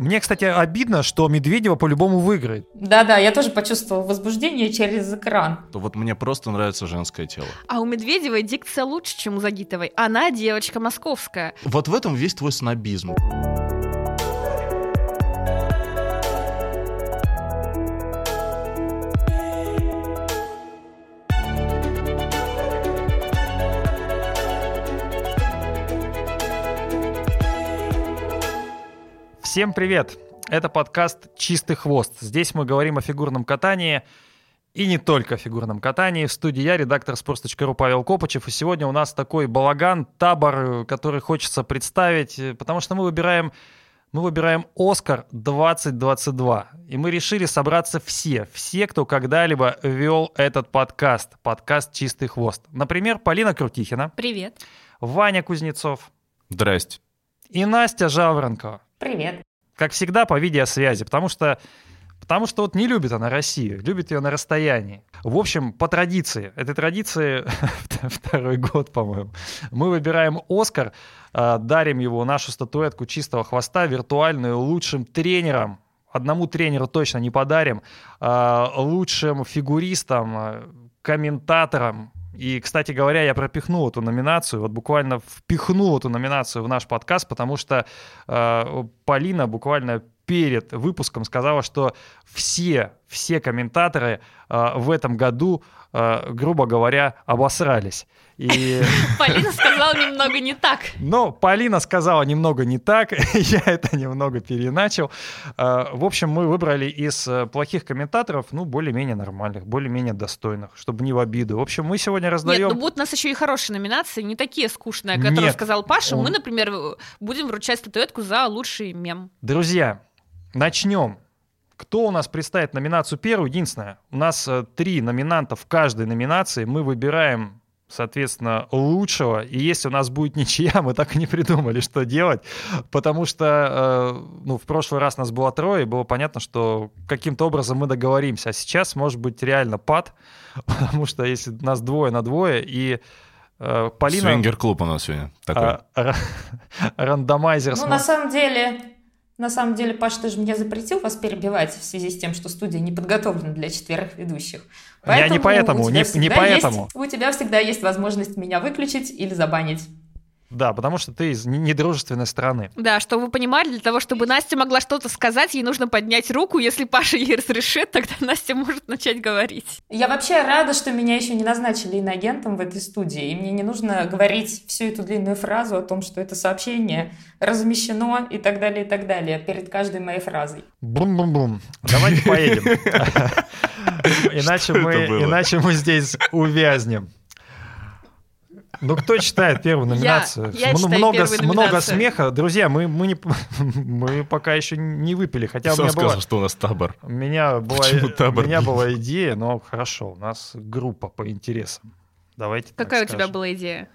Мне, кстати, обидно, что Медведева по-любому выиграет. Да-да, я тоже почувствовала возбуждение через экран. То вот мне просто нравится женское тело. А у Медведевой дикция лучше, чем у Загитовой. Она девочка московская. Вот в этом весь твой снобизм. Всем привет! Это подкаст «Чистый хвост». Здесь мы говорим о фигурном катании и не только о фигурном катании. В студии я, редактор sports.ru Павел Копачев. И сегодня у нас такой балаган, табор, который хочется представить, потому что мы выбираем мы выбираем «Оскар 2022». И мы решили собраться все, все, кто когда-либо вел этот подкаст, подкаст «Чистый хвост». Например, Полина Крутихина. Привет. Ваня Кузнецов. Здрасте. И Настя Жаворонкова. Привет. Как всегда, по видеосвязи, потому что Потому что вот не любит она Россию, любит ее на расстоянии. В общем, по традиции, этой традиции второй год, по-моему, мы выбираем Оскар, а, дарим его нашу статуэтку чистого хвоста виртуальную лучшим тренером. Одному тренеру точно не подарим, а, лучшим фигуристам, комментаторам, и, кстати говоря, я пропихнул эту номинацию, вот буквально впихнул эту номинацию в наш подкаст, потому что э, Полина буквально перед выпуском сказала, что все, все комментаторы э, в этом году, э, грубо говоря, обосрались. И... Полина сказала немного не так. Но Полина сказала немного не так, я это немного переначал. Э, в общем, мы выбрали из э, плохих комментаторов, ну, более-менее нормальных, более-менее достойных, чтобы не в обиду. В общем, мы сегодня раздаем... Нет, ну будут у нас еще и хорошие номинации, не такие скучные, которые Нет, сказал Паша. Он... Мы, например, будем вручать статуэтку за лучший мем. Друзья, Начнем. Кто у нас представит номинацию первую? Единственное, у нас э, три номинанта в каждой номинации. Мы выбираем соответственно, лучшего. И если у нас будет ничья, мы так и не придумали, что делать, потому что э, ну, в прошлый раз нас было трое, и было понятно, что каким-то образом мы договоримся. А сейчас может быть реально пад, потому что если нас двое на двое, и э, Полина... Свингер-клуб у нас сегодня такой. Э, рандомайзер... Ну, на самом деле, на самом деле, Паш, ты же меня запретил вас перебивать в связи с тем, что студия не подготовлена для четверых ведущих. Поэтому Я не поэтому, не, не поэтому. Есть, у тебя всегда есть возможность меня выключить или забанить. Да, потому что ты из недружественной страны. Да, чтобы вы понимали, для того, чтобы Настя могла что-то сказать, ей нужно поднять руку. Если Паша ей разрешит, тогда Настя может начать говорить. Я вообще рада, что меня еще не назначили иноагентом в этой студии, и мне не нужно говорить всю эту длинную фразу о том, что это сообщение размещено и так далее, и так далее, перед каждой моей фразой. Бум-бум-бум. Давайте поедем. Иначе мы здесь увязнем. Ну, кто читает первую номинацию? Я, я много, номинацию. много смеха. Друзья, мы, мы, не, мы пока еще не выпили. Хотя Сам у меня сказал, была, что у нас табор. У меня была, табор? У меня была идея, но хорошо, у нас группа по интересам. Давайте Какая у тебя была идея?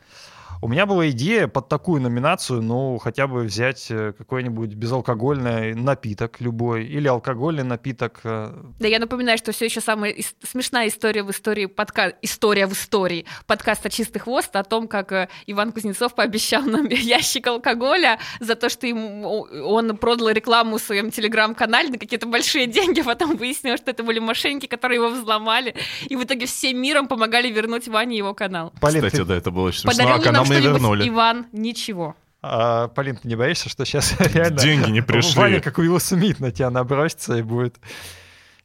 У меня была идея под такую номинацию, ну, хотя бы взять э, какой-нибудь безалкогольный напиток любой или алкогольный напиток. Э. Да, я напоминаю, что все еще самая ис- смешная история в истории подка... история в истории подкаста «Чистый хвост» о том, как э, Иван Кузнецов пообещал нам ящик алкоголя за то, что ему... он продал рекламу в своем телеграм-канале на какие-то большие деньги, а потом выяснилось, что это были мошенники, которые его взломали, и в итоге всем миром помогали вернуть Ване его канал. Полин, Кстати, ты... да, это было очень смешно. Подарил а канал мы вернули. Иван, ничего. А, Полин, ты не боишься, что сейчас реально... Деньги не пришли. Ваня, как Уилл Смит, на тебя набросится и будет...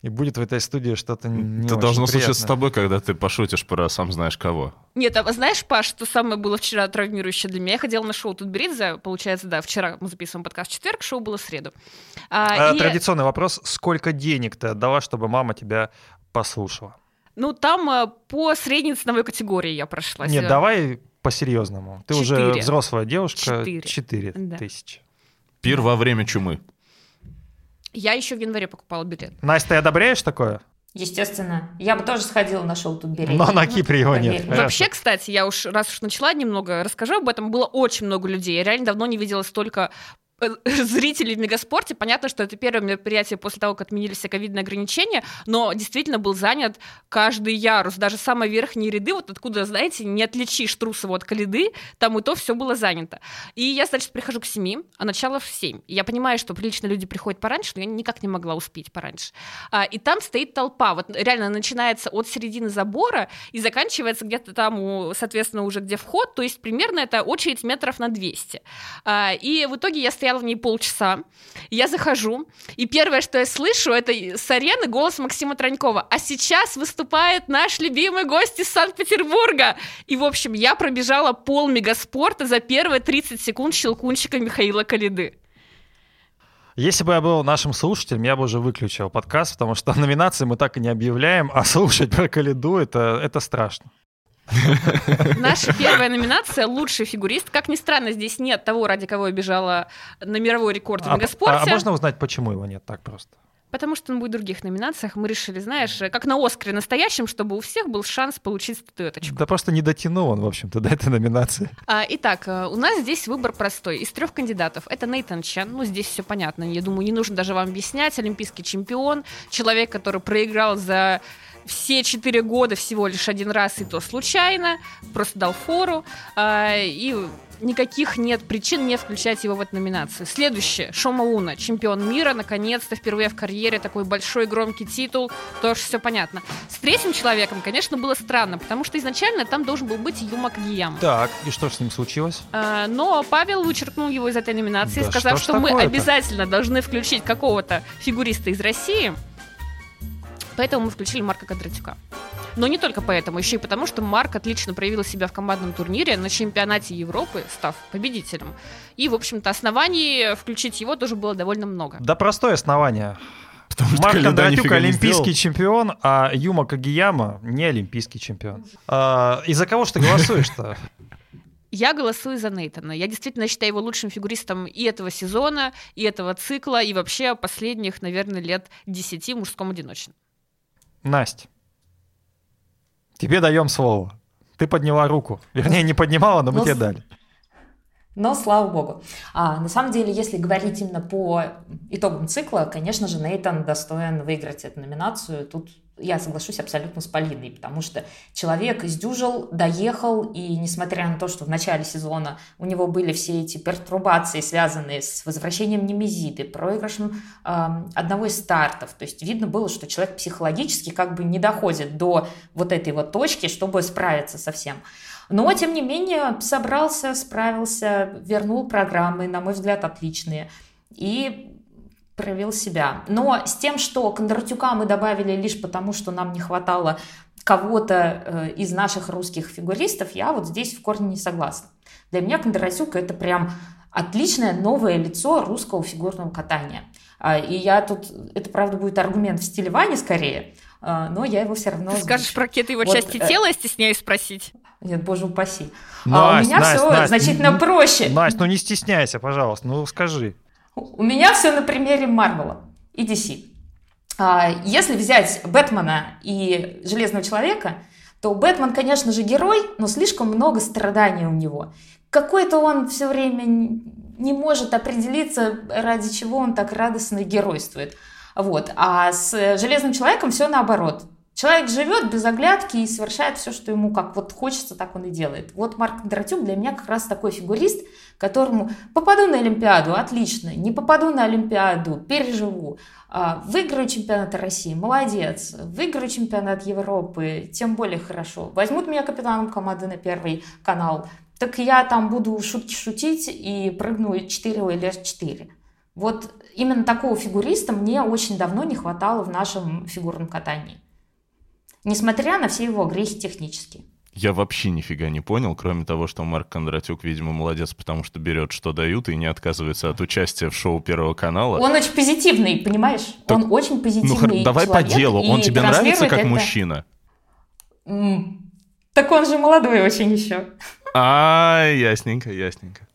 И будет в этой студии что-то не Это должно случиться с тобой, когда ты пошутишь про сам знаешь кого. Нет, а знаешь, Паш, что самое было вчера травмирующее для меня? Я ходила на шоу Тутберидзе, получается, да, вчера мы записываем подкаст в четверг, шоу было в среду. А, а, и... Традиционный вопрос, сколько денег ты отдала, чтобы мама тебя послушала? Ну, там э, по средней ценовой категории я прошла. Нет, давай по-серьезному. Ты 4. уже взрослая девушка, 4, 4 да. тысячи. Пир во время чумы. Я еще в январе покупала билет. Настя, ты одобряешь такое? Естественно. Я бы тоже сходила на шоу тут берег. Но на Кипре его нет. Вообще, кстати, я уж раз уж начала немного, расскажу об этом. Было очень много людей. Я реально давно не видела столько зрителей в Мегаспорте. Понятно, что это первое мероприятие после того, как отменили все ковидные ограничения, но действительно был занят каждый ярус, даже самые верхние ряды, вот откуда, знаете, не отличишь Трусова от Калиды, там и то все было занято. И я, значит, прихожу к семи, а начало в семь. Я понимаю, что прилично люди приходят пораньше, но я никак не могла успеть пораньше. А, и там стоит толпа, вот реально начинается от середины забора и заканчивается где-то там, соответственно, уже где вход, то есть примерно это очередь метров на 200. А, и в итоге я стояла в ней полчаса, я захожу, и первое, что я слышу, это с арены голос Максима Тронькова. А сейчас выступает наш любимый гость из Санкт-Петербурга. И, в общем, я пробежала пол мегаспорта за первые 30 секунд щелкунчика Михаила Калиды. Если бы я был нашим слушателем, я бы уже выключил подкаст, потому что номинации мы так и не объявляем, а слушать про Калиду это, это страшно. Наша первая номинация «Лучший фигурист». Как ни странно, здесь нет того, ради кого я бежала на мировой рекорд в А, мегаспорте. а можно узнать, почему его нет так просто? Потому что он будет в других номинациях. Мы решили, знаешь, как на Оскаре настоящем, чтобы у всех был шанс получить статуэточку. Да просто не дотянул он, в общем-то, до этой номинации. А, итак, э, у нас здесь выбор простой. Из трех кандидатов это Нейтан Чен. Ну, здесь все понятно. Я думаю, не нужно даже вам объяснять. Олимпийский чемпион, человек, который проиграл за все четыре года всего лишь один раз, и то случайно, просто дал фору. А, и никаких нет причин не включать его в эту номинацию. Следующее. Шома Уна, чемпион мира, наконец-то, впервые в карьере такой большой громкий титул, тоже все понятно. С третьим человеком, конечно, было странно, потому что изначально там должен был быть Юма Кагияма. Так, и что с ним случилось? А, но Павел вычеркнул его из этой номинации, Да сказав, что что мы обязательно должны включить какого-то фигуриста из России. Поэтому мы включили Марка Кондратюка. Но не только поэтому, еще и потому, что Марк отлично проявил себя в командном турнире на чемпионате Европы, став победителем. И, в общем-то, оснований включить его тоже было довольно много. Да простое основание. Потому Марк Кондратюк олимпийский чемпион, а Юма Кагияма не олимпийский чемпион. А, и за кого ж ты голосуешь-то? Я голосую за Нейтана. Я действительно считаю его лучшим фигуристом и этого сезона, и этого цикла, и вообще последних, наверное, лет 10 в мужском одиночном. Настя, тебе даем слово. Ты подняла руку. Вернее, не поднимала, но мы Ну, тебе дали. Но слава богу. А, на самом деле, если говорить именно по итогам цикла, конечно же, Нейтан достоин выиграть эту номинацию. Тут я соглашусь абсолютно с Полиной, потому что человек издюжил, доехал, и несмотря на то, что в начале сезона у него были все эти пертурбации, связанные с возвращением немезиды, проигрышем эм, одного из стартов, то есть видно было, что человек психологически как бы не доходит до вот этой вот точки, чтобы справиться со всем. Но, тем не менее, собрался, справился, вернул программы, на мой взгляд, отличные. И проявил себя. Но с тем, что Кондратюка мы добавили лишь потому, что нам не хватало кого-то э, из наших русских фигуристов, я вот здесь в корне не согласна. Для меня Кондратюк это прям отличное новое лицо русского фигурного катания. А, И я тут, это правда будет аргумент в стиле Вани скорее, но я его все равно Ты скажешь про какие-то его Вот, части э, тела, я стесняюсь спросить. Нет, боже упаси. а у Настя, меня Настя, все Настя, значительно н- проще. Настя, ну не стесняйся, пожалуйста, ну скажи. У меня все на примере Марвела и DC. А, Если взять Бэтмена и Железного Человека, то Бэтмен, конечно же, герой, но слишком много страданий у него. Какой-то он все время не может определиться, ради чего он так радостно геройствует. Вот. А с Железным Человеком все наоборот. Человек живет без оглядки и совершает все, что ему как вот хочется, так он и делает. Вот Марк Кондратюк для меня как раз такой фигурист, которому попаду на Олимпиаду, отлично, не попаду на Олимпиаду, переживу. А, Выиграю чемпионат России, молодец. Выиграю чемпионат Европы, тем более хорошо. Возьмут меня капитаном команды на первый канал, так я там буду шутки шутить и прыгну 4 или 4. Вот именно такого фигуриста мне очень давно не хватало в нашем фигурном катании. Несмотря на все его грехи технические. Я вообще нифига не понял, кроме того, что Марк Кондратюк, видимо, молодец, потому что берет, что дают, и не отказывается от участия в шоу Первого канала. Он очень позитивный, понимаешь? Так- Он очень ну, позитивный хор- давай по делу. Он тебе нравится как это- мужчина? Так он же молодой очень еще. А, ясненько, ясненько.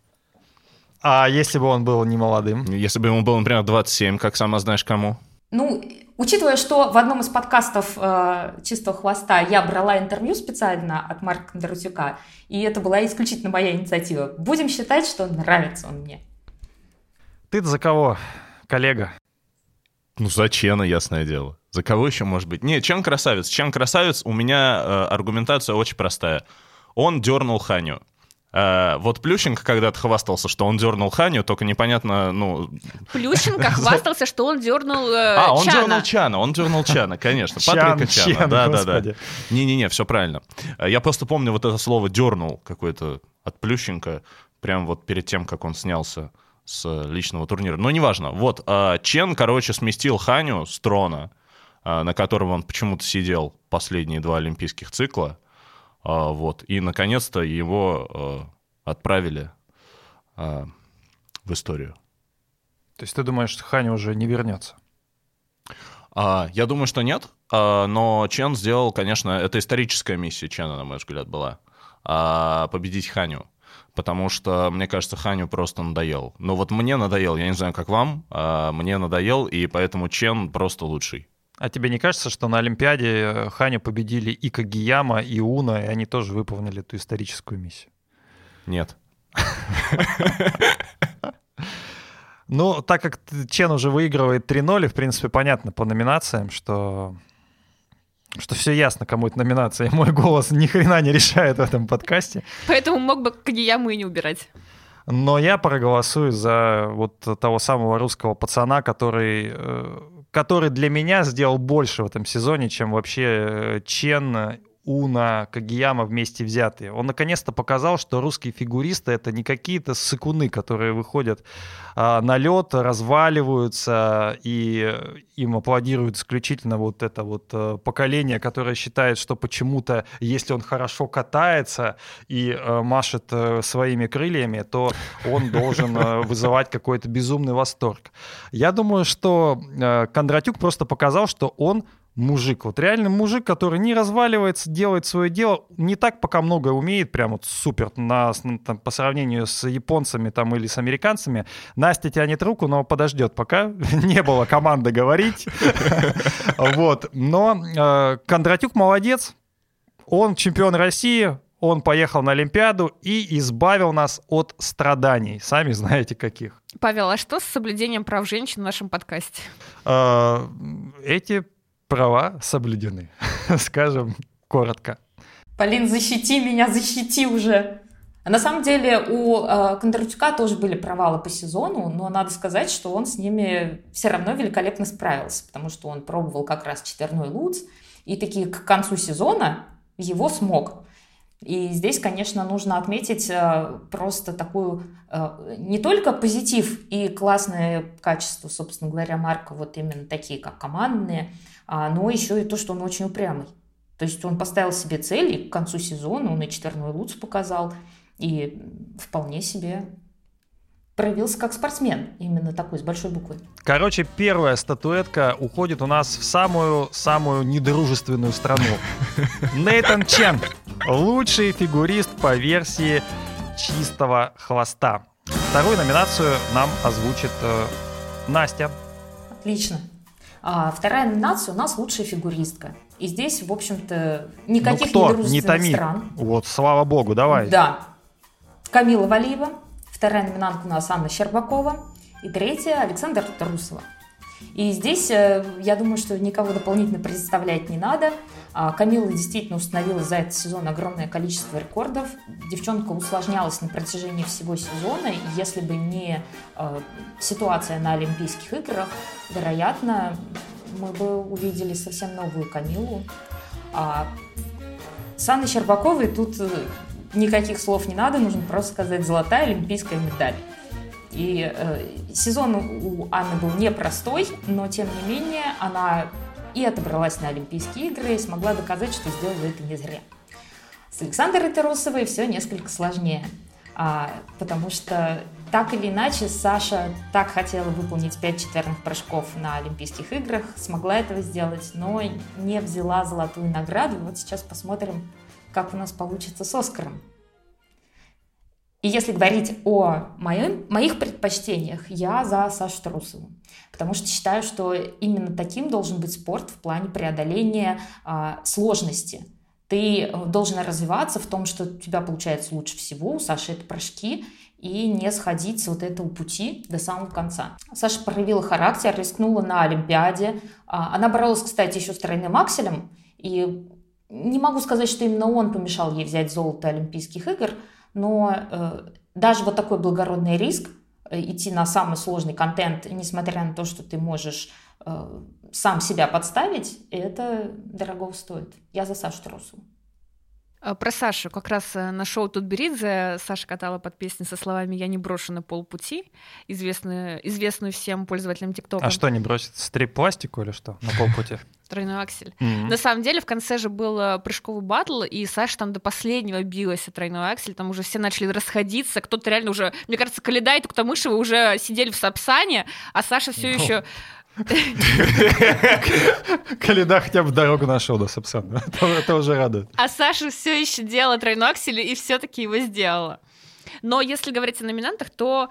А если бы он был не молодым? Если бы ему было, например, 27, как сама знаешь кому? Ну, учитывая, что в одном из подкастов э, «Чистого хвоста» я брала интервью специально от Марка Кондратюка, и это была исключительно моя инициатива, будем считать, что нравится он мне. Ты-то за кого, коллега? Ну, за Чена, ясное дело. За кого еще может быть? Не, Чен красавец. Чен красавец, у меня э, аргументация очень простая. Он дернул Ханю. Э, вот Плющенко когда-то хвастался, что он дернул Ханю, только непонятно, ну... Плющенко хвастался, что он дернул э, А, он Чана. дернул Чана, он дернул Чана, конечно. Чан, Патрика Чана, Чен, да, да, да. господи. Не-не-не, все правильно. Э, Я просто помню вот это слово «дернул» какое-то от Плющенко, прям вот перед тем, как он снялся с личного турнира. Но неважно. Вот, Чен, короче, сместил Ханю с трона, на котором он почему-то сидел последние два олимпийских цикла. А, Вот. И, наконец-то, его э, отправили э, в историю. То есть ты думаешь, что Ханя уже не вернется? А, я думаю, что нет, а, но Чен сделал, конечно, это историческая миссия Чена, на мой взгляд, была, а, победить Ханю. Потому что, мне кажется, Ханю просто надоел. Но вот мне надоел, я не знаю, как вам, а, мне надоел, и поэтому Чен просто лучший. А тебе не кажется, что на Олимпиаде э, Ханю победили и Кагияма, и Уна, и они тоже выполнили эту историческую миссию? Нет. Ну, так как Чен уже выигрывает 3-0, и, в принципе, понятно по номинациям, что что все ясно, кому это номинация. И мой голос ни хрена не решает в этом подкасте. Поэтому мог бы Кагияму и не убирать. Но я проголосую за вот того самого русского пацана, который, э, который для меня сделал больше в этом сезоне, чем вообще э, Чен, Уна, Кагияма вместе взятые. Он наконец-то показал, что русские фигуристы это не какие-то сыкуны, которые выходят а, на лед, разваливаются и э, им аплодируют исключительно вот это вот э, поколение, которое считает, что почему-то, если он хорошо катается и э, машет э, своими крыльями, то он должен э, вызывать какой-то безумный восторг. Я думаю, что э, Кондратюк просто показал, что он мужик. Вот реально мужик, который не разваливается, делает свое дело, не так пока многое умеет, прям вот супер на, ну, там, по сравнению с японцами там или с американцами. Настя тянет руку, но подождет, пока не было команды говорить. Вот. Но э, Кондратюк молодец, он чемпион России, он поехал на Олимпиаду и избавил нас от страданий. Сами знаете каких. Павел, а что с соблюдением прав женщин в нашем подкасте? Э, Эти права соблюдены, скажем коротко. Полин, защити меня, защити уже. А На самом деле у э, Кондратюка тоже были провалы по сезону, но надо сказать, что он с ними все равно великолепно справился, потому что он пробовал как раз четверной луц, и таки к концу сезона его смог. И здесь, конечно, нужно отметить э, просто такую э, не только позитив и классное качество, собственно говоря, Марка, вот именно такие, как командные, но еще и то, что он очень упрямый. То есть он поставил себе цель, и к концу сезона он и четверной луц показал, и вполне себе проявился как спортсмен, именно такой, с большой буквы. Короче, первая статуэтка уходит у нас в самую-самую недружественную страну. Нейтан Чен, лучший фигурист по версии чистого хвоста. Вторую номинацию нам озвучит э, Настя. Отлично. А вторая номинация у нас лучшая фигуристка. И здесь, в общем-то, никаких ну кто? Не томи. стран. Вот, слава богу, давай. Да. Камила Валиева. Вторая номинантка у нас Анна Щербакова. И третья Александр Трусова. И здесь, э, я думаю, что никого дополнительно представлять не надо. А, Камила действительно установила за этот сезон огромное количество рекордов. Девчонка усложнялась на протяжении всего сезона. И если бы не э, ситуация на Олимпийских играх, вероятно, мы бы увидели совсем новую Камилу. А с Анной Щербаковой тут э, никаких слов не надо, нужно просто сказать «золотая олимпийская медаль». И э, сезон у Анны был непростой, но тем не менее она и отобралась на Олимпийские игры и смогла доказать, что сделала это не зря. С Александрой Тарусовой все несколько сложнее, а, потому что так или иначе Саша так хотела выполнить 5 четверных прыжков на Олимпийских играх, смогла этого сделать, но не взяла золотую награду. Вот сейчас посмотрим, как у нас получится с Оскаром. И если говорить о моим, моих предпочтениях, я за Сашу Трусову. Потому что считаю, что именно таким должен быть спорт в плане преодоления а, сложности. Ты должен развиваться в том, что у тебя получается лучше всего, у Саши это прыжки, и не сходить с вот этого пути до самого конца. Саша проявила характер, рискнула на Олимпиаде. А, она боролась, кстати, еще с тройным акселем, и не могу сказать, что именно он помешал ей взять золото Олимпийских игр, но э, даже вот такой благородный риск э, идти на самый сложный контент, несмотря на то, что ты можешь э, сам себя подставить, это дорого стоит. Я за Сашу Трусову. А, про Сашу. Как раз э, на шоу Тутберидзе Саша катала под песню со словами «Я не брошу на полпути», известную, известную всем пользователям ТикТока. А что, не бросит? Стрип-пластику или что на полпути? Тройной аксель. Mm-hmm. На самом деле, в конце же был э, прыжковый батл, и Саша там до последнего билась о тройной аксель, там уже все начали расходиться, кто-то реально уже, мне кажется, Каледа и Туктамышева уже сидели в Сапсане, а Саша все ну. еще Каледа хотя бы дорогу нашел до Сапсана. Это уже радует. А Саша все еще делала тройной и все-таки его сделала. Но если говорить о номинантах, то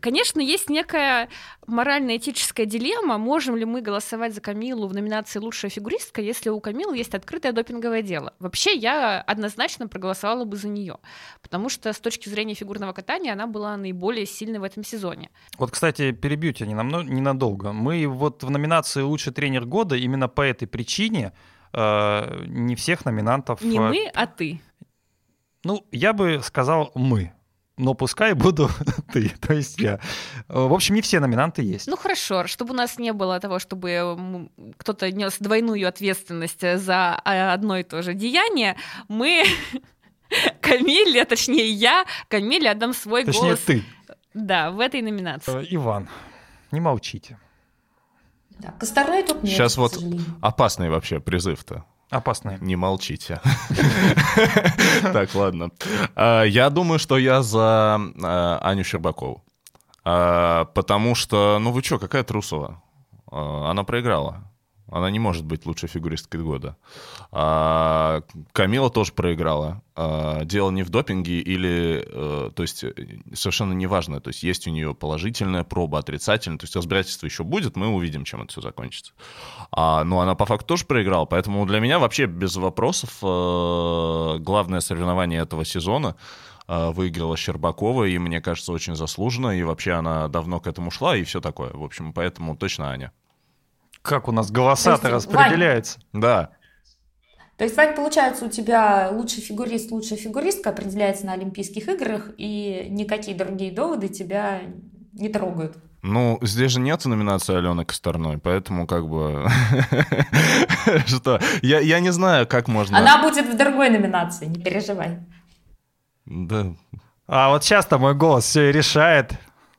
Конечно, есть некая морально-этическая дилемма, можем ли мы голосовать за Камилу в номинации «Лучшая фигуристка», если у Камилы есть открытое допинговое дело. Вообще, я однозначно проголосовала бы за нее, потому что с точки зрения фигурного катания она была наиболее сильной в этом сезоне. Вот, кстати, перебью тебя ненадолго. Мы вот в номинации «Лучший тренер года» именно по этой причине э, не всех номинантов... Не э, мы, а ты. Ну, я бы сказал «мы», но пускай буду ты, то есть я. В общем, не все номинанты есть. Ну хорошо, чтобы у нас не было того, чтобы кто-то нес двойную ответственность за а, одно и то же деяние, мы Камиле, точнее я, Камиле отдам свой точнее, голос. ты. Да, в этой номинации. Э, Иван, не молчите. Да, Косторной тут нет, Сейчас вот опасный вообще призыв-то. Опасные. Не молчите. Так, ладно. А, я думаю, что я за а, Аню Щербакову. А, потому что, ну вы что, какая Трусова? Она проиграла. Она не может быть лучшей фигуристкой года. А, Камила тоже проиграла. А, дело не в допинге или... А, то есть совершенно неважно. То есть есть у нее положительная проба, отрицательная. То есть разбирательство еще будет, мы увидим, чем это все закончится. А, но она по факту тоже проиграла. Поэтому для меня вообще без вопросов а, главное соревнование этого сезона выиграла Щербакова, и мне кажется, очень заслуженно, и вообще она давно к этому шла, и все такое. В общем, поэтому точно Аня. Как у нас голоса-то распределяются. Вань, да. То есть, Вань, получается, у тебя лучший фигурист, лучшая фигуристка определяется на Олимпийских играх, и никакие другие доводы тебя не трогают. Ну, здесь же нет номинации Алены Косторной, поэтому как бы... Что? Я, я не знаю, как можно... Она будет в другой номинации, не переживай. Да. А вот сейчас-то мой голос все и решает.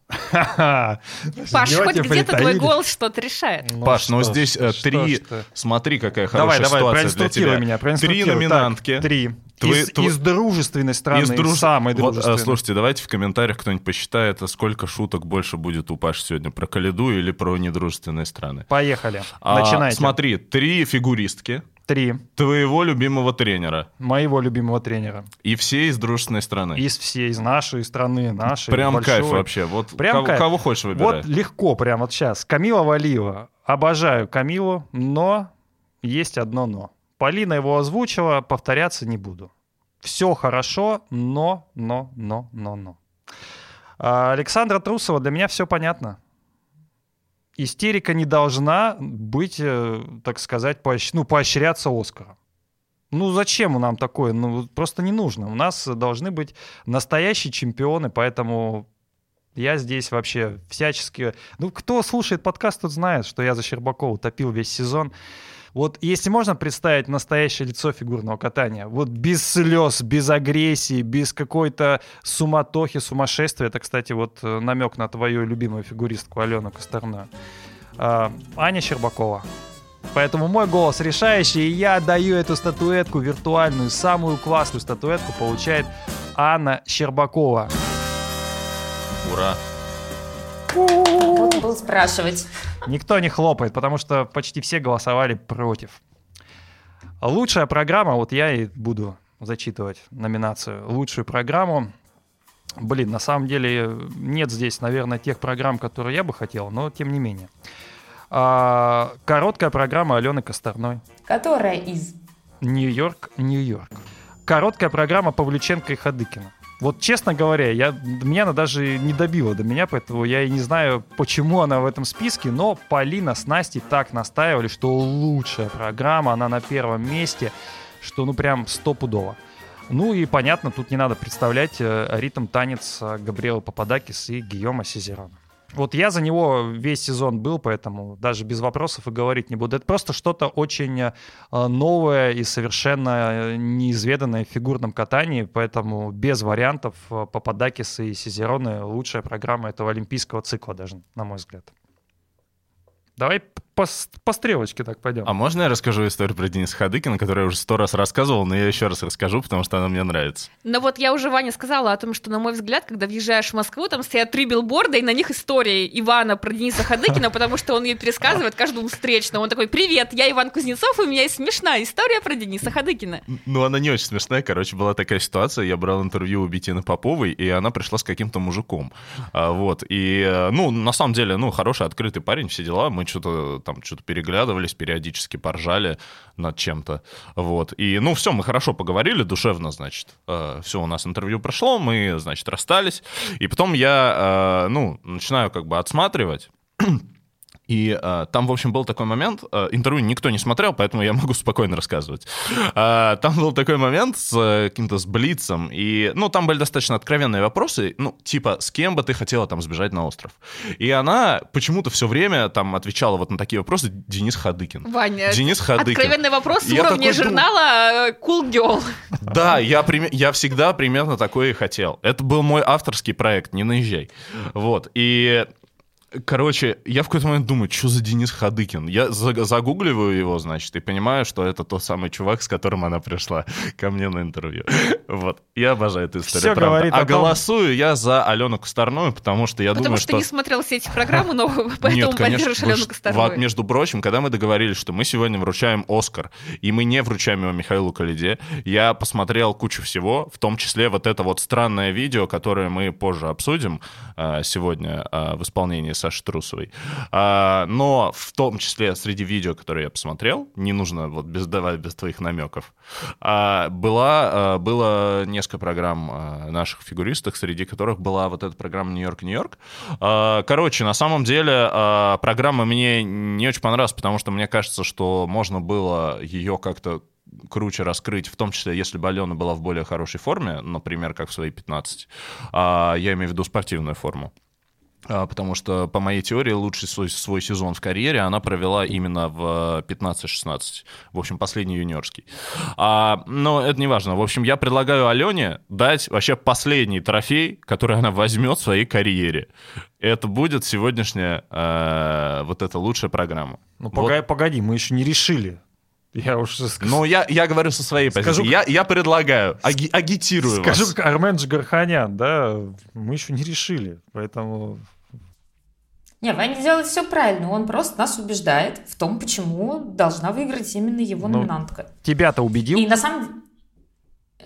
Паш, хоть где-то твой голос что-то решает. Ну, Паш, ну здесь э, три... Смотри, какая хорошая ситуация для тебя. меня, Три номинантки. три. Твой, из, твой... из дружественной страны, из друж... самой дружественной. Вот, слушайте, давайте в комментариях кто-нибудь посчитает, а сколько шуток больше будет у Паши сегодня про Калиду или про недружественные страны. Поехали, а, начинайте. Смотри, три фигуристки. Три. Твоего любимого тренера. Моего любимого тренера. И все из дружественной страны. Из всей, из нашей страны, нашей. Прям большой. кайф вообще. Вот Прям кого, кайф. кого хочешь выбирать. Вот легко прям вот сейчас. Камила Валиева. Обожаю Камилу, но есть одно но. Полина его озвучила, повторяться не буду. Все хорошо, но, но, но, но, но. А Александра Трусова, для меня все понятно истерика не должна быть, э, так сказать, поощ... ну, поощряться Оскаром. Ну зачем нам такое? Ну просто не нужно. У нас должны быть настоящие чемпионы, поэтому я здесь вообще всячески... Ну кто слушает подкаст, тот знает, что я за Щербакова топил весь сезон. Вот если можно представить настоящее лицо фигурного катания, вот без слез, без агрессии, без какой-то суматохи, сумасшествия, это, кстати, вот э, намек на твою любимую фигуристку Алену Косторную, а, Аня Щербакова. Поэтому мой голос решающий, и я даю эту статуэтку виртуальную, самую классную статуэтку получает Анна Щербакова. Ура! Вот был спрашивать. Никто не хлопает, потому что почти все голосовали против. Лучшая программа, вот я и буду зачитывать номинацию. Лучшую программу. Блин, на самом деле нет здесь, наверное, тех программ, которые я бы хотел, но тем не менее. А, короткая программа Алены Косторной. Которая из? Нью-Йорк, Нью-Йорк. Короткая программа Павлюченко и Хадыкина. Вот, честно говоря, я, меня она даже не добила до меня, поэтому я и не знаю, почему она в этом списке, но Полина с Настей так настаивали, что лучшая программа, она на первом месте, что ну прям стопудово. Ну и понятно, тут не надо представлять э, ритм танец э, Габриэла Пападакис и Гийома Сизерана. Вот я за него весь сезон был, поэтому даже без вопросов и говорить не буду. Это просто что-то очень э, новое и совершенно неизведанное в фигурном катании, поэтому без вариантов Пападакис и Сизерона лучшая программа этого олимпийского цикла даже, на мой взгляд. Давай по, по стрелочке так пойдем. А можно я расскажу историю про Дениса Хадыкина, которую я уже сто раз рассказывал, но я еще раз расскажу, потому что она мне нравится. Ну вот я уже Ваня сказала о том, что, на мой взгляд, когда въезжаешь в Москву, там стоят три билборда, и на них история Ивана про Дениса Хадыкина, потому что он ее пересказывает каждому встречному. Он такой, привет, я Иван Кузнецов, и у меня есть смешная история про Дениса Хадыкина. Ну она не очень смешная, короче, была такая ситуация, я брал интервью у Бетины Поповой, и она пришла с каким-то мужиком. А, вот, и, э, ну, на самом деле, ну, хороший, открытый парень, все дела, мы что-то там, что-то переглядывали, переглядывались, периодически поржали над чем-то. Вот. И, ну, все, мы хорошо поговорили, душевно, значит. Э, все, у нас интервью прошло, мы, значит, расстались. И потом я, э, ну, начинаю как бы отсматривать и э, там, в общем, был такой момент, э, интервью никто не смотрел, поэтому я могу спокойно рассказывать. Э, там был такой момент с э, каким-то с Блицем, и, ну, там были достаточно откровенные вопросы, ну, типа, с кем бы ты хотела там сбежать на остров? И она почему-то все время там отвечала вот на такие вопросы Денис Хадыкин. Ваня, Денис Хадыкин. откровенный вопрос с уровня журнала думал... Cool Girl. Да, я, я всегда примерно такое и хотел. Это был мой авторский проект, не наезжай. Вот, и Короче, я в какой-то момент думаю, что за Денис Хадыкин? Я загугливаю его, значит, и понимаю, что это тот самый чувак, с которым она пришла ко мне на интервью. Вот. Я обожаю эту историю, Все правда. А голосую я за Алену Косторную, потому что я потому думаю, что... Потому что не смотрел все эти программы, но поэтому поддержишь Алену Косторную. Между прочим, когда мы договорились, что мы сегодня вручаем Оскар, и мы не вручаем его Михаилу Калиде, я посмотрел кучу всего, в том числе вот это вот странное видео, которое мы позже обсудим а, сегодня а, в исполнении Саши Трусовой. А, но в том числе среди видео, которые я посмотрел, не нужно вот без, давать без твоих намеков, а, была, а, было несколько программ а, наших фигуристок, среди которых была вот эта программа «Нью-Йорк, Нью-Йорк». А, короче, на самом деле а, программа мне не очень понравилась, потому что мне кажется, что можно было ее как-то круче раскрыть, в том числе, если бы Алена была в более хорошей форме, например, как в свои 15, а, я имею в виду спортивную форму. А, потому что, по моей теории, лучший свой, свой сезон в карьере она провела именно в 15-16. В общем, последний юниорский. А, но это не важно. В общем, я предлагаю Алене дать вообще последний трофей, который она возьмет в своей карьере. Это будет сегодняшняя э, вот эта лучшая программа. Ну, вот. погоди, мы еще не решили. Я уж скажу. Ну, я, я говорю со своей позиции. Скажу, я, я предлагаю, аги, агитирую скажу, вас. Скажу, Армен Джигарханян, да, мы еще не решили, поэтому... Не, Ваня делает все правильно, он просто нас убеждает в том, почему должна выиграть именно его ну, номинантка. Тебя-то убедил? И на самом деле...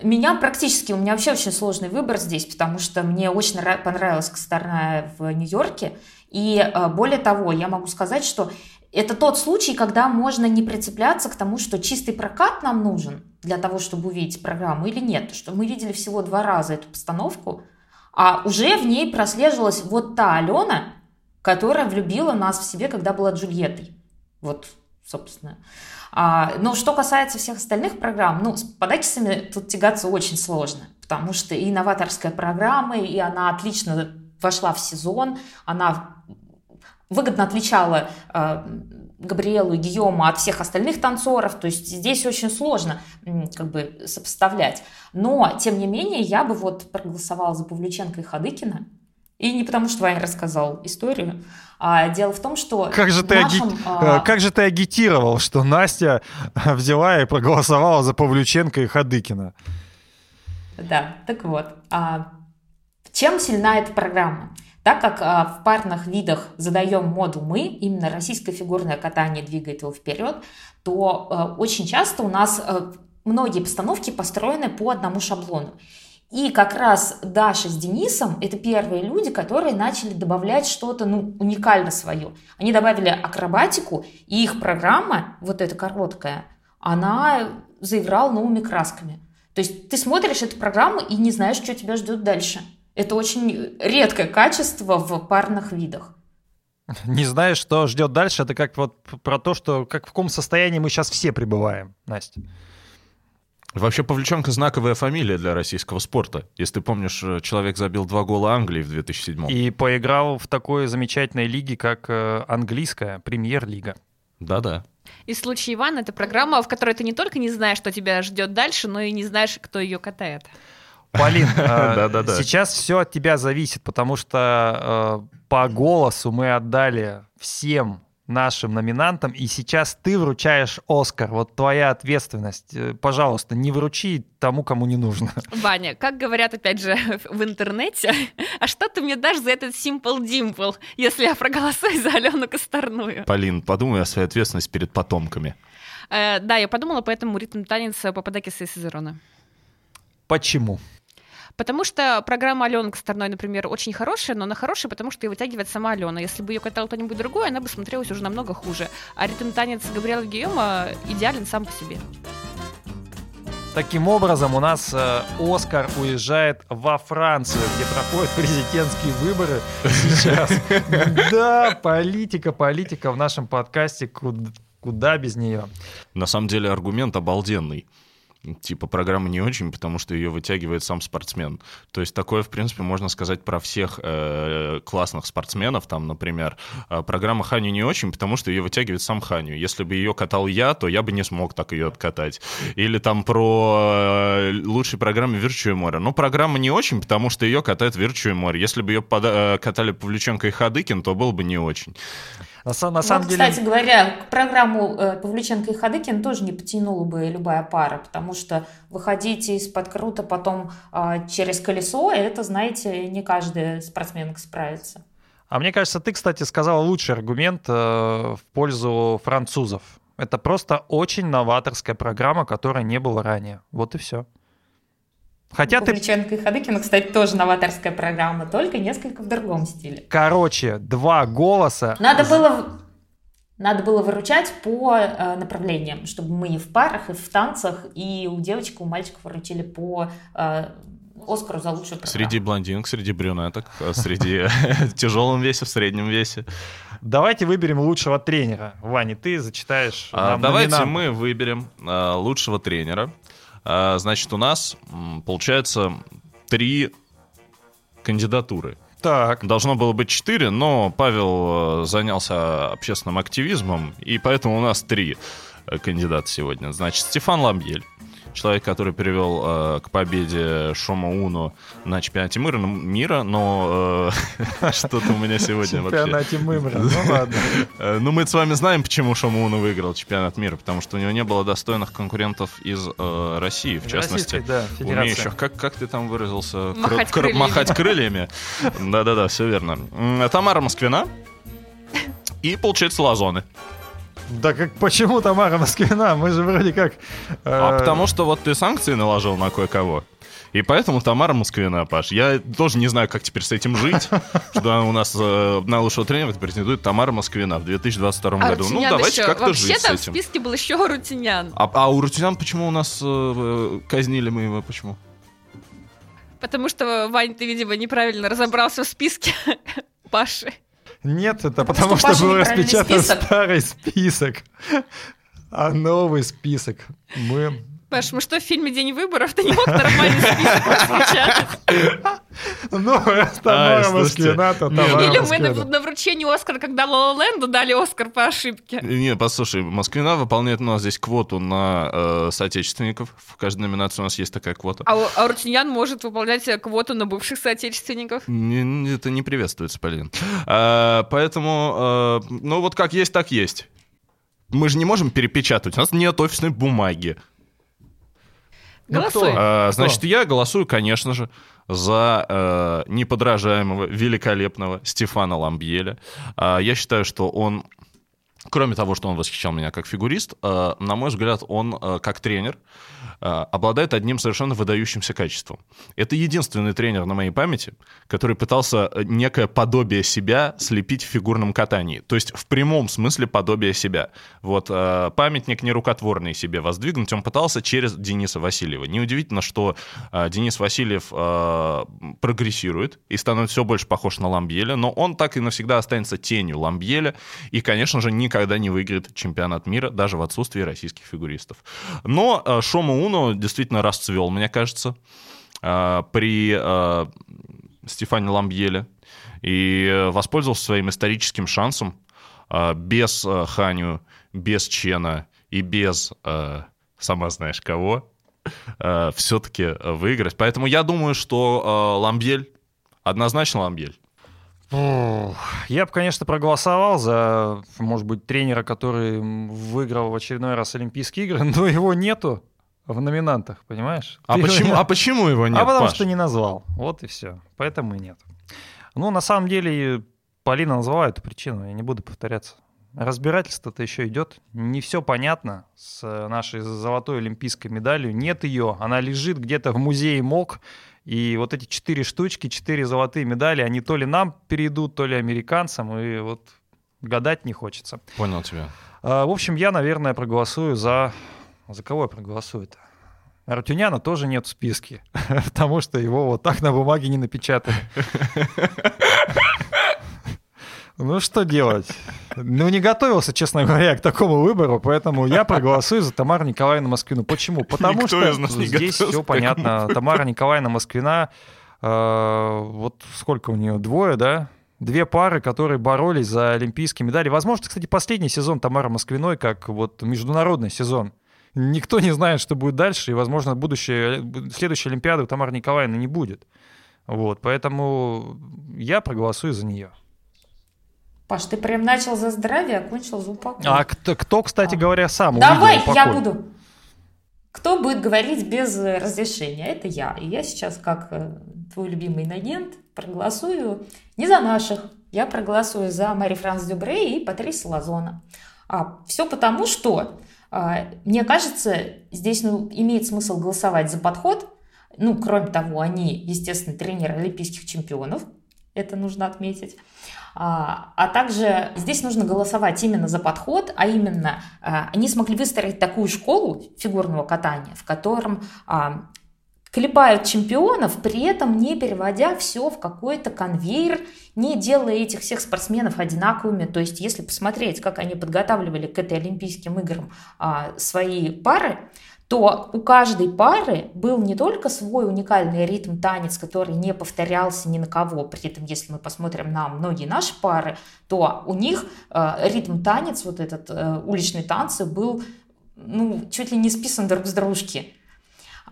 Меня практически, у меня вообще очень сложный выбор здесь, потому что мне очень понравилась Косторная в Нью-Йорке. И э, более того, я могу сказать, что это тот случай, когда можно не прицепляться к тому, что чистый прокат нам нужен для того, чтобы увидеть программу или нет. Что мы видели всего два раза эту постановку, а уже в ней прослеживалась вот та Алена, которая влюбила нас в себе, когда была Джульеттой. Вот, собственно. А, но что касается всех остальных программ, ну, с подакисами тут тягаться очень сложно, потому что и новаторская программа, и она отлично вошла в сезон, она выгодно отличала э, Габриэлу и Гийома от всех остальных танцоров, то есть здесь очень сложно как бы сопоставлять. Но, тем не менее, я бы вот проголосовала за Павлюченко и Хадыкина, и не потому, что Ваня рассказал историю, а дело в том, что... Как же, ты нашем, аги... а... как же ты агитировал, что Настя взяла и проголосовала за Павлюченко и Хадыкина? Да, так вот. А чем сильна эта программа? Так как а, в парных видах задаем моду мы, именно российское фигурное катание двигает его вперед, то а, очень часто у нас а, многие постановки построены по одному шаблону. И как раз Даша с Денисом – это первые люди, которые начали добавлять что-то ну, уникально свое. Они добавили акробатику, и их программа, вот эта короткая, она заиграла новыми красками. То есть ты смотришь эту программу и не знаешь, что тебя ждет дальше. Это очень редкое качество в парных видах. Не знаешь, что ждет дальше, это как вот про то, что как в каком состоянии мы сейчас все пребываем, Настя. Вообще, Павлюченко знаковая фамилия для российского спорта. Если ты помнишь, э, человек забил два гола Англии в 2007 И поиграл в такой замечательной лиге, как э, английская премьер-лига. Да-да. И случай Ивана — это программа, в которой ты не только не знаешь, что тебя ждет дальше, но и не знаешь, кто ее катает. Полин, э, сейчас все от тебя зависит, потому что по голосу мы отдали всем нашим номинантам, и сейчас ты вручаешь Оскар. Вот твоя ответственность. Э, Пожалуйста, не вручи тому, кому не нужно. Ваня, как говорят, опять же, в интернете, а что ты мне дашь за этот Simple Dimple, если я проголосую за Алену Косторную? Полин, подумай о своей ответственности перед потомками. Э, да, я подумала, поэтому ритм танец Пападакиса и Сезерона. Почему? Потому что программа Алены Косторной, например, очень хорошая, но она хорошая, потому что ее вытягивает сама Алена. Если бы ее катал кто-нибудь другой, она бы смотрелась уже намного хуже. А ритм танец Габриэла Гийома идеален сам по себе. Таким образом, у нас э, Оскар уезжает во Францию, где проходят президентские выборы сейчас. Да, политика, политика в нашем подкасте, куда без нее. На самом деле аргумент обалденный. Типа программа не очень, потому что ее вытягивает сам спортсмен. То есть такое, в принципе, можно сказать про всех э, классных спортсменов. Там, например, э, программа Ханю не очень, потому что ее вытягивает сам Ханю. Если бы ее катал я, то я бы не смог так ее откатать. Или там про э, лучшие программы Virtue море. Ну, программа не очень, потому что ее катает Virtue море. Если бы ее пода- э, катали Павлюченко и Хадыкин, то было бы не очень. На, на самом вот, деле... кстати говоря, к программу э, Павлюченко и Хадыкин тоже не потянула бы любая пара, потому что выходить из-под крута потом э, через колесо, это, знаете, не каждая спортсменка справится. А мне кажется, ты, кстати, сказал лучший аргумент э, в пользу французов. Это просто очень новаторская программа, которой не было ранее. Вот и все. Хотя ты... Павлюченко и Хадыкина, кстати, тоже новаторская программа, только несколько в другом стиле. Короче, два голоса. Надо было, надо было выручать по э, направлениям, чтобы мы и в парах, и в танцах, и у девочек, и у мальчиков выручили по э, Оскару за лучшую программу. Среди блондинок, среди брюнеток, э, среди тяжелом весе, в среднем весе. Давайте выберем лучшего тренера. Ваня, ты зачитаешь. А, Давайте мы выберем а, лучшего тренера. А, Значит, у нас получается три кандидатуры. Так, Должно было быть четыре, но Павел э, занялся общественным активизмом, и поэтому у нас три э, кандидата сегодня. Значит, Стефан Ламбель, человек, который привел э, к победе Шома Уну на чемпионате мира, мира но э, что-то у меня сегодня вообще... чемпионате Мымра. Ну ладно. Э, Ну, мы с вами знаем, почему Шома Уну выиграл чемпионат мира, потому что у него не было достойных конкурентов из э, России, в частности. Российской, да. Умеющих, как, как ты там выразился? Махать Кры- кры- крыльями. махать крыльями. Да-да-да, все верно. Тамара Москвина. И, получается, Лазоны. Да как, почему Тамара Москвина? Мы же вроде как... А э, потому что вот ты санкции наложил на кое-кого. И поэтому Тамара Москвина, Паш. Я тоже не знаю, как теперь с этим жить, что у нас э, на лучшего тренера претендует Тамара Москвина в 2022 А году. Ну, давайте еще. как-то жить Вообще с там в этим. списке был еще Рутинян. А, а у Рутинян почему у нас э, э, казнили мы его? Почему? Потому что, Вань, ты, видимо, неправильно разобрался в списке Паши. Нет, это потому, что что, был распечатан список. старый список. А новый список мы... Паш, мы что, в фильме «День выборов» ты не мог нормальный список? Ну, Тамара слушайте, Москвина, то не, Тамара ну- Или мы на, вручении Оскара, когда Лола Ленду дали Оскар по ошибке. Не, послушай, Москвина выполняет у нас здесь квоту на э, соотечественников. В каждой номинации у нас есть такая квота. А, а Рутиньян может выполнять э, квоту на бывших соотечественников. Это не приветствуется, Полин. А, поэтому, э, ну вот как есть, так есть. Мы же не можем перепечатать, у нас нет офисной бумаги. Ну, Голосуй. кто? А, Кто? значит, я голосую, конечно же, за э, неподражаемого, великолепного Стефана Ламбьеля. А, я считаю, что он кроме того, что он восхищал меня как фигурист, э, на мой взгляд, он э, как тренер обладает одним совершенно выдающимся качеством. Это единственный тренер на моей памяти, который пытался некое подобие себя слепить в фигурном катании. То есть в прямом смысле подобие себя. Вот памятник нерукотворный себе воздвигнуть он пытался через Дениса Васильева. Неудивительно, что Денис Васильев прогрессирует и становится все больше похож на Ламбьеля, но он так и навсегда останется тенью Ламбьеля и, конечно же, никогда не выиграет чемпионат мира, даже в отсутствии российских фигуристов. Но э, Шома Уно действительно расцвел, мне кажется, э, при э, Стефане Ламбьеле и воспользовался своим историческим шансом без Ханю, без Чена и без, сама знаешь кого, все-таки выиграть. Поэтому я думаю, что Ламбель, однозначно Ламбель. Я бы, конечно, проголосовал за, может быть, тренера, который выиграл в очередной раз Олимпийские игры, но его нету в номинантах, понимаешь? А, почему, его... а почему его нет, А потому Паш? что не назвал. Вот и все. Поэтому и нет. Ну, на самом деле, Полина назвала эту причину, я не буду повторяться. Разбирательство-то еще идет. Не все понятно с нашей золотой олимпийской медалью. Нет ее. Она лежит где-то в музее МОК и вот эти четыре штучки, четыре золотые медали, они то ли нам перейдут, то ли американцам, и вот гадать не хочется. Понял тебя. А, в общем, я, наверное, проголосую за... За кого я проголосую-то? Артюняна тоже нет в списке, потому что его вот так на бумаге не напечатали. Ну что делать? Ну не готовился, честно говоря, к такому выбору, поэтому я проголосую за Тамару Николаевну Москвину. Почему? Потому Никто что здесь все понятно. Тамара Николаевна Москвина, э, вот сколько у нее, двое, да? Две пары, которые боролись за олимпийские медали. Возможно, кстати, последний сезон Тамары Москвиной, как вот международный сезон. Никто не знает, что будет дальше, и, возможно, будущее, следующей Олимпиады у Тамары Николаевны не будет. Вот, поэтому я проголосую за нее. Паш, ты прям начал за здравие, а кончил за упокой. А кто, кто кстати а. говоря, сам Давай, я буду. Кто будет говорить без разрешения? Это я. И я сейчас, как э, твой любимый инагент, проголосую не за наших. Я проголосую за Мари Франс Дюбре и Патриса Лазона. А, все потому, что мне кажется, здесь ну, имеет смысл голосовать за подход. Ну, кроме того, они, естественно, тренеры олимпийских чемпионов. Это нужно отметить. А, а также здесь нужно голосовать именно за подход, а именно а, они смогли выстроить такую школу фигурного катания, в котором а, клепают чемпионов, при этом не переводя все в какой-то конвейер, не делая этих всех спортсменов одинаковыми. То есть, если посмотреть, как они подготавливали к этой Олимпийским играм свои пары, то у каждой пары был не только свой уникальный ритм танец, который не повторялся ни на кого. При этом, если мы посмотрим на многие наши пары, то у них э, ритм танец, вот этот э, уличный танцы, был ну, чуть ли не списан друг с дружки.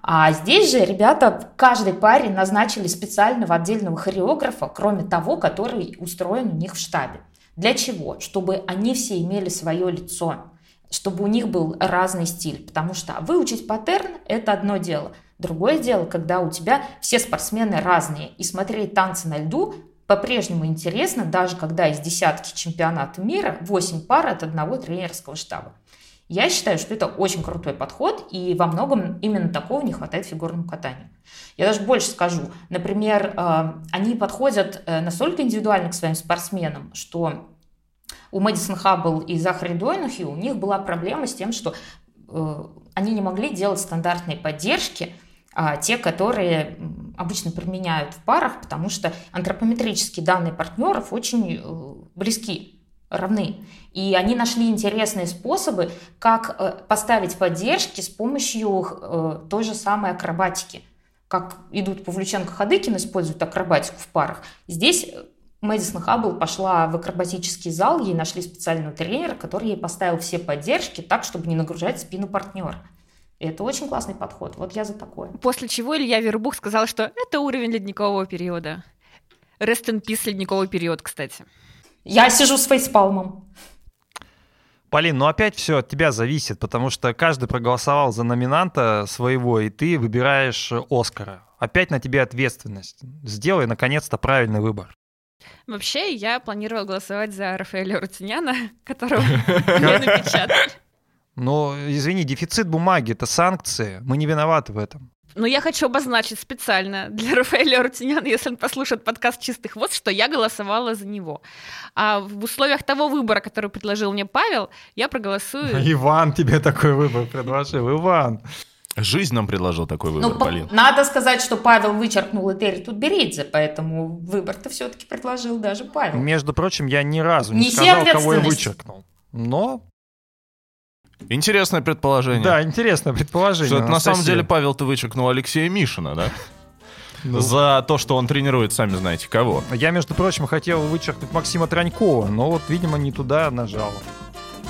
А здесь же ребята каждой паре назначили специального отдельного хореографа, кроме того, который устроен у них в штабе. Для чего? Чтобы они все имели свое лицо чтобы у них был разный стиль, потому что выучить паттерн – это одно дело. Другое дело, когда у тебя все спортсмены разные, и смотреть танцы на льду по-прежнему интересно, даже когда из десятки чемпионата мира 8 пар от одного тренерского штаба. Я считаю, что это очень крутой подход, и во многом именно такого не хватает фигурному катанию. Я даже больше скажу. Например, э, они подходят э, настолько индивидуально к своим спортсменам, что у Мэдисон Хаббл и Захари Дойнухи у них была проблема с тем, что э, они не могли делать стандартные поддержки, а те, которые обычно применяют в парах, потому что антропометрические данные партнеров очень близки, равны. И они нашли интересные способы, как э, поставить поддержки с помощью э, той же самой акробатики. Как идут Павлюченко-Ходыкин, используют акробатику в парах. Здесь Мэдисон Хаббл пошла в акробатический зал, ей нашли специального тренера, который ей поставил все поддержки так, чтобы не нагружать спину партнера. Это очень классный подход. Вот я за такое. После чего Илья Вербух сказал, что это уровень ледникового периода. Rest in peace ледниковый период, кстати. Я сижу с фейспалмом. Полин, ну опять все от тебя зависит, потому что каждый проголосовал за номинанта своего, и ты выбираешь Оскара. Опять на тебе ответственность. Сделай, наконец-то, правильный выбор. Вообще, я планировала голосовать за Рафаэля Рутиняна, которого мне напечатали. Но, извини, дефицит бумаги — это санкции. Мы не виноваты в этом. Но я хочу обозначить специально для Рафаэля Рутиняна, если он послушает подкаст «Чистых вот», что я голосовала за него. А в условиях того выбора, который предложил мне Павел, я проголосую... Иван тебе такой выбор предложил. Иван. Жизнь нам предложил такой выбор, Ну, по- Полин. надо сказать, что Павел вычеркнул Этери Тутберидзе, поэтому выбор-то все-таки предложил даже Павел. Между прочим, я ни разу не Неси сказал, кого я вычеркнул. Но, Интересное предположение. да, интересное предположение. Что это на самом деле Павел-то вычеркнул Алексея Мишина, да? Ну, За то, что он тренирует, сами знаете кого. Я, между прочим, хотел вычеркнуть Максима Транькова, но вот, видимо, не туда нажал.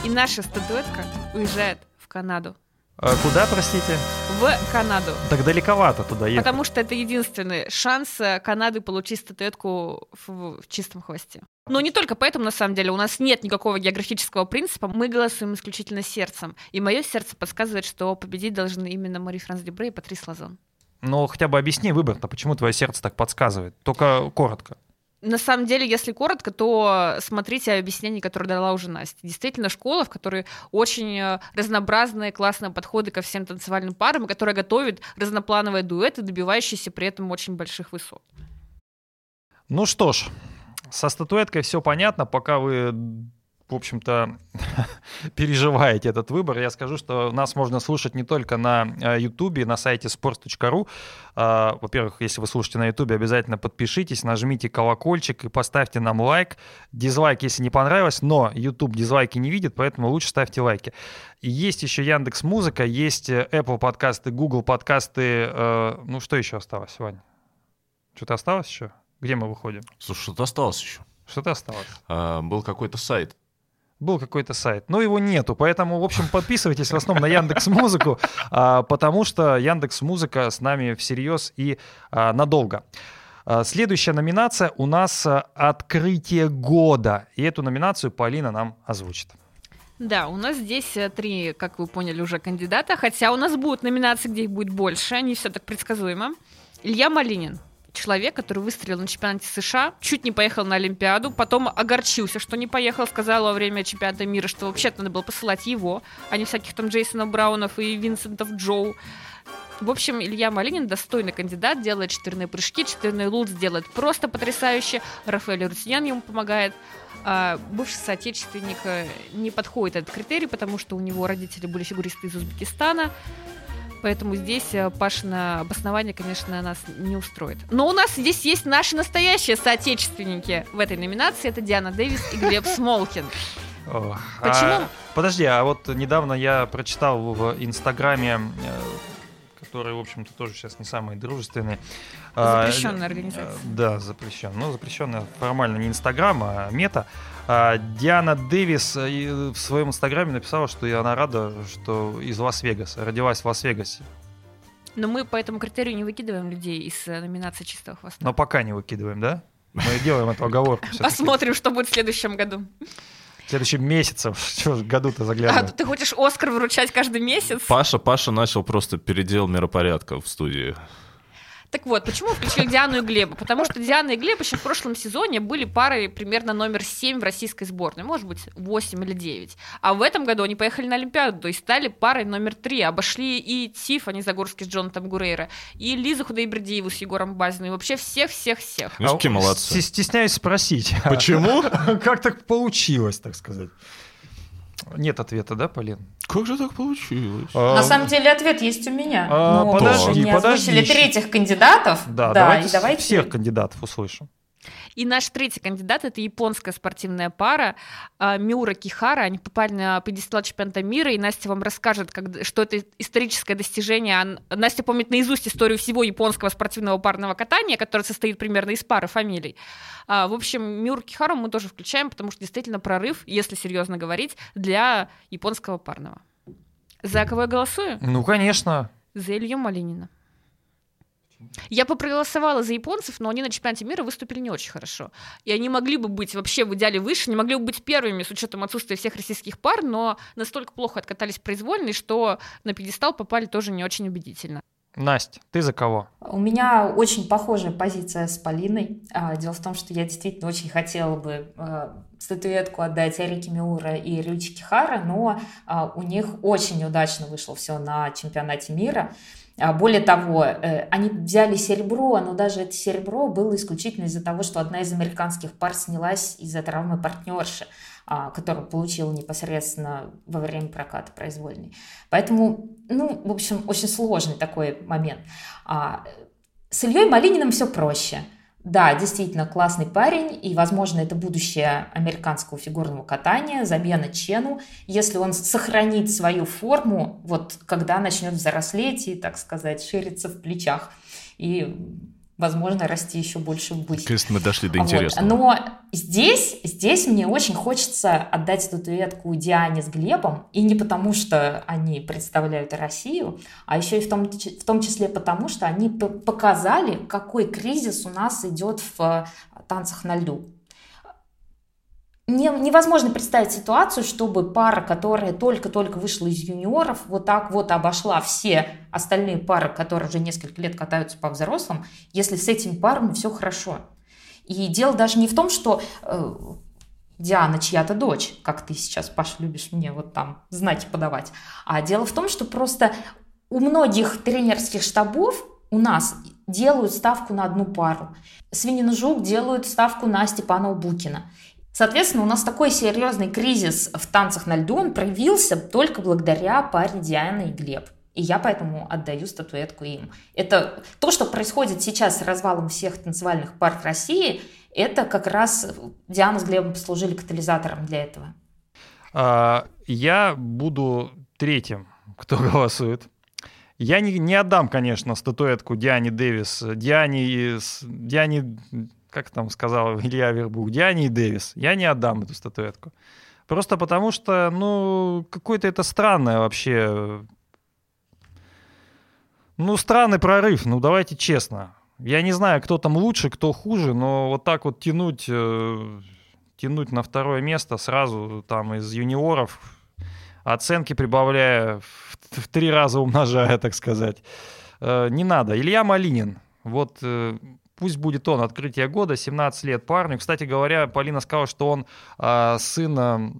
И наша статуэтка уезжает в Канаду. А куда, простите? В Канаду. Так далековато туда ехать. Потому что это единственный шанс э, Канады получить статуэтку в, в чистом хвосте. Но не только поэтому, на самом деле, у нас нет никакого географического принципа, мы голосуем исключительно сердцем. И мое сердце подсказывает, что победить должны именно Мари Франс Дебре и Патрис Лазон. Ну, хотя бы объясни выбор-то, почему твое сердце так подсказывает. Только коротко. На самом деле, если коротко, то смотрите объяснение, которое дала уже Настя. Действительно, школа, в которой очень э, разнообразные, классные подходы ко всем танцевальным парам, и которая готовит разноплановые дуэты, добивающиеся при этом очень больших высот. Ну что ж, со статуэткой все понятно, пока вы, в общем-то, переживаете этот выбор. Я скажу, что нас можно слушать не только на Ютубе, на сайте sports.ru. А, Во-первых, если вы слушаете на Ютубе, обязательно подпишитесь, нажмите колокольчик и поставьте нам лайк. Дизлайк, если не понравилось, но YouTube дизлайки не видит, поэтому лучше ставьте лайки. И есть еще Яндекс Музыка, есть э, Apple подкасты, Google подкасты. э, Ну что еще осталось, Вань? Что-то осталось еще? Где мы выходим? Слушай, что-то осталось еще. Что-то осталось. А, был какой-то сайт. Был какой-то сайт, но его нету, поэтому, в общем, подписывайтесь в основном на Яндекс Музыку, потому что Яндекс Музыка с нами всерьез и а, надолго. А, Следующая номинация у нас а, «Открытие года», и эту номинацию Полина нам озвучит. Да, у нас здесь э, три, как вы поняли, уже кандидата, хотя у нас будут номинации, где их будет больше, не все так предсказуемо. Илья Малинин. Человек, который выстрелил на чемпионате США, чуть не поехал на Олимпиаду, потом огорчился, что не поехал, сказал во время чемпионата мира, что вообще-то надо было посылать его, а не всяких там Джейсонов Браунов и Винсентов Джоу. В общем, Илья Малинин достойный кандидат, делает четырные прыжки, четырные лут сделает просто потрясающе. Рафаэль Рутинян ему помогает. А бывший соотечественник э, не подходит этот критерий, потому что у него родители были фигуристы из Узбекистана. Поэтому здесь э, Пашина обоснование, конечно, нас не устроит. Но у нас здесь есть наши настоящие соотечественники в этой номинации. Это Диана Дэвис и Глеб Смолкин. Ох, Почему? а, подожди, а вот недавно я прочитал в Инстаграме, э, который, в общем-то, тоже сейчас не самый дружественный. а, Запрещенная э, организация. Да, запрещен. Ну, запрещенная формально не Инстаграм, а Мета. А, Диана Дэвис э, и в своем Инстаграме написала, что и она рада, что из Лас-Вегаса, родилась в Лас-Вегасе. Но мы по этому критерию не выкидываем людей из э, номинации «Чистого хвоста». Но пока не выкидываем, да? Мы делаем эту оговорку. Посмотрим, что будет в следующем году. В следующем месяце, что году-то А заглядывать. ты хочешь Оскар вручать каждый месяц? Паша, Паша начал просто передел миропорядка в студии. Так вот, почему включили Диану и Глеба? Потому что Диана и Глеб еще в прошлом сезоне были парой примерно номер 7 в российской сборной, может быть, 8 или 9. А в этом году они поехали на Олимпиаду, то есть стали парой номер 3, обошли и Тифани Загорский с Джонатом Гурейро, и Лизу Худайбердиеву с Егором Базиным, и вообще всех-всех-всех. Ну, А, молодцы. Стесняюсь спросить. Почему? Как так получилось, так сказать? Нет ответа, да, Полин? Как же так получилось? А, На самом деле ответ есть у меня. А, Но подожди, мы не подожди. третьих кандидатов. Да, и давайте, давайте всех кандидатов услышим. И наш третий кандидат — это японская спортивная пара а, Миура Кихара. Они попали на пьедестал чемпионата мира, и Настя вам расскажет, как, что это историческое достижение. Настя помнит наизусть историю всего японского спортивного парного катания, которое состоит примерно из пары фамилий. А, в общем, Миуру Кихару мы тоже включаем, потому что действительно прорыв, если серьезно говорить, для японского парного. За кого я голосую? Ну, конечно. За Илью Малинина. Я бы проголосовала за японцев, но они на чемпионате мира выступили не очень хорошо. И они могли бы быть вообще в идеале выше, не могли бы быть первыми с учетом отсутствия всех российских пар, но настолько плохо откатались произвольно, что на пьедестал попали тоже не очень убедительно. Настя, ты за кого? У меня очень похожая позиция с Полиной. А, дело в том, что я действительно очень хотела бы а, статуэтку отдать Эрике Миура и Рючи Кихара, но а, у них очень неудачно вышло все на чемпионате мира. Более того, э, они взяли серебро, но даже это серебро было исключительно из-за того, что одна из американских пар снялась из-за травмы партнерши. А, которую получил непосредственно во время проката произвольной. Поэтому, ну, в общем, очень сложный такой момент. А, с Ильей Малининым все проще. Да, действительно классный парень, и, возможно, это будущее американского фигурного катания, замена Чену, если он сохранит свою форму, вот когда начнет взрослеть и, так сказать, шириться в плечах. И возможно, расти еще больше в быте. Конечно, мы дошли до интересного. Вот. Но здесь, здесь мне очень хочется отдать статуэтку Диане с Глебом, и не потому, что они представляют Россию, а еще и в том, в том числе потому, что они показали, какой кризис у нас идет в танцах на льду не, невозможно представить ситуацию, чтобы пара, которая только-только вышла из юниоров, вот так вот обошла все остальные пары, которые уже несколько лет катаются по взрослым, если с этими парами все хорошо. И дело даже не в том, что э, Диана чья-то дочь, как ты сейчас, Паш, любишь мне вот там знаки подавать, а дело в том, что просто у многих тренерских штабов у нас делают ставку на одну пару. Свинин Жук делают ставку на Степанова Букина. Соответственно, у нас такой серьезный кризис в танцах на льду, он проявился только благодаря паре Дианы и Глеб. И я поэтому отдаю статуэтку им. Это то, что происходит сейчас с развалом всех танцевальных пар в России, это как раз Диана с Глебом послужили катализатором для этого. А, я буду третьим, кто голосует. Я не, не отдам, конечно, статуэтку Диане Дэвис. Диане, Диане как там сказал Илья Вербух, Диане и Дэвис, я не отдам эту статуэтку. Просто потому что, ну, какой-то это странное вообще... Ну, странный прорыв, ну, давайте честно. Я не знаю, кто там лучше, кто хуже, но вот так вот тянуть, э, тянуть на второе место сразу там из юниоров, оценки прибавляя, в, в три раза умножая, так сказать, э, не надо. Илья Малинин, вот э, пусть будет он, открытие года, 17 лет парню. Кстати говоря, Полина сказала, что он э, сын э,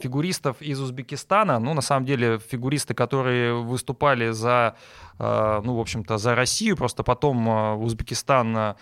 фигуристов из Узбекистана. Ну, на самом деле, фигуристы, которые выступали за, э, ну, в общем-то, за Россию, просто потом э, Узбекистан... Э,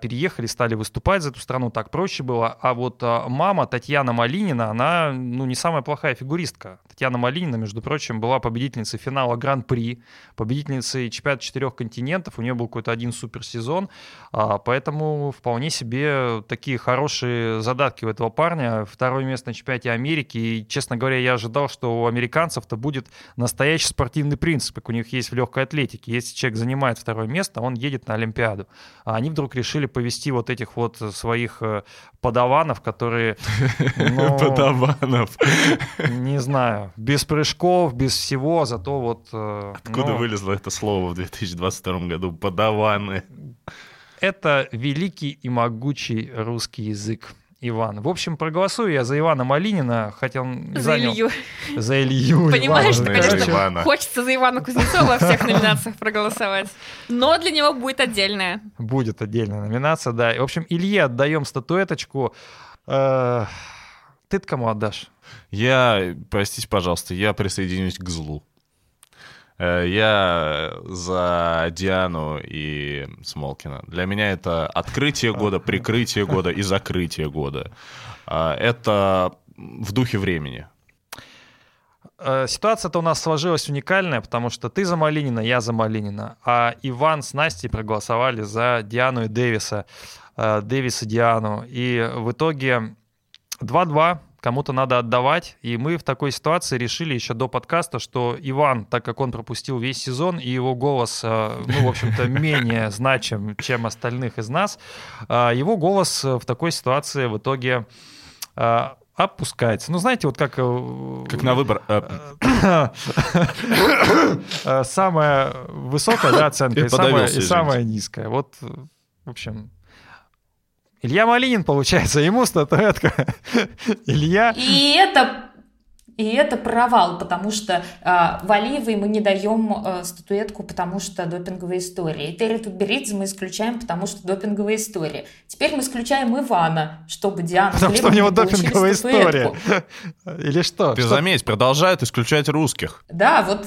переехали, стали выступать за эту страну, так проще было. А вот мама Татьяна Малинина, она, ну, не самая плохая фигуристка. Татьяна Малинина, между прочим, была победительницей финала Гран-при, победительницей чемпионата четырех континентов, у нее был какой-то один суперсезон, а, поэтому вполне себе такие хорошие задатки у этого парня. Второе место на чемпионате Америки, и, честно говоря, я ожидал, что у американцев-то будет настоящий спортивный принцип, как у них есть в легкой атлетике. Если человек занимает второе место, он едет на Олимпиаду. А они вдруг решили повести вот этих вот своих э, подаванов, которые... Ну, подаванов. Не знаю, без прыжков, без всего, зато вот... Э, Откуда ну, вылезло это слово в 2022 году? Подаваны. Это великий и могучий русский язык. Иван. В общем, проголосую я за Ивана Малинина, хотя он за занял... Илью. За Илью. Понимаешь, Ивана, конечно, Ивана. хочется за Ивана Кузнецова во всех номинациях проголосовать. Но для него будет отдельная. Будет отдельная номинация, да. В общем, Илье отдаем статуэточку. Э, ты кому отдашь? Я, простите, пожалуйста, я присоединюсь к злу. Э, я за Диану и Смолкина. Для меня это открытие года, прикрытие года и закрытие года. А, это в духе времени. Э, ситуация-то у нас сложилась уникальная, потому что ты за Малинина, я за Малинина, а Иван с Настей проголосовали за Диану и Дэвиса, э, Дэвис и Диану. И в итоге 2-2 кому-то надо отдавать. И мы в такой ситуации решили еще до подкаста, что Иван, так как он пропустил весь сезон, и его голос, э, ну, в общем-то, менее значим, чем остальных из нас, э, его голос в такой ситуации в итоге э, опускается. Ну, знаете, вот как... Как на выбор. Самая высокая да, оценка и самая, и самая низкая. Вот, в общем, Илья Малинин, получается, ему статуэтка. Илья... И это И это провал, потому что э, Валиевой мы не даем э, статуэтку, потому что допинговая история. И Терри Тутберидзе мы исключаем, потому что допинговая история. Теперь мы исключаем Ивана, чтобы Диана Потому что у него допинговая история. Или что? Ты что? заметь, продолжают исключать русских. Да, вот,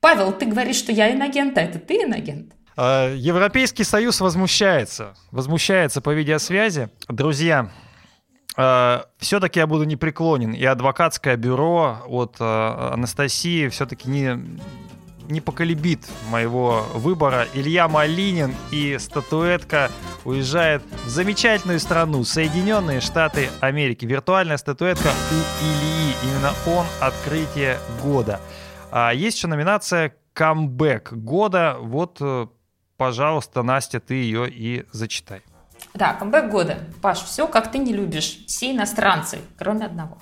Павел, ты говоришь, что я инагент, а это ты инагент. А, Европейский Союз возмущается. Возмущается по видеосвязи. Друзья, а, все-таки я буду непреклонен. И адвокатское бюро от а, Анастасии все-таки не, не поколебит моего выбора. Илья Малинин и статуэтка уезжает в замечательную страну, Соединенные Штаты Америки. Виртуальная статуэтка у Ильи. Именно он открытие года. Есть еще номинация «Камбэк года». Вот э, пожалуйста, Настя, ты ее и зачитай. Да, камбэк года. Паш, все, как ты не любишь. Все иностранцы, кроме одного.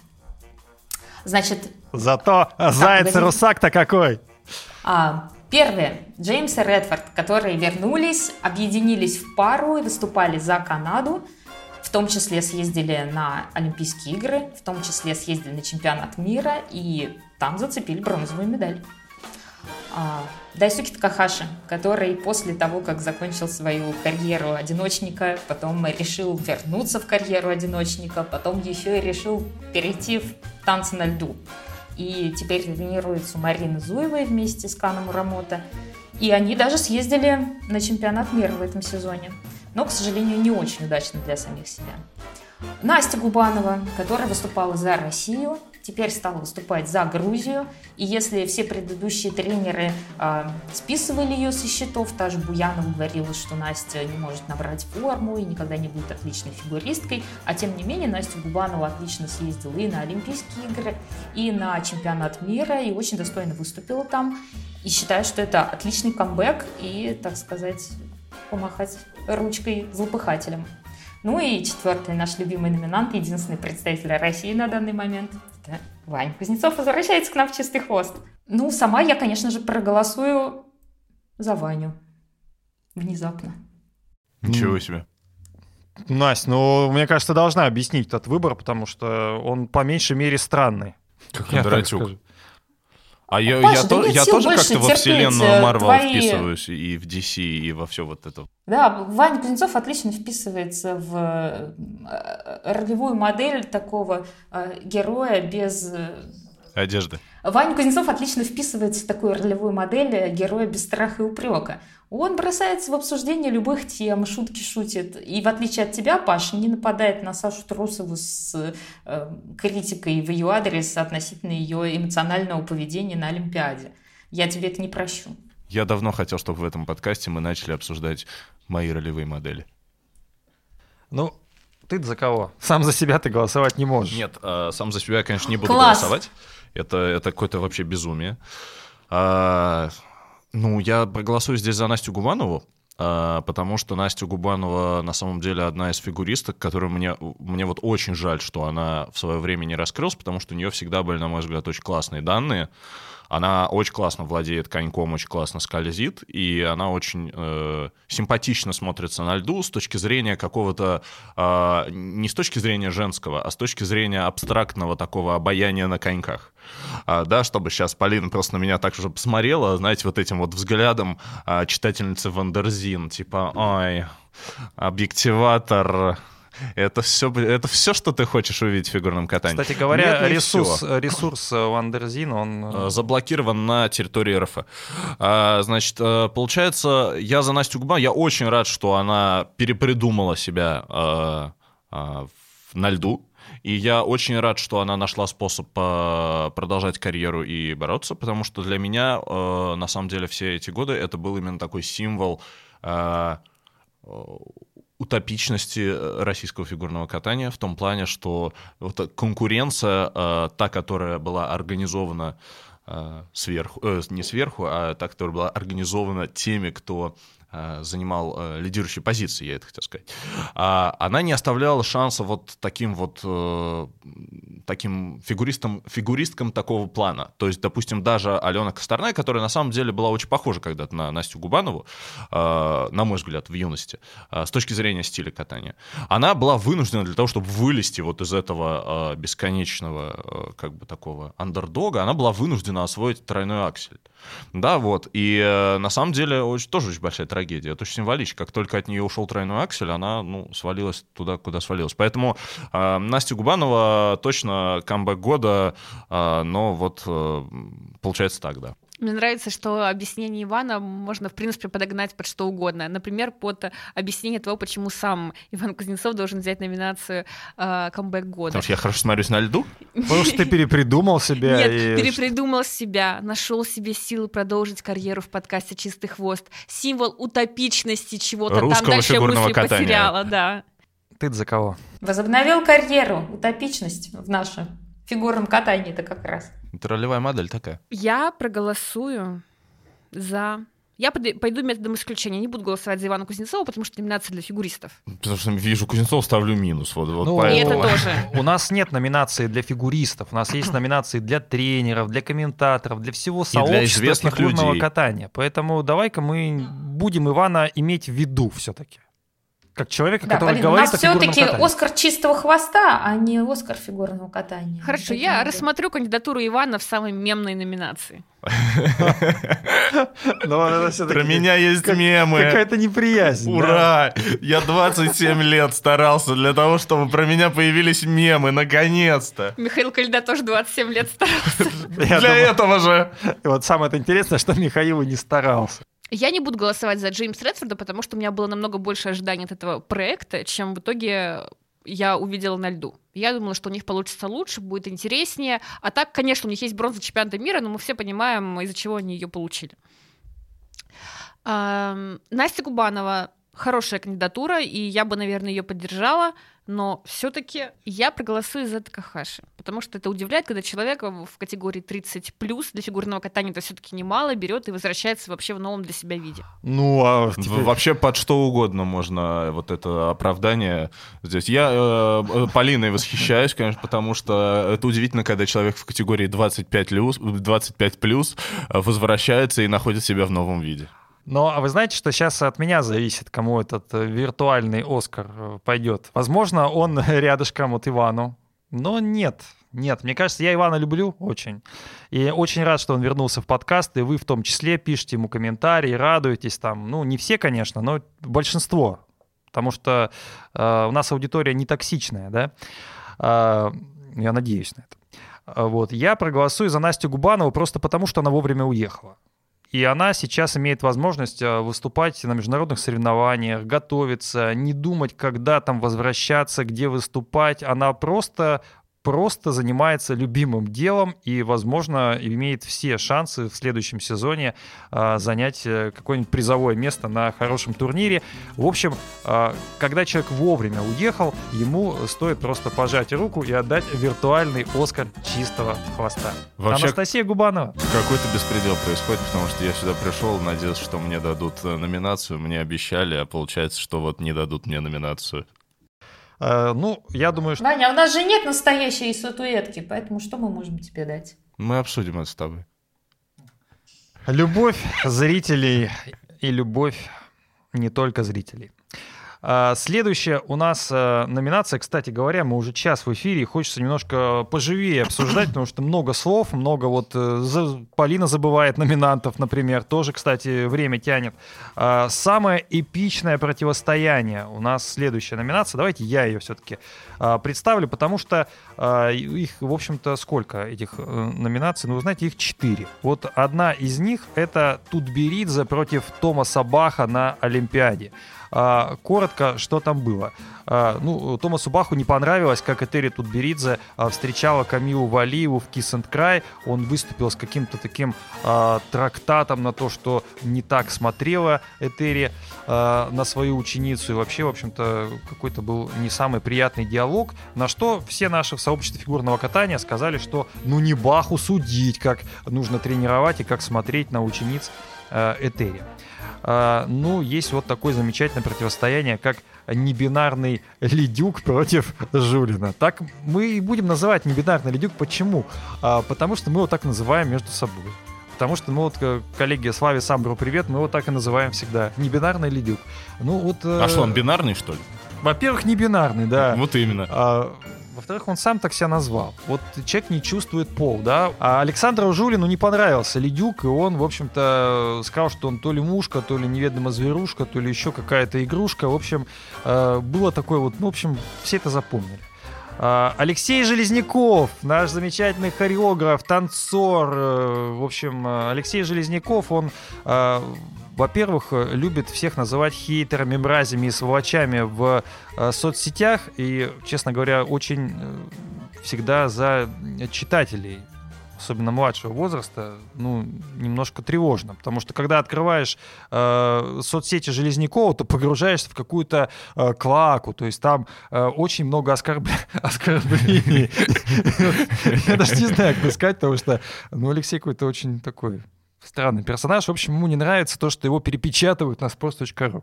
Значит... Зато заяц-русак-то какой! А, первые. Джеймс и Редфорд, которые вернулись, объединились в пару и выступали за Канаду. В том числе съездили на Олимпийские игры, в том числе съездили на чемпионат мира и там зацепили бронзовую медаль. А, Дайсуки Такахаши, который после того, как закончил свою карьеру одиночника, потом решил вернуться в карьеру одиночника, потом еще и решил перейти в танцы на льду. И теперь тренируется у Марины Зуевой вместе с Каном Мурамото. И они даже съездили на чемпионат мира в этом сезоне. Но, к сожалению, не очень удачно для самих себя. Настя Губанова, которая выступала за Россию, теперь стала выступать за Грузию. И если все предыдущие тренеры э, списывали ее со счетов, та же Буянова говорила, что Настя не может набрать форму и никогда не будет отличной фигуристкой, а тем не менее Настя Губанова отлично съездила и на Олимпийские игры, и на чемпионат мира, и очень достойно выступила там. И считаю, что это отличный камбэк и, так сказать, помахать ручкой злопыхателем. Ну и четвертый наш любимый номинант, единственный представитель России на данный момент, это Ваня Кузнецов возвращается к нам в чистый хвост. Ну, сама я, конечно же, проголосую за Ваню. Внезапно. Ничего себе. Настя, ну, мне кажется, должна объяснить этот выбор, потому что он по меньшей мере странный. Как Кондратюк. А я, Паша, я, да то, я тоже как-то во вселенную Марвел твои... вписываюсь и в DC, и во все вот это. Да, Ваня Кузнецов отлично вписывается в э, ролевую модель такого э, героя без... Э, Одежды. Ваня Кузнецов отлично вписывается в такую ролевую модель героя без страха и упрека. Он бросается в обсуждение любых тем, шутки шутит. И в отличие от тебя, Паша, не нападает на Сашу Трусову с э, критикой в ее адрес относительно ее эмоционального поведения на Олимпиаде. Я тебе это не прощу. Я давно хотел, чтобы в этом подкасте мы начали обсуждать мои ролевые модели. Ну, ты за кого? Сам за себя ты голосовать не можешь. Нет, э, сам за себя я, конечно, не буду Класс. голосовать. Это, это какое-то вообще безумие. А, ну, я проголосую здесь за Настю Губанову, а, потому что Настя Губанова на самом деле одна из фигуристок, которую мне, мне вот очень жаль, что она в свое время не раскрылась, потому что у нее всегда были, на мой взгляд, очень классные данные. Она очень классно владеет коньком, очень классно скользит, и она очень э, симпатично смотрится на льду с точки зрения какого-то, э, не с точки зрения женского, а с точки зрения абстрактного такого обаяния на коньках. А, да, чтобы сейчас Полина просто на меня так уже посмотрела, знаете, вот этим вот взглядом а, читательницы Wonderzine, типа, ой, объективатор, это все, это все, что ты хочешь увидеть в фигурном катании. Кстати говоря, Нет, ресурс, ресурс Wonderzine, он... Э, заблокирован на территории РФ. А, значит, э, получается, я за Настю Губа, я очень рад, что она перепридумала себя на льду. И я очень рад, что она нашла способ продолжать карьеру и бороться, потому что для меня, на самом деле, все эти годы это был именно такой символ утопичности э, российского фигурного катания в том плане, что вот конкуренция, э, та, которая была организована э, сверху, не сверху, а та, которая была организована теми, кто занимал э, лидирующие позиции, я это хотел сказать, а, она не оставляла шанса вот таким вот э, таким фигуристам, фигуристкам такого плана. То есть, допустим, даже Алена Косторная, которая на самом деле была очень похожа когда-то на Настю Губанову, э, на мой взгляд, в юности, э, с точки зрения стиля катания, она была вынуждена для того, чтобы вылезти вот из этого э, бесконечного, э, как бы такого андердога, она была вынуждена освоить тройной аксель. Да, вот. И э, на самом деле очень, тоже очень большая трагедия. Это очень символично. Как только от нее ушел тройной аксель, она ну, свалилась туда, куда свалилась. Поэтому э, Настя Губанова точно камбэк года, э, но вот э, получается так, да. Мне нравится, что объяснение Ивана можно, в принципе, подогнать под что угодно. Например, под объяснение того, почему сам Иван Кузнецов должен взять номинацию э, «Камбэк года». Потому что я хорошо смотрюсь на льду? Потому что ты перепридумал себя. Нет, и... перепридумал себя, нашел себе силы продолжить карьеру в подкасте «Чистый хвост». Символ утопичности чего-то. Русского Там дальше мысли катания. потеряла, да. Ты за кого? Возобновил карьеру, утопичность в нашем фигурном катании это как раз. Это ролевая модель такая. Я проголосую за... Я пойду методом исключения. Не буду голосовать за Ивана Кузнецова, потому что номинация для фигуристов. Потому что вижу Кузнецова, ставлю минус. Вот, вот Ну, И это тоже. У нас нет номинации для фигуристов, у нас есть номинации для тренеров, для комментаторов, для всего для сообщества известных фигурного людей. катания. Поэтому давай-ка мы будем Ивана иметь в виду все-таки. Как человека, Да, который Полина, у говорит нас о фигурном все-таки. Оскар чистого хвоста, а не Оскар фигурного катания. Хорошо, я это рассмотрю кандидатуру Ивана в самой мемной номинации. Всё-таки Про меня есть мемы. Какая-то неприязнь. Ура! Я 27 лет старался для того, чтобы про меня появились мемы, наконец-то. Михаил Кальда тоже 27 лет старался. Для этого же. Вот самое интересное, что Михаил и не старался. Я не буду голосовать за Джеймса Редфорда, потому что у меня было намного больше ожиданий от этого проекта, чем в итоге я увидела на льду. Я думала, что у них получится лучше, будет интереснее. А так, конечно, у них есть бронза чемпионата мира, но мы все понимаем, из-за чего они ее получили. Настя Кубанова хорошая кандидатура, и я бы, наверное, ее поддержала, но все-таки я проголосую за Такахаши, потому что это удивляет, когда человек в категории 30 плюс для фигурного катания это все-таки немало берет и возвращается вообще в новом для себя виде. Ну, а теперь- Вообще под что угодно можно вот это оправдание здесь. Я э, э, Полиной восхищаюсь, конечно, потому что это удивительно, когда человек в категории 25 плюс, 25 плюс э, возвращается и находит себя в новом виде. Но а вы знаете, что сейчас от меня зависит, кому этот э, виртуальный Оскар э, пойдет. Возможно, он рядышком вот Ивану. Но нет, нет. Мне кажется, я Ивана люблю очень. И очень рад, что он вернулся в подкаст, и вы в том числе пишете ему комментарии, радуетесь там. Ну, не все, конечно, но большинство. Потому что э, у нас аудитория не токсичная, да? А, я надеюсь на это. А, Вот. Я проголосую за Настю Губанову просто потому, что она вовремя уехала. И она сейчас имеет возможность э, выступать на международных соревнованиях, готовиться, не думать, когда там возвращаться, где выступать. Она просто просто занимается любимым делом и, возможно, имеет все шансы в следующем сезоне э, занять э, какое-нибудь призовое место на хорошем турнире. В общем, э, когда человек вовремя уехал, ему стоит просто пожать руку и отдать виртуальный Оскар чистого хвоста. Вообще- Анастасия Губанова. Какой-то беспредел происходит, потому что я сюда пришел, надеялся, что мне дадут э, номинацию, мне обещали, а получается, что вот не дадут мне номинацию. Э, ну, я думаю, что... Ваня, у нас же нет настоящей статуэтки, поэтому что мы можем тебе дать? Мы обсудим это с тобой. Любовь зрителей и любовь не только зрителей. А, Следующая у нас э, номинация, кстати говоря, мы уже час в эфире, и хочется немножко поживее обсуждать, потому что много слов, много вот... э, Полина забывает номинантов, например, тоже, кстати, время тянет. А, Самое эпичное противостояние у нас следующая номинация. Давайте я ее все-таки представлю, потому что а, их, в общем-то, сколько этих э, номинаций? Ну, вы знаете, их четыре. Вот одна из них — это Тутберидзе против Томаса Баха на Олимпиаде. А, коротко, что там было. А, ну, Томасу Баху не понравилось, как Этери Тутберидзе а, встречала Камилу Валиеву в Kiss and Cry. Он выступил с каким-то таким трактатом на то, что не так смотрела Этери на свою ученицу. И вообще, в общем-то, какой-то был не самый приятный диалог. На что все наши в сообществе фигурного катания сказали, что ну не Баху судить, как нужно тренировать и как смотреть на учениц Этери. А, ну, есть вот такое замечательное противостояние, как небинарный Ледюк против Жулина. Так мы и будем называть небинарный Ледюк. Почему? А, потому что мы его так называем между собой. Потому что мы вот, э, коллеги, Славе Самбру привет, мы его так и называем всегда. Небинарный Ледюк. Ну, вот, э, А что, он бинарный, что ли? Во-первых, не бинарный, да. Вот именно. А, во-вторых, он сам так себя назвал. Вот человек не чувствует пол, да. А Александру Жулину не понравился Ледюк, и он, в общем-то, сказал, что он то ли мушка, то ли неведомо зверушка, то ли еще какая-то игрушка. В общем, э, было такое вот, ну, в общем, все это запомнили. А, Алексей Железняков, наш замечательный хореограф, танцор. э, В общем, э, Алексей Железняков, он, во-первых, э, любит всех называть хейтерами, мразями и сволочами в э, соцсетях. И, честно говоря, очень э, всегда за читателей особенно младшего возраста, ну, немножко тревожно. Потому что когда открываешь э, соцсети Железнякова, то погружаешься в какую-то э, клаку. То есть там э, очень много оскорб- оскорблений. Я даже не знаю, как сказать, потому что, ну, Алексей какой-то очень такой странный персонаж. В общем, ему не нравится то, что его перепечатывают на sпрос.ru.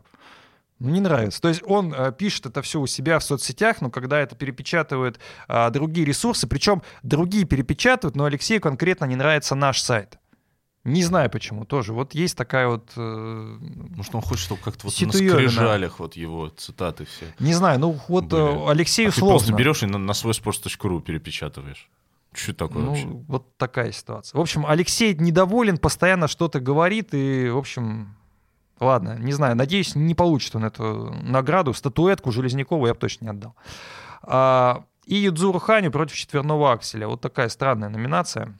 Ну, не нравится. То есть он э, пишет это все у себя в соцсетях, но когда это перепечатывают а, другие ресурсы, причем другие перепечатывают, но Алексею конкретно не нравится наш сайт. Не знаю почему тоже. Вот есть такая вот... э, Может, он хочет, чтобы как-то вот на скрижалях вот его цитаты все. не знаю, ну вот э, Были. Алексею А ты просто сложно. берешь и на, на свой sports.ru перепечатываешь. Что такое вообще? Ну, вот такая ситуация. В общем, Алексей недоволен, постоянно что-то говорит, и, в общем, ладно, не знаю, надеюсь, не получит он эту награду, статуэтку Железнякову я бы точно не отдал. А, и Юдзуру Ханю против четверного акселя. Вот такая странная номинация.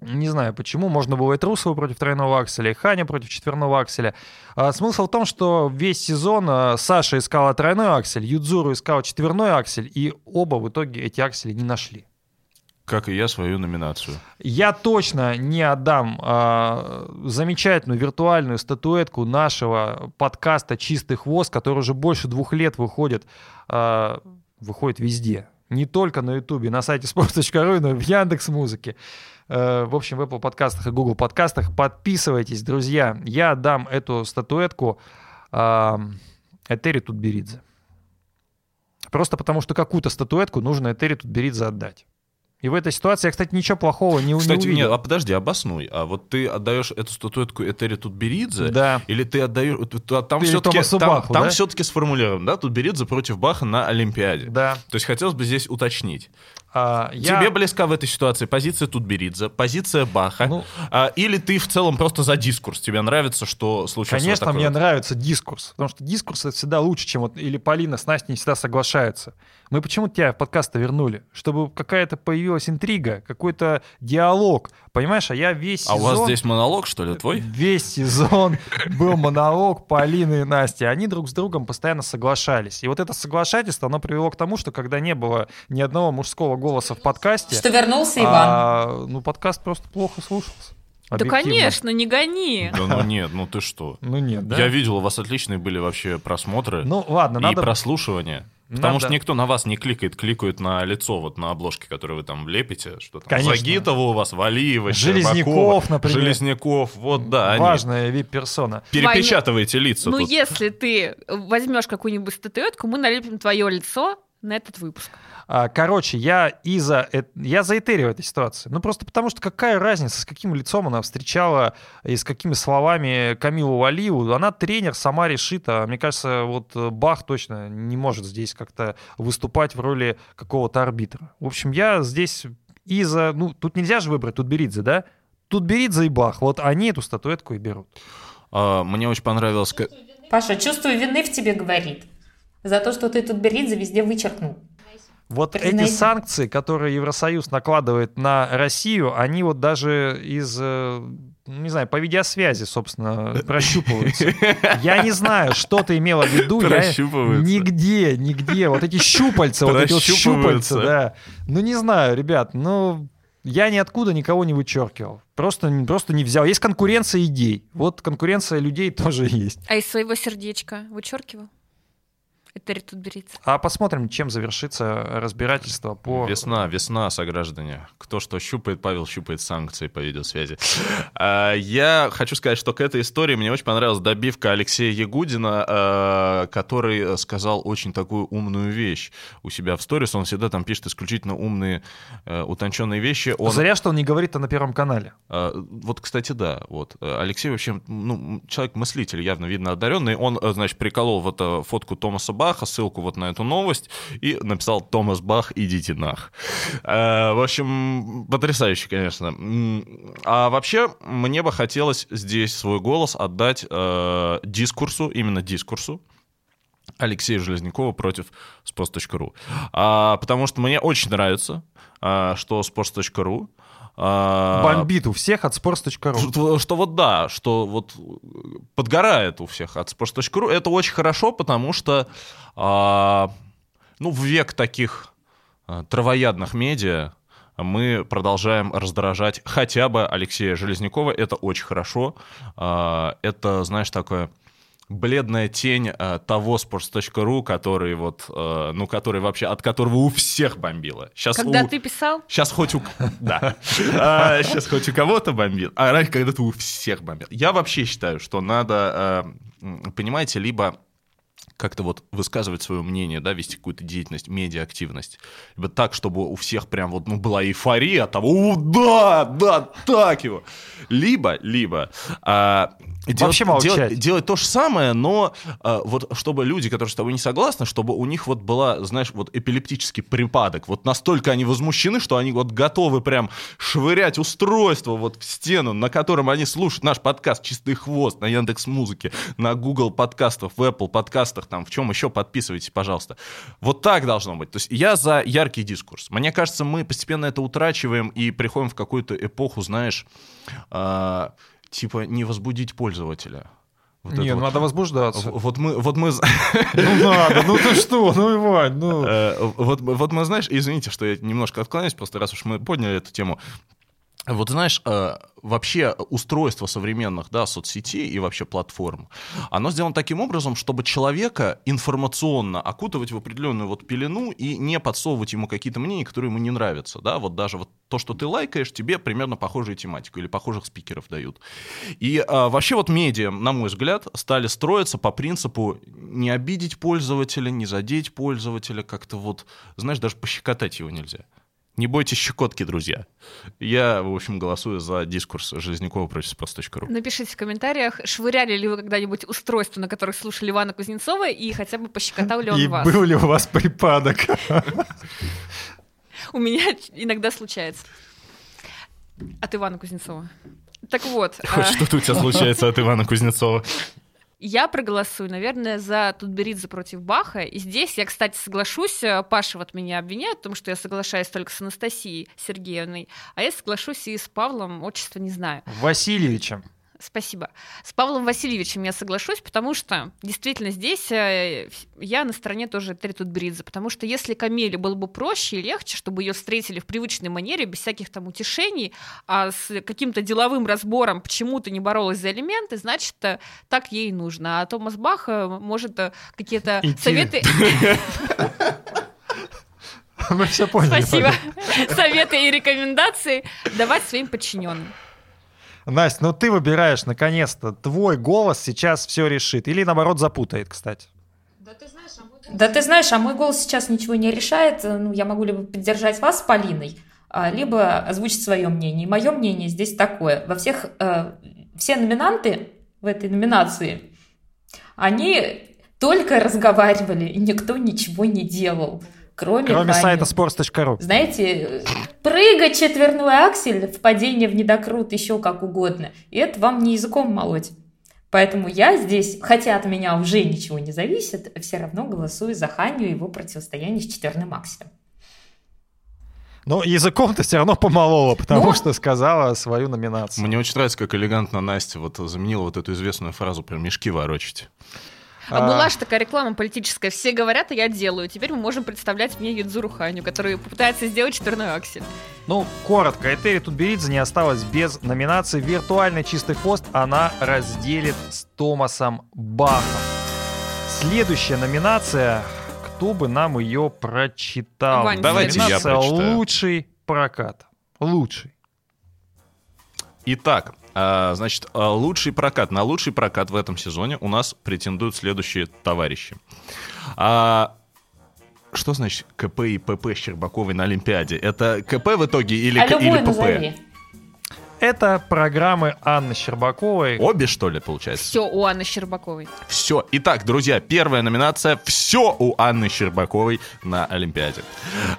Не знаю почему. Можно было и Трусова против тройного акселя, и Ханя против четверного акселя. А, смысл в том, что весь сезон а, Саша искала тройной аксель, Юдзуру искала четверной аксель, и оба в итоге эти аксели не нашли. Как и я свою номинацию. Я точно не отдам а, замечательную виртуальную статуэтку нашего подкаста «Чистый хвост», который уже больше двух лет выходит, а, выходит везде. Не только на Ютубе, на сайте sports.ru, но и в Яндекс Музыке. В общем, в Apple подкастах и Google подкастах. Подписывайтесь, друзья. Я отдам эту статуэтку а, Этери Тутберидзе. Просто потому, что какую-то статуэтку нужно Этери Тутберидзе отдать. И в этой ситуации я, кстати, ничего плохого не, не Кстати, увидел. нет, а подожди, обоснуй. А вот ты отдаешь эту статуэтку Этери Тутберидзе, Да. или ты отдаешь... т- Там все-таки, Томасу там, Баху, там да? все-таки сформулировано, да? Тутберидзе против Баха на Олимпиаде. Да. То есть хотелось бы здесь уточнить. А, я- Тебе близка в этой ситуации позиция Тутберидзе, позиция Баха, Ну- а, или ты в целом просто за дискурс? Тебе нравится, что случилось Конечно, вот мне вот? нравится дискурс, потому что дискурс это всегда лучше, чем вот или Полина с Настей не всегда соглашаются. Мы почему тебя в подкаст вернули? Чтобы какая-то появилась интрига, какой-то диалог, понимаешь? А я весь А у сезон... вас здесь монолог, что ли, твой? Весь сезон был монолог Полины и Насти. Они друг с другом постоянно соглашались. И вот это соглашательство, оно привело к тому, что когда не было ни одного мужского голоса в подкасте... Что вернулся Иван. а, ну, подкаст просто плохо слушался. Да, Объективно. конечно, не гони. Да ну нет, ну ты что? Ну нет, да? Я видел, у вас отличные были вообще просмотры Ну ладно, и надо... прослушивания. Потому Надо- что никто на вас не кликает, кликают на лицо, вот на обложке, которую вы там лепите. Что там? Конечно. Загитова у вас, Валиева, Железняков, например. Железняков, вот да, они. Важная вип-персона. Перепечатывайте лица Ну, тут. если ты возьмешь какую-нибудь статуэтку, мы налепим твое лицо на этот выпуск. А, Короче, я из-за эт- я за Этери в этой ситуации. Ну, просто потому что какая разница, с каким лицом она встречала и с какими словами Камилу Валиеву. Она тренер, сама решит. А мне кажется, вот э, Бах точно не может здесь как-то выступать в роли какого-то арбитра. В общем, я здесь из-за... Ну, тут нельзя же выбрать Тутберидзе, да? Тутберидзе и Бах. Вот они эту статуэтку и берут. А, Мне очень понравилось... Паша, чувство вины в тебе говорит. За то, что ты тут Беридзе везде вычеркнул. Вот эти Признаете? санкции, которые Евросоюз накладывает на Россию, они вот даже из, э, не знаю, по видеосвязи, собственно, прощупываются. Я не знаю, что ты имела в виду. Я Прощупываются. нигде, нигде. Вот эти щупальца, вот эти вот щупальца, да. Ну, не знаю, ребят, ну... Я ниоткуда никого не вычеркивал. Просто, просто не взял. Есть конкуренция идей. Вот конкуренция людей тоже есть. А из своего сердечка вычеркивал? Этери Тутберидзе. А посмотрим, чем завершится разбирательство по... Весна, весна, сограждане. Кто что щупает, Павел щупает санкции по видеосвязи. А, Я хочу сказать, что к этой истории мне очень понравилась добивка Алексея Ягудина, а, который сказал очень такую умную вещь у себя в сторис. Он всегда там пишет исключительно умные, э, утонченные вещи. Он... Зря, что он не говорит это на Первом канале. А, Вот, кстати, да. Вот. Алексей вообще, ну, человек-мыслитель, явно видно одаренный. Он, э, значит, приколол вот э, фотку Томаса Баха, ссылку вот на эту новость, и написал «Томас Бах, идите нах». Э, В общем, потрясающе, конечно. А вообще, мне бы хотелось здесь свой голос отдать э, дискурсу, именно дискурсу, Алексея Железнякова против sports.ru. А, потому что мне очень нравится, а, что sports.ru Бомбит у всех от sports.ru. что, что вот да, что вот подгорает у всех от sports.ru. Это очень хорошо, потому что а, ну, в век таких а, травоядных медиа мы продолжаем раздражать хотя бы Алексея Железнякова. Это очень хорошо. А, это, знаешь, такое бледная тень а, того sports.ru, который вот, а, ну, который вообще, от которого у всех бомбило. Сейчас Когда у... ты писал, Сейчас хоть у... Да. Сейчас хоть у кого-то бомбит, а раньше когда-то у всех бомбил. Я вообще считаю, что надо, э, понимаете, либо как-то вот высказывать свое мнение, да, вести какую-то деятельность, медиа-активность. Либо так, чтобы у всех прям вот, ну, была эйфория от того, «О, да, да, так его. Либо, либо а, Вообще делать, делать- делать то же самое, но а, вот чтобы люди, которые с тобой не согласны, чтобы у них вот была, знаешь, вот эпилептический припадок. Вот настолько они возмущены, что они вот готовы прям швырять устройство вот в стену, на котором они слушают наш подкаст «Чистый хвост» на Яндекс Музыке, на Google подкастах, в Apple подкастах, там, в чем еще подписывайтесь, пожалуйста. Вот так должно быть. То есть я за яркий дискурс. Мне кажется, мы постепенно это утрачиваем и приходим в какую-то эпоху, знаешь, а, типа не возбудить пользователя. Вот Не, это ну вот. надо возбуждаться. Вот мы, вот мы, Ну надо, ну ты что, ну Иван, ну... э, вот, вот мы, знаешь, извините, что я немножко отклоняюсь, просто раз уж мы подняли эту тему. Вот знаешь, э, вообще устройство современных да, соцсетей и вообще платформ, оно сделано таким образом, чтобы человека информационно окутывать в определенную вот пелену и не подсовывать ему какие-то мнения, которые ему не нравятся. Да? Вот даже вот то, что ты лайкаешь, тебе примерно похожую тематику или похожих спикеров дают. И а, вообще вот медиа, на мой взгляд, стали строиться по принципу не обидеть пользователя, не задеть пользователя, как-то вот, знаешь, даже пощекотать его нельзя. Не бойтесь щекотки, друзья. Я, в общем, голосую за дискурс Железнякова против sports.ru. напишите в комментариях, швыряли ли вы когда-нибудь устройства, на которых слушали Ивана Кузнецова, и хотя бы пощекотал ли он И вас. был ли у вас припадок? У меня иногда случается. От Ивана Кузнецова. Так вот, Хоть а, что-то у тебя случается от Ивана Кузнецова. Я проголосую, наверное, за Тутберидзе против Баха. И здесь я, кстати, соглашусь. э, Паша вот меня обвиняет в том, что я соглашаюсь только с Анастасией Сергеевной. А я соглашусь и с Павлом, отчество не знаю. Васильевичем. Спасибо. С Павлом Васильевичем я соглашусь, потому что действительно здесь э, я на стороне тоже Терри Тутберидзе, потому что если Камиле было бы проще и легче, чтобы ее встретили в привычной манере, без всяких там утешений, а с каким-то деловым разбором, почему ты не боролась за элементы, значит, э, так ей и нужно. А Томас Бах э, может какие-то советы... Мы все поняли. Спасибо. Советы и рекомендации давать своим подчиненным. Настя, ну ты выбираешь, наконец-то. Твой голос сейчас все решит. Или, наоборот, запутает, кстати. Да ты знаешь, а мой голос сейчас ничего не решает. Ну, я могу либо поддержать вас с Полиной, а, либо озвучить свое мнение. И мое мнение здесь такое. Во всех, э, все номинанты в этой номинации, они только разговаривали, и никто ничего не делал. Кроме, Кроме сайта sports.ru. Знаете, прыгать четверной аксель, впадение в недокрут, еще как угодно. И это вам не языком молоть. Поэтому я здесь, хотя от меня уже ничего не зависит, все равно голосую за Ханю и его противостояние с четверным акселем. Но языком ты все равно помолола, потому Ну. что сказала свою номинацию. Мне очень нравится, как элегантно Настя вот заменила вот эту известную фразу про мешки ворочать. А, А. была же такая реклама политическая. Все говорят, а я делаю. Теперь мы можем представлять мне Юдзуру Ханю, который попытается сделать четверной аксель. Ну, коротко, Этери Тутберидзе не осталась без номинации. Виртуальный чистый хвост она разделит с Томасом Бахом. Следующая номинация. Кто бы нам ее прочитал? Вань, Давайте я Номинация прочитаю. Лучший прокат. Лучший. Итак, значит, а, лучший прокат. На лучший прокат в этом сезоне у нас претендуют следующие товарищи. А, Что значит КП и ПП Щербаковой на Олимпиаде? Это КП в итоге или, А или ПП? назови. Это программы Анны Щербаковой. Обе, что ли, получается? Все у Анны Щербаковой. Все. Итак, друзья, первая номинация «Все у Анны Щербаковой на Олимпиаде».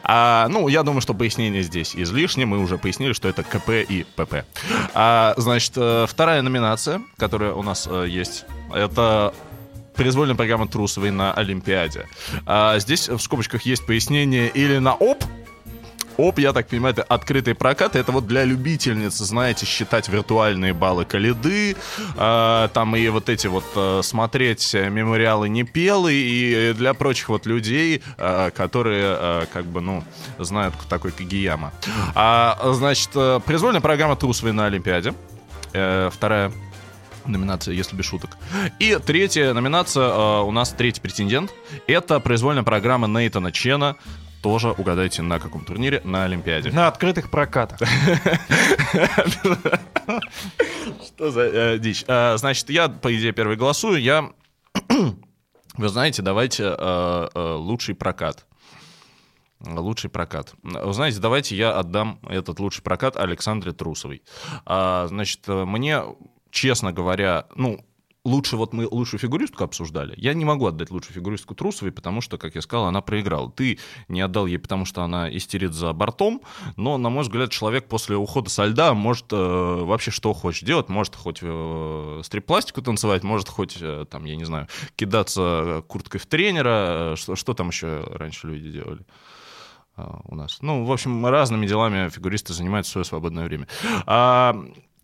А, ну, я думаю, что пояснение здесь излишне. Мы уже пояснили, что это КП и ПП. А, значит, э, вторая номинация, которая у нас э, есть, это произвольная программа Трусовой на Олимпиаде. А, здесь в скобочках есть пояснение или на ОП, ОП, я так понимаю, это открытый прокат. Это вот для любительниц, знаете, считать виртуальные баллы Калиды, э, там и вот эти вот э, смотреть мемориалы Непелы, и для прочих вот людей, э, которые э, как бы, ну, знают, кто такой Кагияма. А, значит, э, произвольная программа Трусовой на Олимпиаде. Э, вторая номинация, если без шуток. И третья номинация, э, у нас третий претендент, это произвольная программа Нейтана Чена, тоже угадайте на каком турнире, на Олимпиаде. На открытых прокатах. Что за э, дичь? Э, значит, я, по идее, первый голосую. Я, вы знаете, давайте э, лучший прокат. Лучший прокат. Вы знаете, давайте я отдам этот лучший прокат Александре Трусовой. А, значит, мне, честно говоря, ну, лучше вот мы лучшую фигуристку обсуждали. Я не могу отдать лучшую фигуристку Трусовой, потому что, как я сказал, она проиграла. Ты не отдал ей, потому что она истерит за бортом, но, на мой взгляд, человек после ухода со льда может э, вообще что хочет делать. Может хоть э, стрип-пластику танцевать, может хоть, э, там, я не знаю, кидаться курткой в тренера. Э, Что, что там еще раньше люди делали? а, у нас. Ну, в общем, разными делами фигуристы занимаются в свое свободное время. А,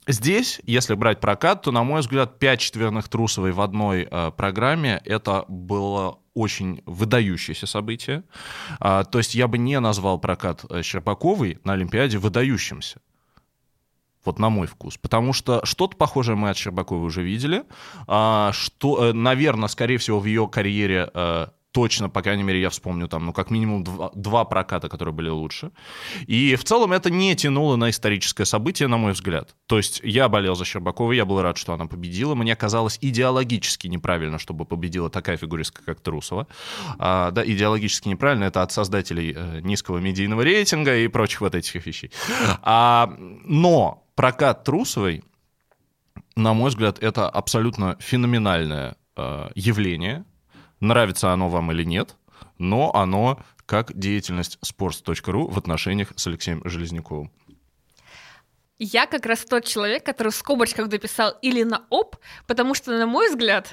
Здесь, если брать прокат, то, на мой взгляд, 5 четверных трусовой в одной э, программе это было очень выдающееся событие. А, то есть я бы не назвал прокат э, Щербаковой на Олимпиаде выдающимся. Вот на мой вкус. Потому что что-то похожее мы от Щербаковой уже видели. А, что, наверное, скорее всего, в ее карьере э, точно, по крайней мере, я вспомню там, ну, как минимум два, два проката, которые были лучше. И в целом это не тянуло на историческое событие, на мой взгляд. То есть я болел за Щербакову, я был рад, что она победила. Мне казалось идеологически неправильно, чтобы победила такая фигуристка, как Трусова. А, да, идеологически неправильно, это от создателей э, низкого медийного рейтинга и прочих вот этих вещей. А, но прокат Трусовой, на мой взгляд, это абсолютно феноменальное э, явление, нравится оно вам или нет, но оно как деятельность sports.ru в отношениях с Алексеем Железняковым. Я как раз тот человек, который в скобочках дописал или на ОП, потому что, на мой взгляд,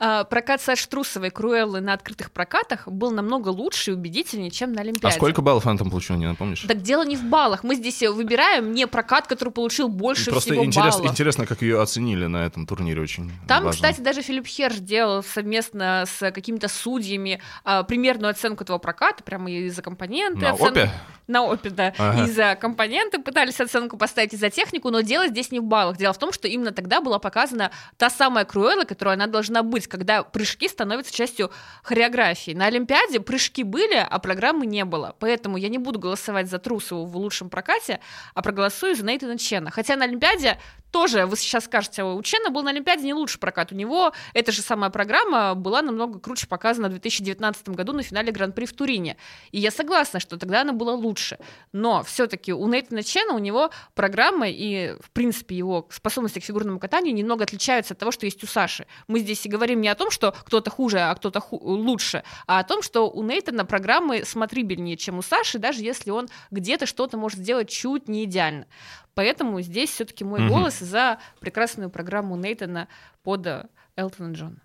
э, прокат Саши Трусовой Круэллы на открытых прокатах был намного лучше и убедительнее, чем на А Олимпиаде. сколько баллов она там получила, не напомнишь? Так дело не в баллах. Мы здесь выбираем не прокат, который получил больше Просто всего интерес- баллов. интересно, как ее оценили на этом турнире очень Там, важно. кстати, даже Филипп Херш делал совместно с какими-то судьями а, примерную оценку этого проката, прямо и за компоненты. На оцен- опе? На опе, да. Ага. И за компоненты пытались оценку поставить, и за технику, но дело здесь не в баллах. Дело в том, что именно тогда была показана та самая Круэлла, которая она должна быть, когда прыжки становятся частью хореографии. На Олимпиаде прыжки были, а программы не было. Поэтому я не буду голосовать за Трусову в лучшем прокате, а проголосую за Нейтана Чена. Хотя на Олимпиаде тоже, вы сейчас скажете, у Чена был на Олимпиаде не лучший прокат. У него эта же самая программа была намного круче показана в 2019 году на финале Гран-при в Турине. И я согласна, что тогда она была лучше. Но все-таки у Нейтана Чена, у него программа и, в принципе, его способности к фигурному катанию немного отличаются от того, что есть у Саши. Мы здесь и говорим не о том, что кто-то хуже, а кто-то ху- лучше, а о том, что у Нейтана программы смотрибельнее, чем у Саши, даже если он где-то что-то может сделать чуть не идеально. Поэтому здесь все-таки мой Мгм. голос за прекрасную программу Нейтана под э, Элтона Джона.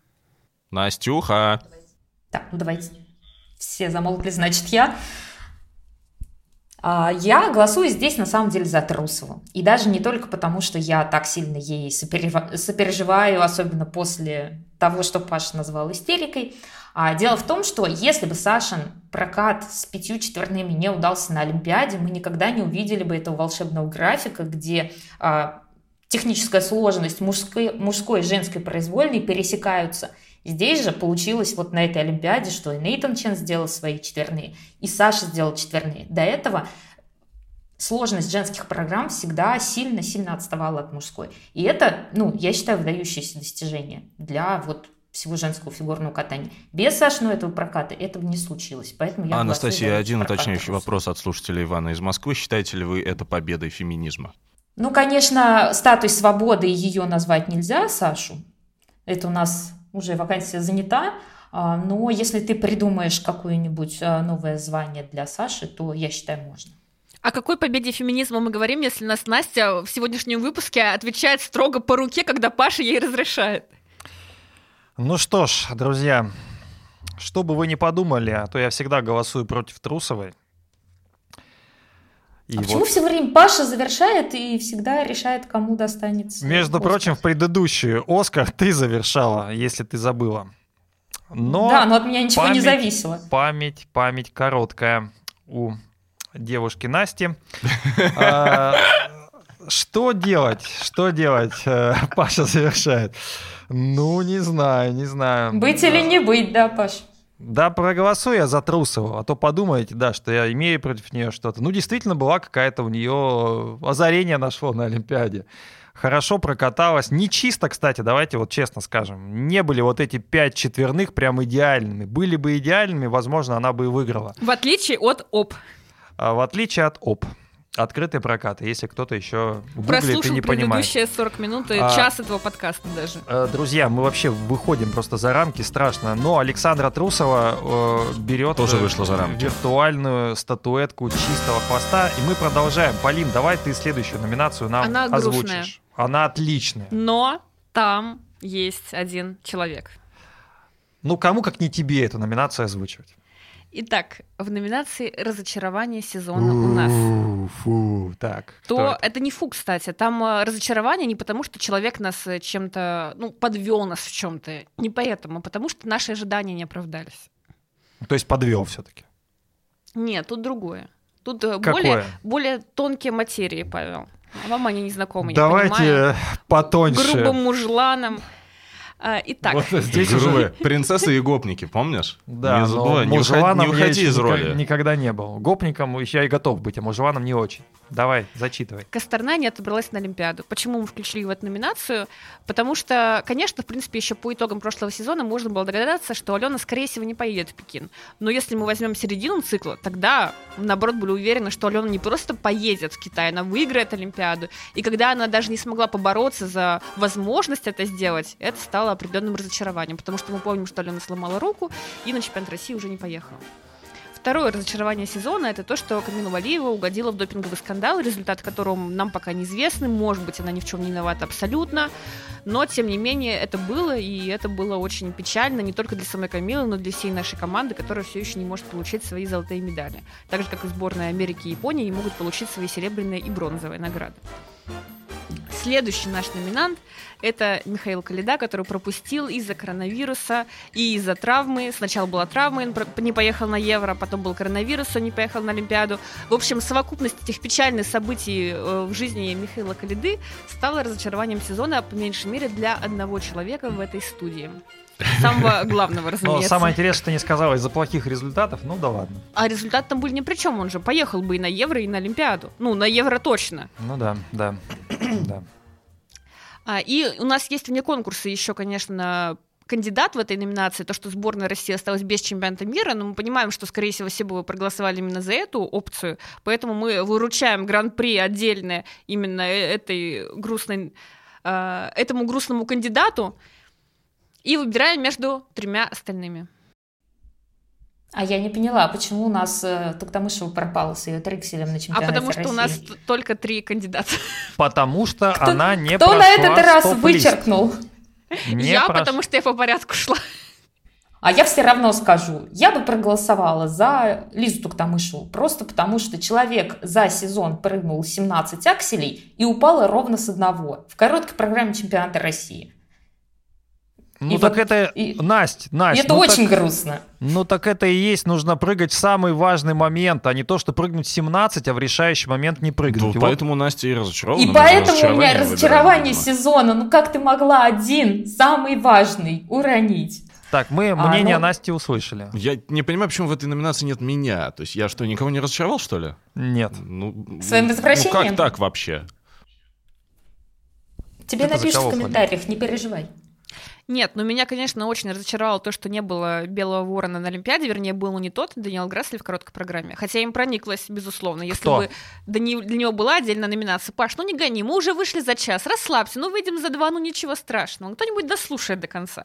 Настюха. Так, ну давайте. Все замолкли, значит, я. А, Я голосую здесь на самом деле за Трусову. И даже не только потому, что я так сильно ей сопереживаю, особенно после того, что Паша назвал истерикой. А дело в том, что если бы Сашин прокат с пятью четверными не удался на Олимпиаде, мы никогда не увидели бы этого волшебного графика, где а, техническая сложность мужской, мужской и женской произвольной пересекаются Здесь же получилось вот на этой Олимпиаде, что и Нейтан Чен сделал свои четверные, и Саша сделал четверные. До этого сложность женских программ всегда сильно-сильно отставала от мужской. И это, ну, я считаю, выдающееся достижение для вот всего женского фигурного катания. Без Сашиного этого проката этого не случилось. Поэтому я Анастасия, один уточняющий вопрос от слушателя Ивана из Москвы. Считаете ли вы это победой феминизма? Ну, конечно, статус свободы ее назвать нельзя, Сашу. Это у нас уже вакансия занята. А, но если ты придумаешь какое-нибудь а, новое звание для Саши, то я считаю, можно. О какой победе феминизма мы говорим, если нас Настя в сегодняшнем выпуске отвечает строго по руке, когда Паша ей разрешает? Ну что ж, друзья, что бы вы ни подумали, а то я всегда голосую против Трусовой. И а вот... почему все время Паша завершает и всегда решает, кому достанется? Между Оскар? прочим, в предыдущую Оскар ты завершала, если ты забыла. Но да, но от меня ничего память, не зависело. Память, память короткая у девушки Насти. А, что делать? Что делать? Э, Паша завершает. Ну, не знаю, не знаю. Быть или не быть, да, Паш? Да, проголосую я за Трусову, а то подумаете, да, что я имею против нее что-то. Ну, действительно, была какая-то у нее озарение нашло на Олимпиаде. Хорошо прокаталась. Не чисто, кстати, давайте вот честно скажем. Не были вот эти пять четверных прям идеальными. Были бы идеальными, возможно, она бы и выиграла. В отличие от ОП. А, в отличие от ОП. Открытый прокат, если кто-то еще гуглит и не понимает. предыдущие 40 минут и а, час этого подкаста даже. Э, друзья, мы вообще выходим просто за рамки, страшно. Но Александра Трусова э, берет Тоже вышла за рамки. виртуальную статуэтку чистого хвоста. И мы продолжаем. Полин, давай ты следующую номинацию нам Она озвучишь. Грустная. Она отличная. Но там есть один человек. Ну, кому как не тебе эту номинацию озвучивать? Итак, в номинации «Разочарование сезона» у нас. Фу, так. То это? это не фу, кстати. Там э, разочарование не потому, что человек нас э, чем-то, ну, подвел нас в чем-то. Не поэтому, а потому что наши ожидания не оправдались. То есть подвел все-таки? Нет, тут другое. Тут э, более, более тонкие материи, Павел. А вам они не знакомы, Давайте потоньше. Грубым мужланом. А, итак. Вот здесь уже... Принцессы и гопники, помнишь? Да, не, но не, уходи, не уходи из роли. Никогда не был. Гопником я и готов быть, а мужланом не очень. Давай, зачитывай. Косторна не отобралась на Олимпиаду. Почему мы включили в эту номинацию? Потому что, конечно, в принципе, еще по итогам прошлого сезона можно было догадаться, что Алена, скорее всего, не поедет в Пекин. Но если мы возьмем середину цикла, тогда, наоборот, были уверены, что Алена не просто поедет в Китай, она выиграет Олимпиаду. И когда она даже не смогла побороться за возможность это сделать, это стало определенным разочарованием, потому что мы помним, что Алена сломала руку и на чемпионат России уже не поехала. Второе разочарование сезона это то, что Камину Валиева угодила в допинговый скандал, результат которого нам пока неизвестны. Может быть, она ни в чем не виновата абсолютно. Но, тем не менее, это было, и это было очень печально не только для самой Камилы, но и для всей нашей команды, которая все еще не может получить свои золотые медали. Так же, как и сборная Америки и Японии не могут получить свои серебряные и бронзовые награды. Следующий наш номинант – это Михаил Калида, который пропустил из-за коронавируса и из-за травмы. Сначала была травма, он не поехал на Евро, потом был коронавирус, он не поехал на Олимпиаду. В общем, совокупность этих печальных событий э, в жизни Михаила Калиды стала разочарованием сезона, по меньшей мере, для одного человека в этой студии. Самого главного, разумеется. Но самое интересное, что не сказала из-за плохих результатов, ну да ладно. А результат там были ни при чем, он же поехал бы и на Евро, и на Олимпиаду. Ну, на Евро точно. Ну да, да, да. А, и у нас есть вне конкурса еще, конечно, кандидат в этой номинации, то, что сборная России осталась без чемпионата мира, но мы понимаем, что, скорее всего, все бы проголосовали именно за эту опцию, поэтому мы выручаем гран-при отдельно именно э, этой грустной, э, этому грустному кандидату, и выбираем между тремя остальными. А я не поняла, почему у нас э, Туктамышева пропала с ее трикселем на чемпионате А потому что России? у нас только три кандидата. Потому что кто, она не Кто на этот раз вычеркнул? Не я, прош... потому что я по порядку шла. А я все равно скажу, я бы проголосовала за Лизу Туктамышеву, просто потому что человек за сезон прыгнул 17 акселей и упала ровно с одного в короткой программе чемпионата России. Ну и так вот, это, и, Насть, Насть. это ну очень так, грустно. Ну так это и есть, нужно прыгать в самый важный момент, а не то, что прыгнуть 17, а в решающий момент не прыгнуть. Ну, вот. поэтому Настя и разочарована. И поэтому у меня разочарование сезона. Ну как ты могла один, самый важный, уронить? Так, мы А, мнение ну- Насти услышали. Я не понимаю, почему в этой номинации нет меня. То есть я что, никого не разочаровал, что ли? Нет. Ну, Своим ну возвращением? как так вообще? Тебе за напишут в комментариях, не переживай. Нет, но меня, конечно, очень разочаровало то, что не было Белого Ворона на Олимпиаде, вернее, был не тот, Даниэл Грассли в короткой программе. Хотя им прониклась, безусловно. Если Кто? бы для не- для него была отдельная номинация. Паш, ну не гони, мы уже вышли за час, расслабься, ну выйдем за два, ну ничего страшного. Кто-нибудь дослушает до конца.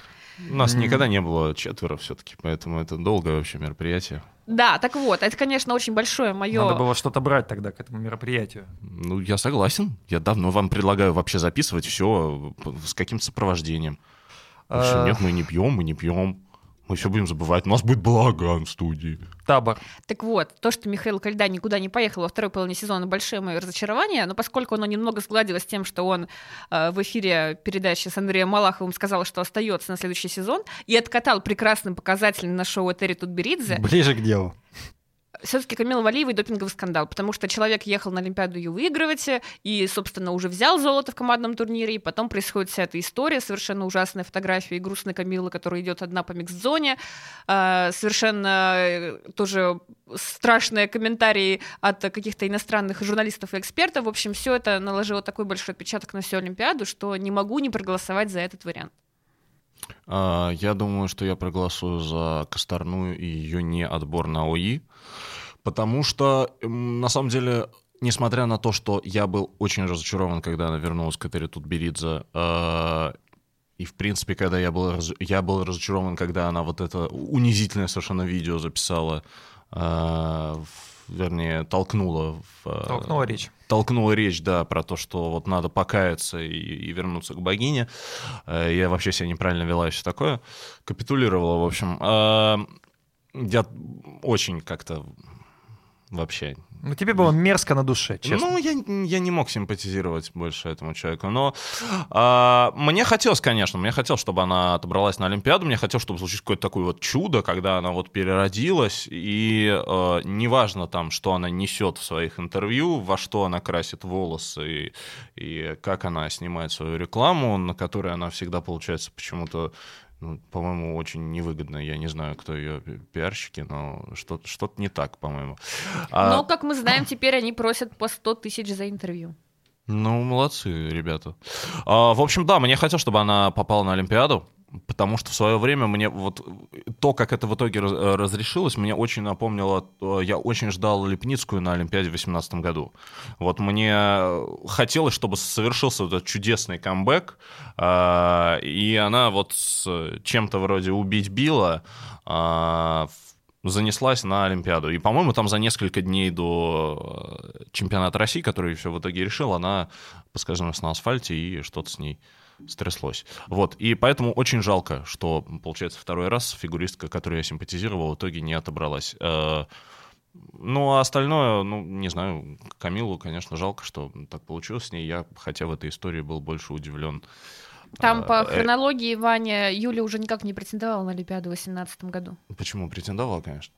У нас М. никогда не было четверо все-таки, поэтому это долгое вообще мероприятие. Да, так вот, это, конечно, очень большое мое... Надо было что-то брать тогда к этому мероприятию. Ну, я согласен. Я давно вам предлагаю вообще записывать все с каким-то сопровождением. Потому что Э, нет, мы не пьем, мы не пьем. Мы все будем забывать. У нас будет балаган в студии. Табор. Так вот, то, что Михаил Кальда никуда не поехал во второй половине сезона, большое мое разочарование, но поскольку оно немного сгладилось тем, что он э, в эфире передачи с Андреем Малаховым сказал, что остается на следующий сезон, и откатал прекрасным показателем на шоу Этери Тутберидзе, Ближе к делу. Все-таки Камила Валиевой допинговый скандал, потому что человек ехал на Олимпиаду ее выигрывать, и, собственно, уже взял золото в командном турнире, и потом происходит вся эта история, совершенно ужасная фотография и грустной Камилы, которая идет одна по микс-зоне, э, совершенно э, тоже страшные комментарии от каких-то иностранных журналистов и экспертов. В общем, все это наложило такой большой отпечаток на всю Олимпиаду, что не могу не проголосовать за этот вариант. А, Я думаю, что я проголосую за Косторную и ее не отбор на ОИ, потому что, на самом деле, несмотря на то, что я был очень разочарован, когда она вернулась к Этери Тутберидзе, а, и, в принципе, когда я был, раз- я был разочарован, когда она вот это унизительное совершенно видео записала, а, в- вернее, толкнула в... а, Толкнула речь. толкнула речь, да, про то, что вот надо покаяться и, и вернуться к богине. Э, Я вообще себя неправильно вела и все такое. Капитулировала, в общем. А, Я очень как-то вообще Ну, тебе было мерзко на душе, честно. ну, я, я не мог симпатизировать больше этому человеку. Но а, мне хотелось, конечно, мне хотелось, чтобы она отобралась на Олимпиаду, мне хотелось, чтобы случилось какое-то такое вот чудо, когда она вот переродилась, и э, неважно там, что она несет в своих интервью, во что она красит волосы, и, и как она снимает свою рекламу, на которой она всегда получается почему-то ну, по-моему, очень невыгодно. Я не знаю, кто ее пиарщики, но что-то, что-то не так, по-моему. А- Но, как мы знаем, теперь они просят по 100 тысяч за интервью. Ну, молодцы, ребята. А, в общем, да, мне хотелось, чтобы она попала на Олимпиаду, потому что в свое время мне вот то, как это в итоге э, разрешилось, мне очень напомнило, я очень ждал Лепницкую на Олимпиаде в 2018 году. Вот мне хотелось, чтобы совершился вот этот чудесный камбэк, а, и она вот с чем-то вроде «Убить Билла» а, занеслась на Олимпиаду. И, по-моему, там за несколько дней до э, чемпионата России, который все в итоге решил, она поскользнулась на асфальте и что-то с ней стряслось. Вот, и поэтому очень жалко, что, получается, второй раз фигуристка, которую я симпатизировал, в итоге не отобралась. Э, Ну, а остальное, ну, не знаю, Камилу, конечно, жалко, что так получилось с ней. Я, хотя в этой истории был больше удивлен. Там А, по э, хронологии, Ваня, Юля уже никак не претендовала на Олимпиаду в 2018 году. Почему? Претендовал, конечно.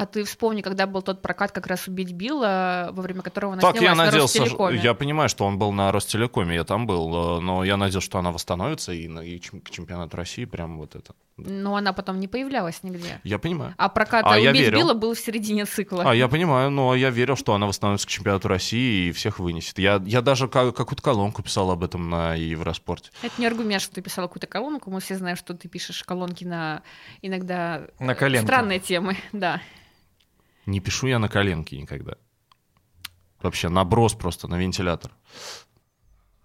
А ты вспомни, когда был тот прокат как раз «Убить Билла», во время которого она Так, я снялась на надеялся, Ростелекоме. я понимаю, что он был на Ростелекоме, я там был, э, но я надеялся, что она восстановится и, на- и к чемпионату России прям вот это. Но она потом не появлялась нигде. Я понимаю. А прокат А я «Убить верил. Билла» был в середине цикла. А, я понимаю, но я верил, что она восстановится к чемпионату России и всех вынесет. Я, я даже ка- какую-то колонку писал об этом на Евроспорте. Это не аргумент, что ты писала какую-то колонку. Мы все знаем, что ты пишешь колонки на иногда На коленке. странные темы. Да. Не пишу я на коленке никогда. Вообще, наброс просто на вентилятор.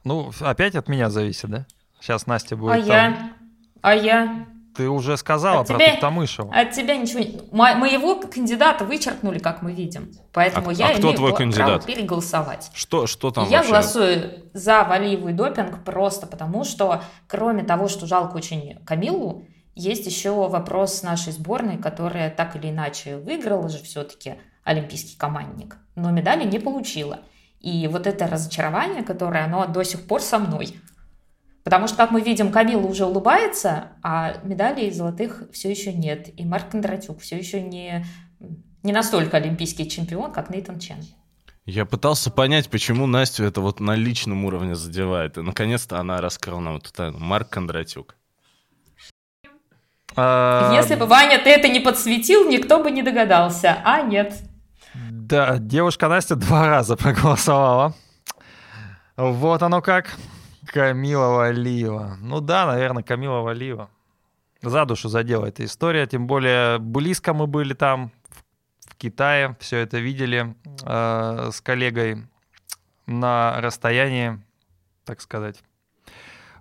Ну, опять от меня зависит, да? Сейчас Настя будет А там. я? А я? Ты уже сказала От про тебя- Туктамышева. От тебя ничего не... Мо- Моего кандидата вычеркнули, как мы видим. Поэтому А- я а кто имею твой право кандидат? переголосовать. Что, что там я вообще? голосую за Валиеву и допинг просто потому, что кроме того, что жалко очень Камилу, есть еще вопрос нашей сборной, которая так или иначе выиграла же все-таки олимпийский командник, но медали не получила. И вот это разочарование, которое, оно до сих пор со мной. Потому что, как мы видим, Камила уже улыбается, а медалей золотых все еще нет. И Марк Кондратюк все еще не, не настолько олимпийский чемпион, как Нейтан Чен. Я пытался понять, почему Настю это вот на личном уровне задевает. И наконец-то она раскрыла нам эту тайну. Марк Кондратюк. А, Если бы, Ваня, ты это не подсветил, никто бы не догадался. А нет. Да, девушка Настя два раза проголосовала. Вот оно как. Камила Валиева. Ну да, наверное, Камила Валиева. За душу задела эта история. Тем более близко мы были там, в- в Китае. Все это видели э, с коллегой на расстоянии, так сказать.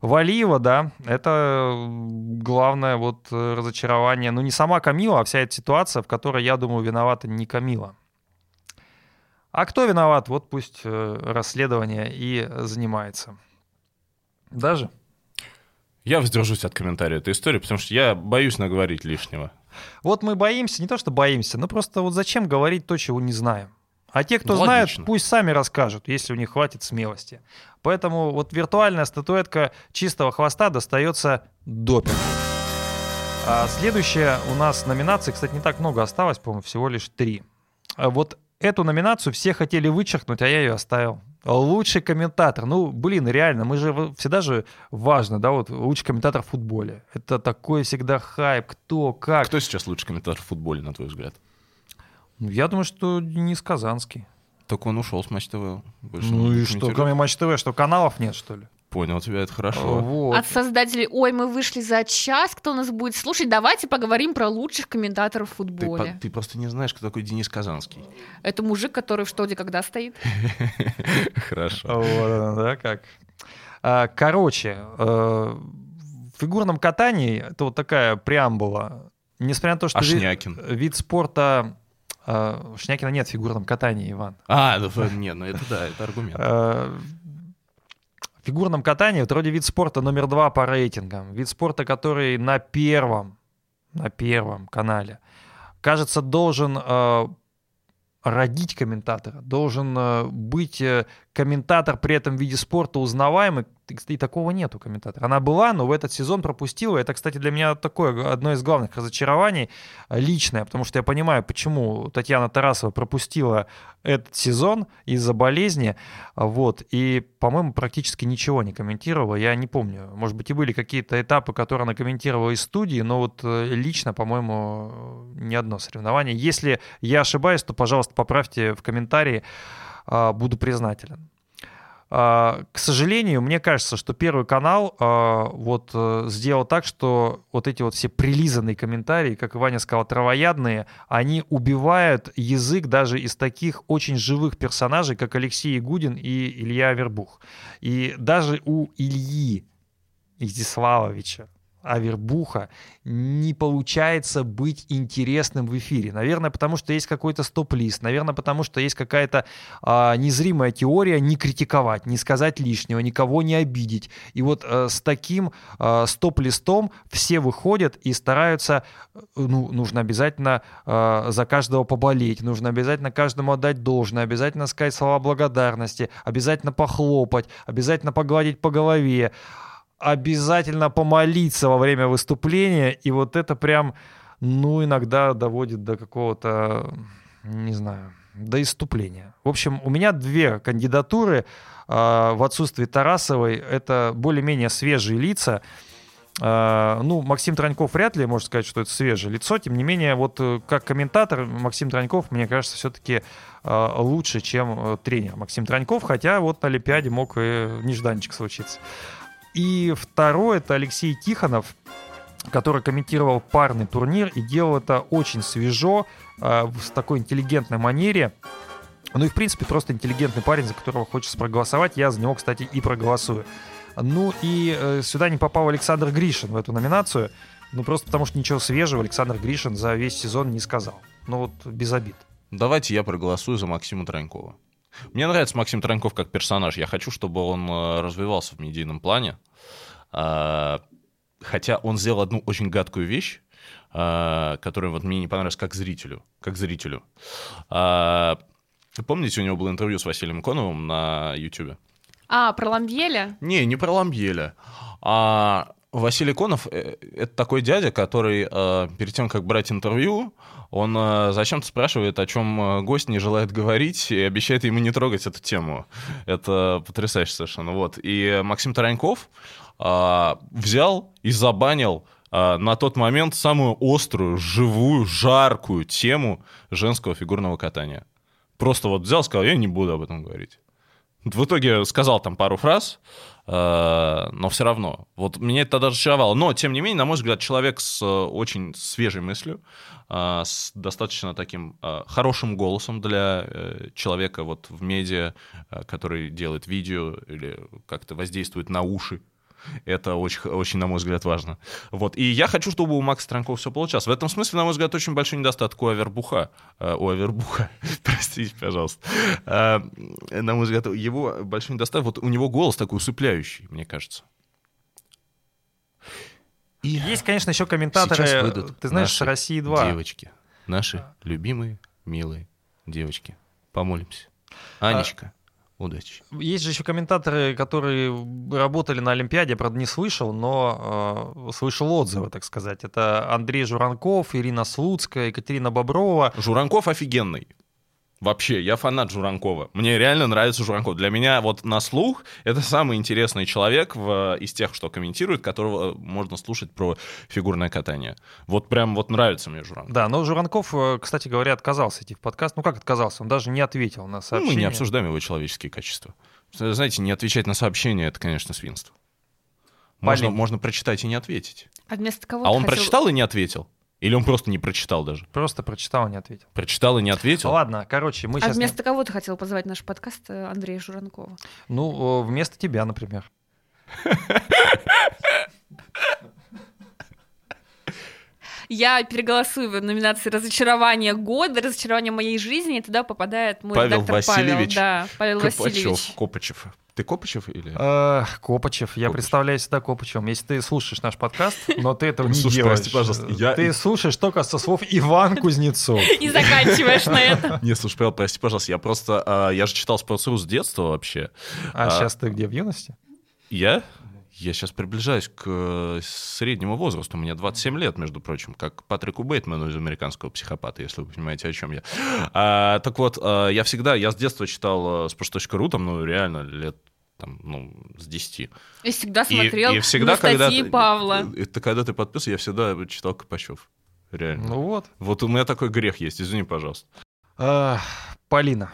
Валиева, да, это главное вот э, разочарование. Ну, не сама Камила, а вся эта ситуация, в которой, я думаю, виновата не Камила. А кто виноват? Вот пусть э, расследование и занимается. Даже? Я воздержусь от комментария этой истории, потому что я боюсь наговорить лишнего. Вот мы боимся, не то что боимся, но просто вот зачем говорить то, чего не знаем. А те, кто знает, логично. пусть сами расскажут, если у них хватит смелости. Поэтому вот виртуальная статуэтка чистого хвоста достается допингу. А следующая у нас номинация, кстати, не так много осталось, по-моему, всего лишь три. А Вот эту номинацию все хотели вычеркнуть, а я ее оставил. Лучший комментатор. Ну, блин, реально, мы же всегда же важно, да, вот лучший комментатор в футболе. Это такой всегда хайп, кто, как. Кто сейчас лучший комментатор в футболе, на твой взгляд? Я думаю, что Денис Казанский. Только он ушел с Матч ТВ. Больше Ну и что, кроме Матч ТВ, что каналов нет, что ли? Понял тебя, это хорошо. Вот. От создателей «Ой, мы вышли за час», кто нас будет слушать, давайте поговорим про лучших комментаторов в Ты, футболе. по- ты просто не знаешь, кто такой Денис Казанский. Это мужик, который в что, где, когда стоит. Хорошо. Вот да, как. А, Короче, э, в фигурном катании это вот такая преамбула. Несмотря на то, что вид спорта... э, Шнякина нет в фигурном катании, Иван. А, ну, нет, ну это да, это аргумент. Э, В фигурном катании это вроде вид спорта номер два по рейтингам. Вид спорта, который на первом, на первом канале, кажется, должен э, родить комментатора, должен быть э, комментатор при этом виде спорта узнаваемый. И такого нету комментатора. Она была, но в этот сезон пропустила. Это, кстати, для меня такое одно из главных разочарований э, личное, потому что я понимаю, почему Татьяна Тарасова пропустила этот сезон из-за болезни. Вот. И, по-моему, практически ничего не комментировала. Я не помню. Может быть, и были какие-то этапы, которые она комментировала из студии, но вот э, лично, по-моему, э, ни одно соревнование. Если я ошибаюсь, то, пожалуйста, поправьте в комментарии. А, Буду признателен. А, К сожалению, мне кажется, что Первый канал а, вот э, сделал так, что вот эти вот все прилизанные комментарии, как Ваня сказал, травоядные, они убивают язык даже из таких очень живых персонажей, как Алексей Игудин и Илья Авербух. И даже у Ильи Изяславовича Авербуха не получается быть интересным в эфире. Наверное, потому что есть какой-то стоп-лист. Наверное, потому что есть какая-то а, незримая теория не критиковать, не сказать лишнего, никого не обидеть. И вот а, с таким а, стоп-листом все выходят и стараются, э, ну, нужно обязательно а, за каждого поболеть, нужно обязательно каждому отдать должное, обязательно сказать слова благодарности, обязательно похлопать, обязательно погладить по голове обязательно помолиться во время выступления, и вот это прям, ну, иногда доводит до какого-то, не знаю, до иступления. В общем, у меня две кандидатуры а, в отсутствии Тарасовой. Это более-менее свежие лица. А, ну, Максим Траньков вряд ли может сказать, что это свежее лицо. Тем не менее, вот э, как комментатор Максим Траньков, мне кажется, все-таки а, лучше, чем э, тренер Максим Траньков. Хотя вот на Олимпиаде мог и нежданчик случиться. И второй это Алексей Тихонов, который комментировал парный турнир и делал это очень свежо, э, в- такой интеллигентной манере. Ну и, в принципе, просто интеллигентный парень, за которого хочется проголосовать. Я за него, кстати, и проголосую. Ну и э, сюда не попал Александр Гришин в эту номинацию. Ну просто потому что ничего свежего Александр Гришин за весь сезон не сказал. Ну вот без обид. Давайте я проголосую за Максима Транькова. Мне нравится Максим Траньков как персонаж. Я хочу, чтобы он э, развивался в медийном плане. А, Хотя он сделал одну очень гадкую вещь, а, которая вот мне не понравилась как зрителю. Как зрителю. А, Помните, у него было интервью с Василием Коновым на YouTube? А, про Ламбеля? Не, не про Ламбеля. А Василий Конов э, — это такой дядя, который э, перед тем, как брать интервью, он э, зачем-то спрашивает, о чем гость не желает говорить, и обещает ему не трогать эту тему. Это потрясающе совершенно. Вот. И Максим Тараньков взял и забанил на тот момент самую острую, живую, жаркую тему женского фигурного катания. Просто вот взял, сказал, я не буду об этом говорить. В итоге сказал там пару фраз, э, но все равно. Вот меня это даже разочаровало. Но, тем не менее, на мой взгляд, человек с э, очень свежей мыслью, э, с достаточно таким хорошим голосом для человека вот в медиа, который делает видео или как-то воздействует на уши это очень, очень, на мой взгляд, важно. Вот. И я хочу, чтобы у Макса Транкова все получалось. В этом смысле, на мой взгляд, очень большой недостаток у Авербуха. Э, у Авербуха, простите, пожалуйста. Э, на мой взгляд, его большой недостаток, вот у него голос такой усыпляющий, мне кажется. И Есть, конечно, еще комментаторы, ты знаешь, России 2. Девочки, наши любимые, милые девочки. Помолимся. А Анечка, Удачи. Есть же еще комментаторы, которые работали на Олимпиаде, правда, не слышал, но э, слышал отзывы, так сказать. Это Андрей Журанков, Ирина Слуцкая, Екатерина Боброва. Журанков офигенный. Вообще, я фанат Журанкова. Мне реально нравится Журанков. Для меня вот на слух это самый интересный человек в, из тех, что комментирует, которого можно слушать про фигурное катание. Вот прям вот нравится мне Журанков. Да, но Журанков, э, кстати говоря, отказался идти в подкаст. Ну как отказался? Он даже не ответил на сообщение. Ну, мы не обсуждаем его человеческие качества. Знаете, не отвечать на сообщения — это, конечно, свинство. Можно, можно прочитать и не ответить. А вместо кого А он хотел... прочитал и не ответил? Или он просто не прочитал даже? Просто прочитал и не ответил. Прочитал и не ответил? Ладно, короче, мы а сейчас... А вместо не... кого ты хотел позвать наш подкаст э, Андрея Журанкова? Ну, вместо тебя, например. Я переголосую в номинации «Разочарование года», «Разочарование моей жизни», и туда попадает мой Павел редактор Васильевич. Павел. Да, Павел Копачев, Васильевич. Копачев. Ты Копачев или? Э, Копачев. Я представляю себя Копачевым. Если ты слушаешь наш подкаст, но ты этого не Слушай, делаешь. прости, пожалуйста, я- Ты слушаешь только со слов Иван Кузнецов. И заканчиваешь на этом. Не, слушай, Павел, прости, пожалуйста, я просто... а, я же читал «Спортсру» с детства вообще. А сейчас ты где, в юности? Я? Я сейчас приближаюсь к э, среднему возрасту. Мне 27 лет, между прочим, как Патрику Бейтману из «Американского психопата», если вы понимаете, о чем я. А, так вот, а, я всегда, я с детства читал sports.ru, там, ну, реально, лет там, ну, с 10. И всегда смотрел и, и всегда, на статьи когда, Павла. Это когда ты подписан, я всегда читал Копачев. Реально. Ну вот. Вот у меня такой грех есть, извини, пожалуйста. А, Полина,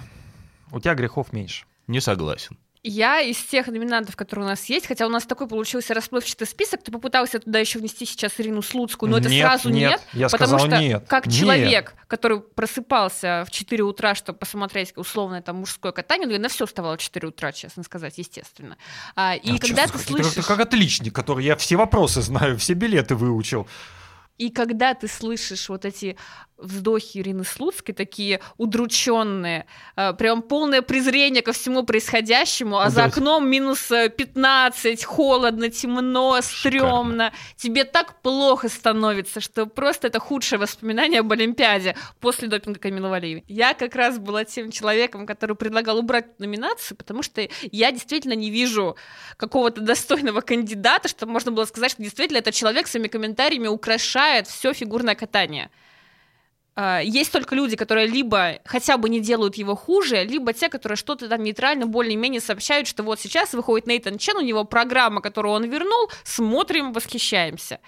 у тебя грехов меньше. Не согласен. Я из тех номинантов, которые у нас есть, хотя у нас такой получился расплывчатый список, ты попытался туда еще внести сейчас Ирину Слуцкую, но это нет, сразу нет. нет, я потому сказал что нет. как нет. человек, который просыпался в 4 утра, чтобы посмотреть условное там мужское катание, ну, я на все вставала в 4 утра, честно сказать, естественно. А, и а когда ты слышишь... Ты как отличник, который я все вопросы знаю, все билеты выучил. И когда ты слышишь вот эти вздохи Ирины Слуцкой, такие удрученные, э, прям полное презрение ко всему происходящему, а за окном минус 15, холодно, темно, стрёмно. Тебе так плохо становится, что просто это худшее воспоминание об Олимпиаде после допинга Камила Валиева. Я как раз была тем человеком, который предлагал убрать номинацию, потому что я действительно не вижу какого-то достойного кандидата, чтобы можно было сказать, что действительно этот человек своими комментариями украшает все фигурное катание. А, есть только люди, которые либо хотя бы не делают его хуже, либо те, которые что-то там нейтрально более-менее сообщают, что вот сейчас выходит Нейтан Чен, у него программа, которую он вернул, смотрим, восхищаемся.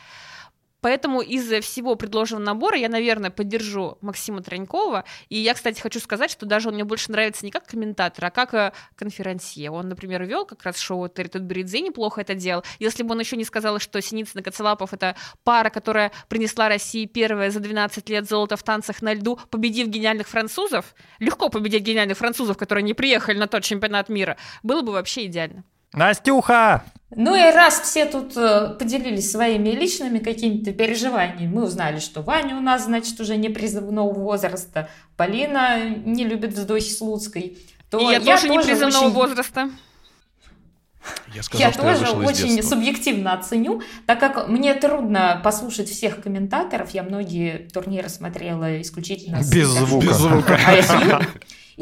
Поэтому из всего предложенного набора я, наверное, поддержу Максима Тронькова. И я, кстати, хочу сказать, что даже он мне больше нравится не как комментатор, а как э, конферансье. Он, например, вел как раз шоу Терри Тутберидзе, неплохо это делал. Если бы он еще не сказал, что Синицын и Коцелапов — это пара, которая принесла России первое за 12 лет золото в танцах на льду, победив гениальных французов, легко победить гениальных французов, которые не приехали на тот чемпионат мира, было бы вообще идеально. Настюха! Ну и раз все тут э, поделились своими личными какими-то переживаниями, мы узнали, что Ваня у нас, значит, уже не призывного возраста, Полина не любит вздохи с Луцкой, то и я, я тоже не призывного очень... возраста. Я, сказал, я тоже я очень субъективно оценю, так как мне трудно послушать всех комментаторов. Я многие турниры смотрела исключительно без звука. Без звука.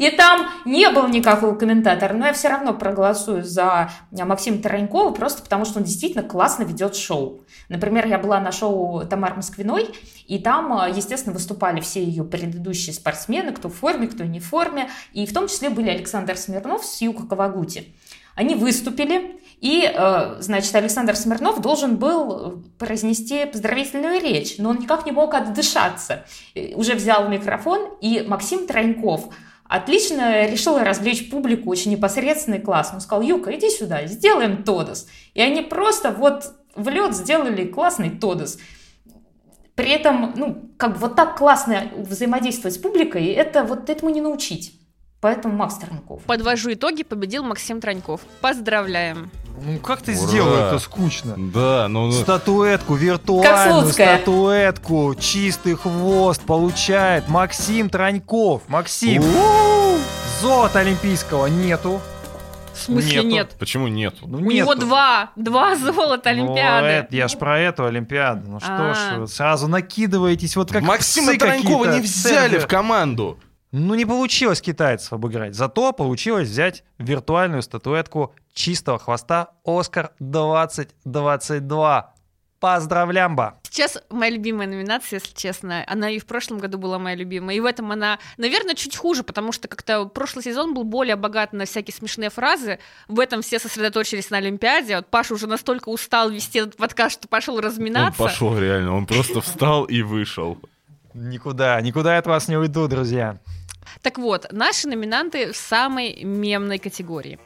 И там не было никакого комментатора, но я все равно проголосую за Максима Таранькова, просто потому что он действительно классно ведет шоу. Например, я была на шоу Тамар Москвиной, и там, естественно, выступали все ее предыдущие спортсмены, кто в форме, кто не в форме, и в том числе были Александр Смирнов с Юка Кавагути. Они выступили, И, э, значит, Александр Смирнов должен был произнести поздравительную речь, но он никак не мог отдышаться. Уже взял микрофон, и Максим Троньков отлично решил развлечь публику, очень непосредственный класс. Он сказал, Юка, иди сюда, сделаем Тодос. И они просто вот в лед сделали классный Тодос. При этом, ну, как бы вот так классно взаимодействовать с публикой, это вот этому не научить. Поэтому Макс Троньков. Подвожу итоги, победил Максим Троньков. Поздравляем. Ну как ты Ура. сделал это скучно? Да, ну... ну, Статуэтку, виртуальную статуэтку, чистый хвост получает Максим Троньков. Максим, золота олимпийского нету. В смысле Нету. нет? Почему нету? Ну, У него нету. два, два золота Ну, Олимпиады. это я ж про эту Олимпиаду. Ну что ж, А. вы сразу накидываетесь вот как Максима какие-то. не взяли в команду. Ну, не получилось китайцев обыграть. Зато получилось взять виртуальную статуэтку чистого хвоста Оскар 2022. Поздравлямба! Сейчас моя любимая номинация, если честно. Она и в прошлом году была моя любимая. И в этом она, наверное, чуть хуже, потому что как-то прошлый сезон был более богат на всякие смешные фразы. В этом все сосредоточились на Олимпиаде. Вот Паша уже настолько устал вести этот подкаст, что пошел Он разминаться. пошел реально, он просто встал и вышел. Никуда, никуда я от вас не уйду, друзья. Так вот, наши номинанты в самой мемной категории.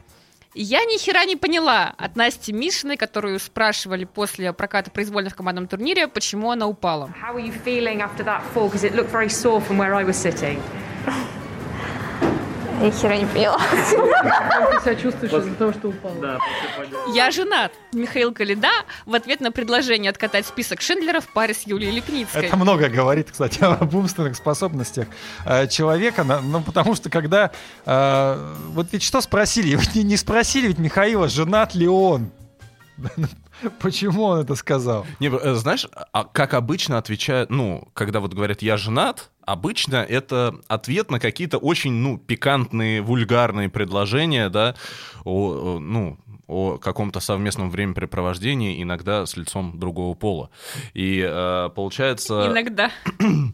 Я ни хера не поняла от Насти Мишиной, которую спрашивали после проката произвольно в командном турнире, почему она упала. How are you feeling after that fall? Because it looked very sore from where I was sitting. Я хера не поняла. Ты себя чувствуешь из-за того, что упал? Да. Я женат. Михаил Калида в ответ на предложение откатать список Шиндлера в паре с Юлией Лепницкой. Это много говорит, кстати, об умственных способностях э, человека. Ну, потому что когда... э, вот ведь что спросили? Не спросили ведь Михаила, женат ли он. Почему он это сказал? Не, э, знаешь, а как обычно отвечают, ну, когда вот говорят «я женат», обычно это ответ на какие-то очень, ну, пикантные, вульгарные предложения, да, о, ну, о каком-то совместном времяпрепровождении, иногда с лицом другого пола. И э, получается... Иногда.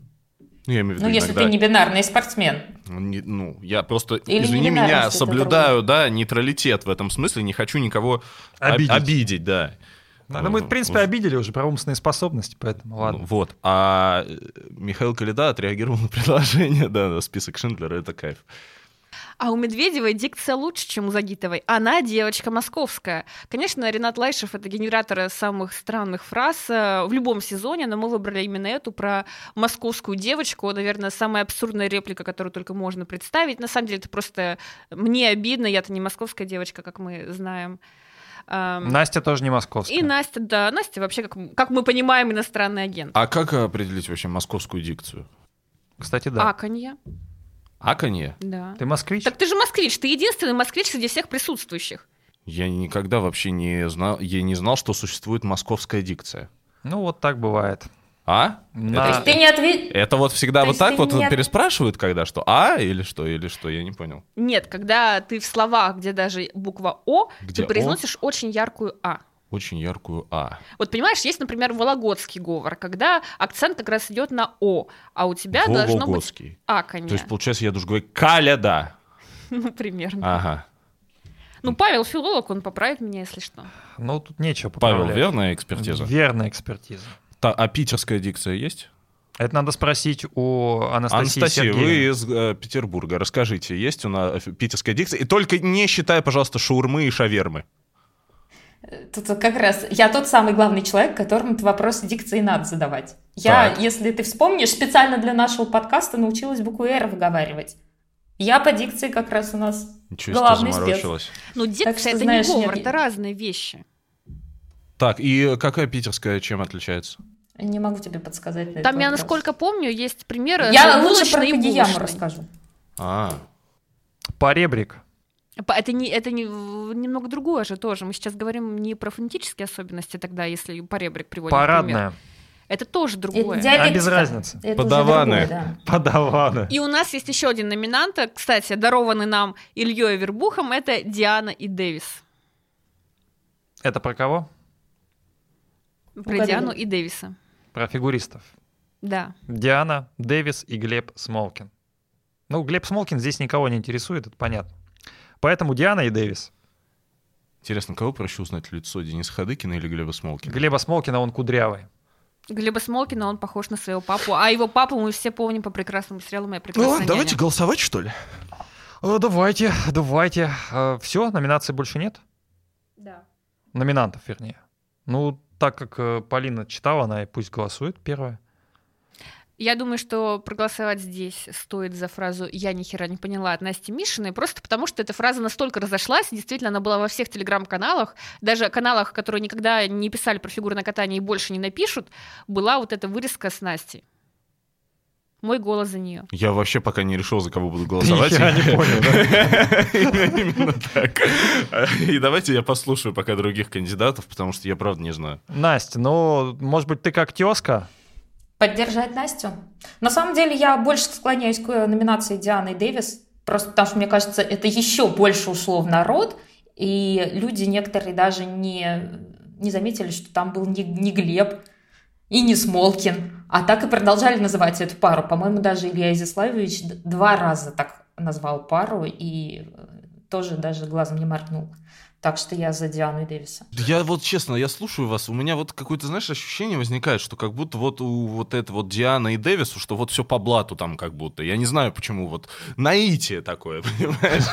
Ну, я имею в виду Ну, если иногда. ты не бинарный спортсмен. Не- ну, я просто, Или извини не меня, соблюдаю, да, нейтралитет в этом смысле, не хочу никого об- Обидеть. обидеть да. Ну, мы, в принципе, обидели уже про умственные способности, поэтому ладно. Ну, вот. А э, Михаил Калида отреагировал на предложение, да, на список Шиндлера, это кайф. А у Медведевой дикция лучше, чем у Загитовой. Она девочка московская. Конечно, Ренат Лайшев — это генератор самых странных фраз э, в любом сезоне, но мы выбрали именно эту про московскую девочку. Наверное, самая абсурдная реплика, которую только можно представить. На самом деле, это просто мне обидно. Я-то не московская девочка, как мы знаем. Настя тоже не московская. И Настя, да, Настя вообще, как, как мы понимаем, иностранный агент. А как определить вообще московскую дикцию? Кстати, да. Аканье, Аканье? да. Ты москвич? Так ты же москвич, ты единственный москвич среди всех присутствующих. Я никогда вообще не знал, я не знал, что существует московская дикция. Ну, вот так бывает. А? На- То есть ты не ответил... Это вот всегда То вот так вот не переспрашивают, когда что? А или что? Или что? Я не понял. Нет, когда ты в словах, где даже буква О, Где ты произносишь очень яркую А. Очень яркую А. Вот понимаешь, есть, например, вологодский говор, когда акцент как раз идет на О, а у тебя должно быть Вологодский. А, То конечно. есть, получается, я должен говорить «каляда». Ну, примерно. Ага. Ну, Павел филолог, он поправит меня, если что. Ну, тут нечего Павел, поправлять. верная экспертиза? Верная экспертиза. Та- а питерская дикция есть? Это надо спросить у Анастасии Анастасия, вы Сергеевны. из э, Петербурга. Расскажите, есть у нас питерская дикция? И только не считая, пожалуйста, шаурмы и шавермы. Тут как раз я тот самый главный человек, которому ты вопросы дикции надо задавать. Я, Так. если ты вспомнишь, специально для нашего подкаста научилась букву «Р» выговаривать. Я по дикции как раз у нас Ничего главный спец. заморочилась. Ну, дикция это знаешь, не говор, нет- это разные вещи. Так, и какая питерская чем отличается? Не могу тебе подсказать на Там, я вопрос. насколько помню, есть примеры Я лучше про булочной. расскажу. А, Поребрик. По- Это, не, это не, немного другое же тоже. Мы сейчас говорим не про фонетические особенности тогда, если поребрик приводим в пример. Парадная. Это тоже Это другое. диалектика. А без разницы. Это Подаваны. другое, да. Подаваны. И у нас есть еще один номинант, кстати, дарованный нам Ильей Вербухом, это Диана и Дэвис. Это про кого? Про Угадали. Диану и Дэвиса. Про фигуристов. Да. Диана, Дэвис и Глеб Смолкин. Ну, Глеб Смолкин здесь никого не интересует, это понятно. Поэтому Диана и Дэвис. Интересно, кого проще узнать лицо, Дениса Хадыкина или Глеба Смолкина? Глеба Смолкина, он кудрявый. Глеба Смолкина, он похож на своего папу. А его папу мы все помним по прекрасному сериалу «Моя Ну прекрасная ладно, давайте няня». голосовать, что ли? Э, Давайте, давайте. Все, номинаций больше нет? Да. Номинантов, вернее. Ну, так как э, Полина читала, она и пусть голосует первая. Я думаю, что проголосовать здесь стоит за фразу «я ни хера не поняла» от Насти Мишиной, просто потому что эта фраза настолько разошлась, действительно, она была во всех телеграм-каналах, даже каналах, которые никогда не писали про фигурное катание и больше не напишут, была вот эта вырезка с Настей. Мой голос за нее. Я вообще пока не решил, за кого буду голосовать. нихера не понял, да? Именно так. И давайте я послушаю пока других кандидатов, потому что я правда не знаю. Настя, ну, может быть, ты как тезка? Поддержать Настю? На самом деле я больше склоняюсь к номинации Дианы Дэвис, просто потому что, мне кажется, это еще больше ушло в народ, и люди некоторые даже не, не заметили, что там был не, не Глеб и не Смолкин, а так и продолжали называть эту пару. По-моему, даже Илья Изяславович два раза так назвал пару и э, тоже даже глазом не моргнул. Так что я за Диану и Дэвиса. Я вот честно, я слушаю вас, у меня вот какое-то, знаешь, ощущение возникает, что как будто вот у вот это вот Дианы и Дэвису, что вот все по блату там как будто. Я не знаю почему, вот наитие такое, понимаешь?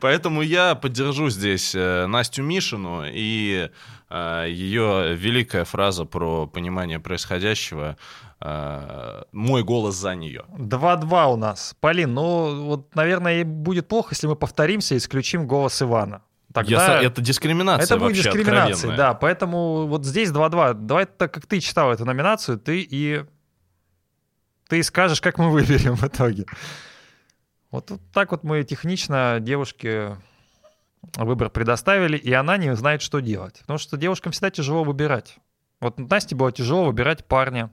Поэтому я поддержу здесь э, Настю Мишину и ее великая фраза про понимание происходящего э, «Мой голос за нее». 2-2 у нас. Полин, ну, вот, наверное, будет плохо, если мы повторимся и исключим голос Ивана. Я Тогда со- это дискриминация это будет дискриминация, откровенная. да. Поэтому вот здесь 2-2. Давай, так как ты читал эту номинацию, ты и ты скажешь, как мы выберем в итоге. Вот, вот так вот мы технично девушке выбор предоставили, и она не знает, что делать. Потому что девушкам всегда тяжело выбирать. Вот Насте было тяжело выбирать парня,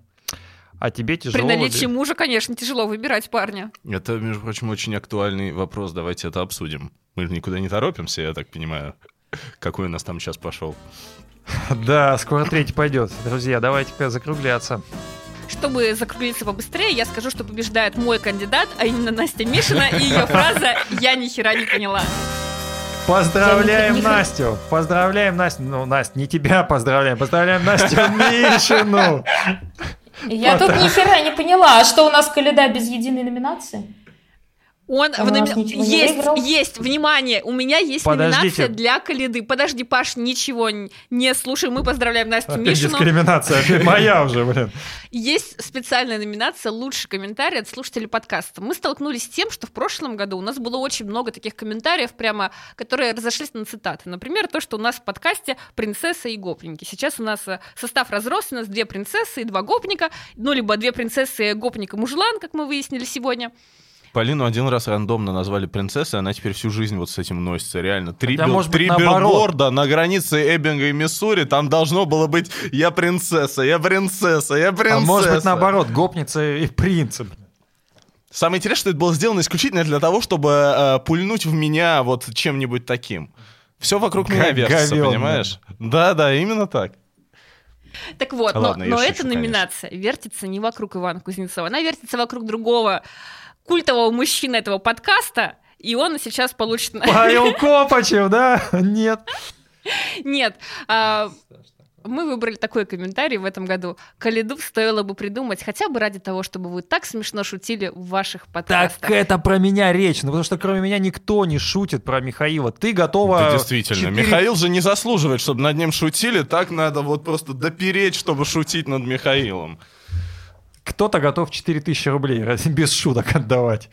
а тебе При тяжело... наличии выби- мужа, конечно, тяжело выбирать парня. Это, между прочим, очень актуальный вопрос. Давайте это обсудим. Мы же никуда не торопимся, я так понимаю. Какой у нас там сейчас пошел? Да, скоро третий пойдет. Друзья, давайте-ка закругляться. Чтобы закруглиться побыстрее, я скажу, что побеждает мой кандидат, а именно Настя Мишина и ее фраза «я ни хера не поняла». Поздравляем Настю! Поздравляем Настю! Ну, Настя, не тебя поздравляем, поздравляем Настю Мишину! Я тут ни хера не поняла, а что у нас Коляда без единой номинации? Он А в номи- есть, выиграл? есть, внимание, у меня есть Подождите. номинация для Калиды. Подожди, Паш, ничего не слушай, мы поздравляем Настю Опять Мишину. дискриминация, опять моя уже, блин. Есть специальная номинация «Лучший комментарий от слушателей подкаста». Мы столкнулись с тем, что в прошлом году у нас было очень много таких комментариев, прямо, которые разошлись на цитаты. Например, то, что у нас в подкасте «Принцесса и гопники». Сейчас у нас э, состав разросся, у нас две принцессы и два гопника, ну, либо две принцессы, гопник и мужлан, как мы выяснили сегодня. Полину один раз рандомно назвали принцессой, она теперь всю жизнь вот с этим носится, реально. Три, Хотя, бил- может быть, три наоборот. билборда на границе Эббинга и Миссури, там должно было быть «Я принцесса, я принцесса, я принцесса». А может быть, наоборот, гопница и принц. Самое интересное, что это было сделано исключительно для того, чтобы э, пульнуть в меня вот чем-нибудь таким. Все вокруг меня вертится, понимаешь? Да-да, именно так. Так вот, но, Ладно, я но шучу, эта номинация вертится не вокруг Ивана Кузнецова, она вертится вокруг другого культового мужчины этого подкаста, и он сейчас получит... Павел Копачев, да? Нет. Нет, а, мы выбрали такой комментарий в этом году. Калиду стоило бы придумать хотя бы ради того, чтобы вы так смешно шутили в ваших Так подкастах. это про меня речь, ну потому что кроме меня никто не шутит про Михаила. Ты готова... Да, действительно. четыре- Михаил же не заслуживает, чтобы над ним шутили. Так надо вот просто допереть, чтобы шутить над Михаилом. Кто-то готов 4000 рублей раз- без шуток отдавать.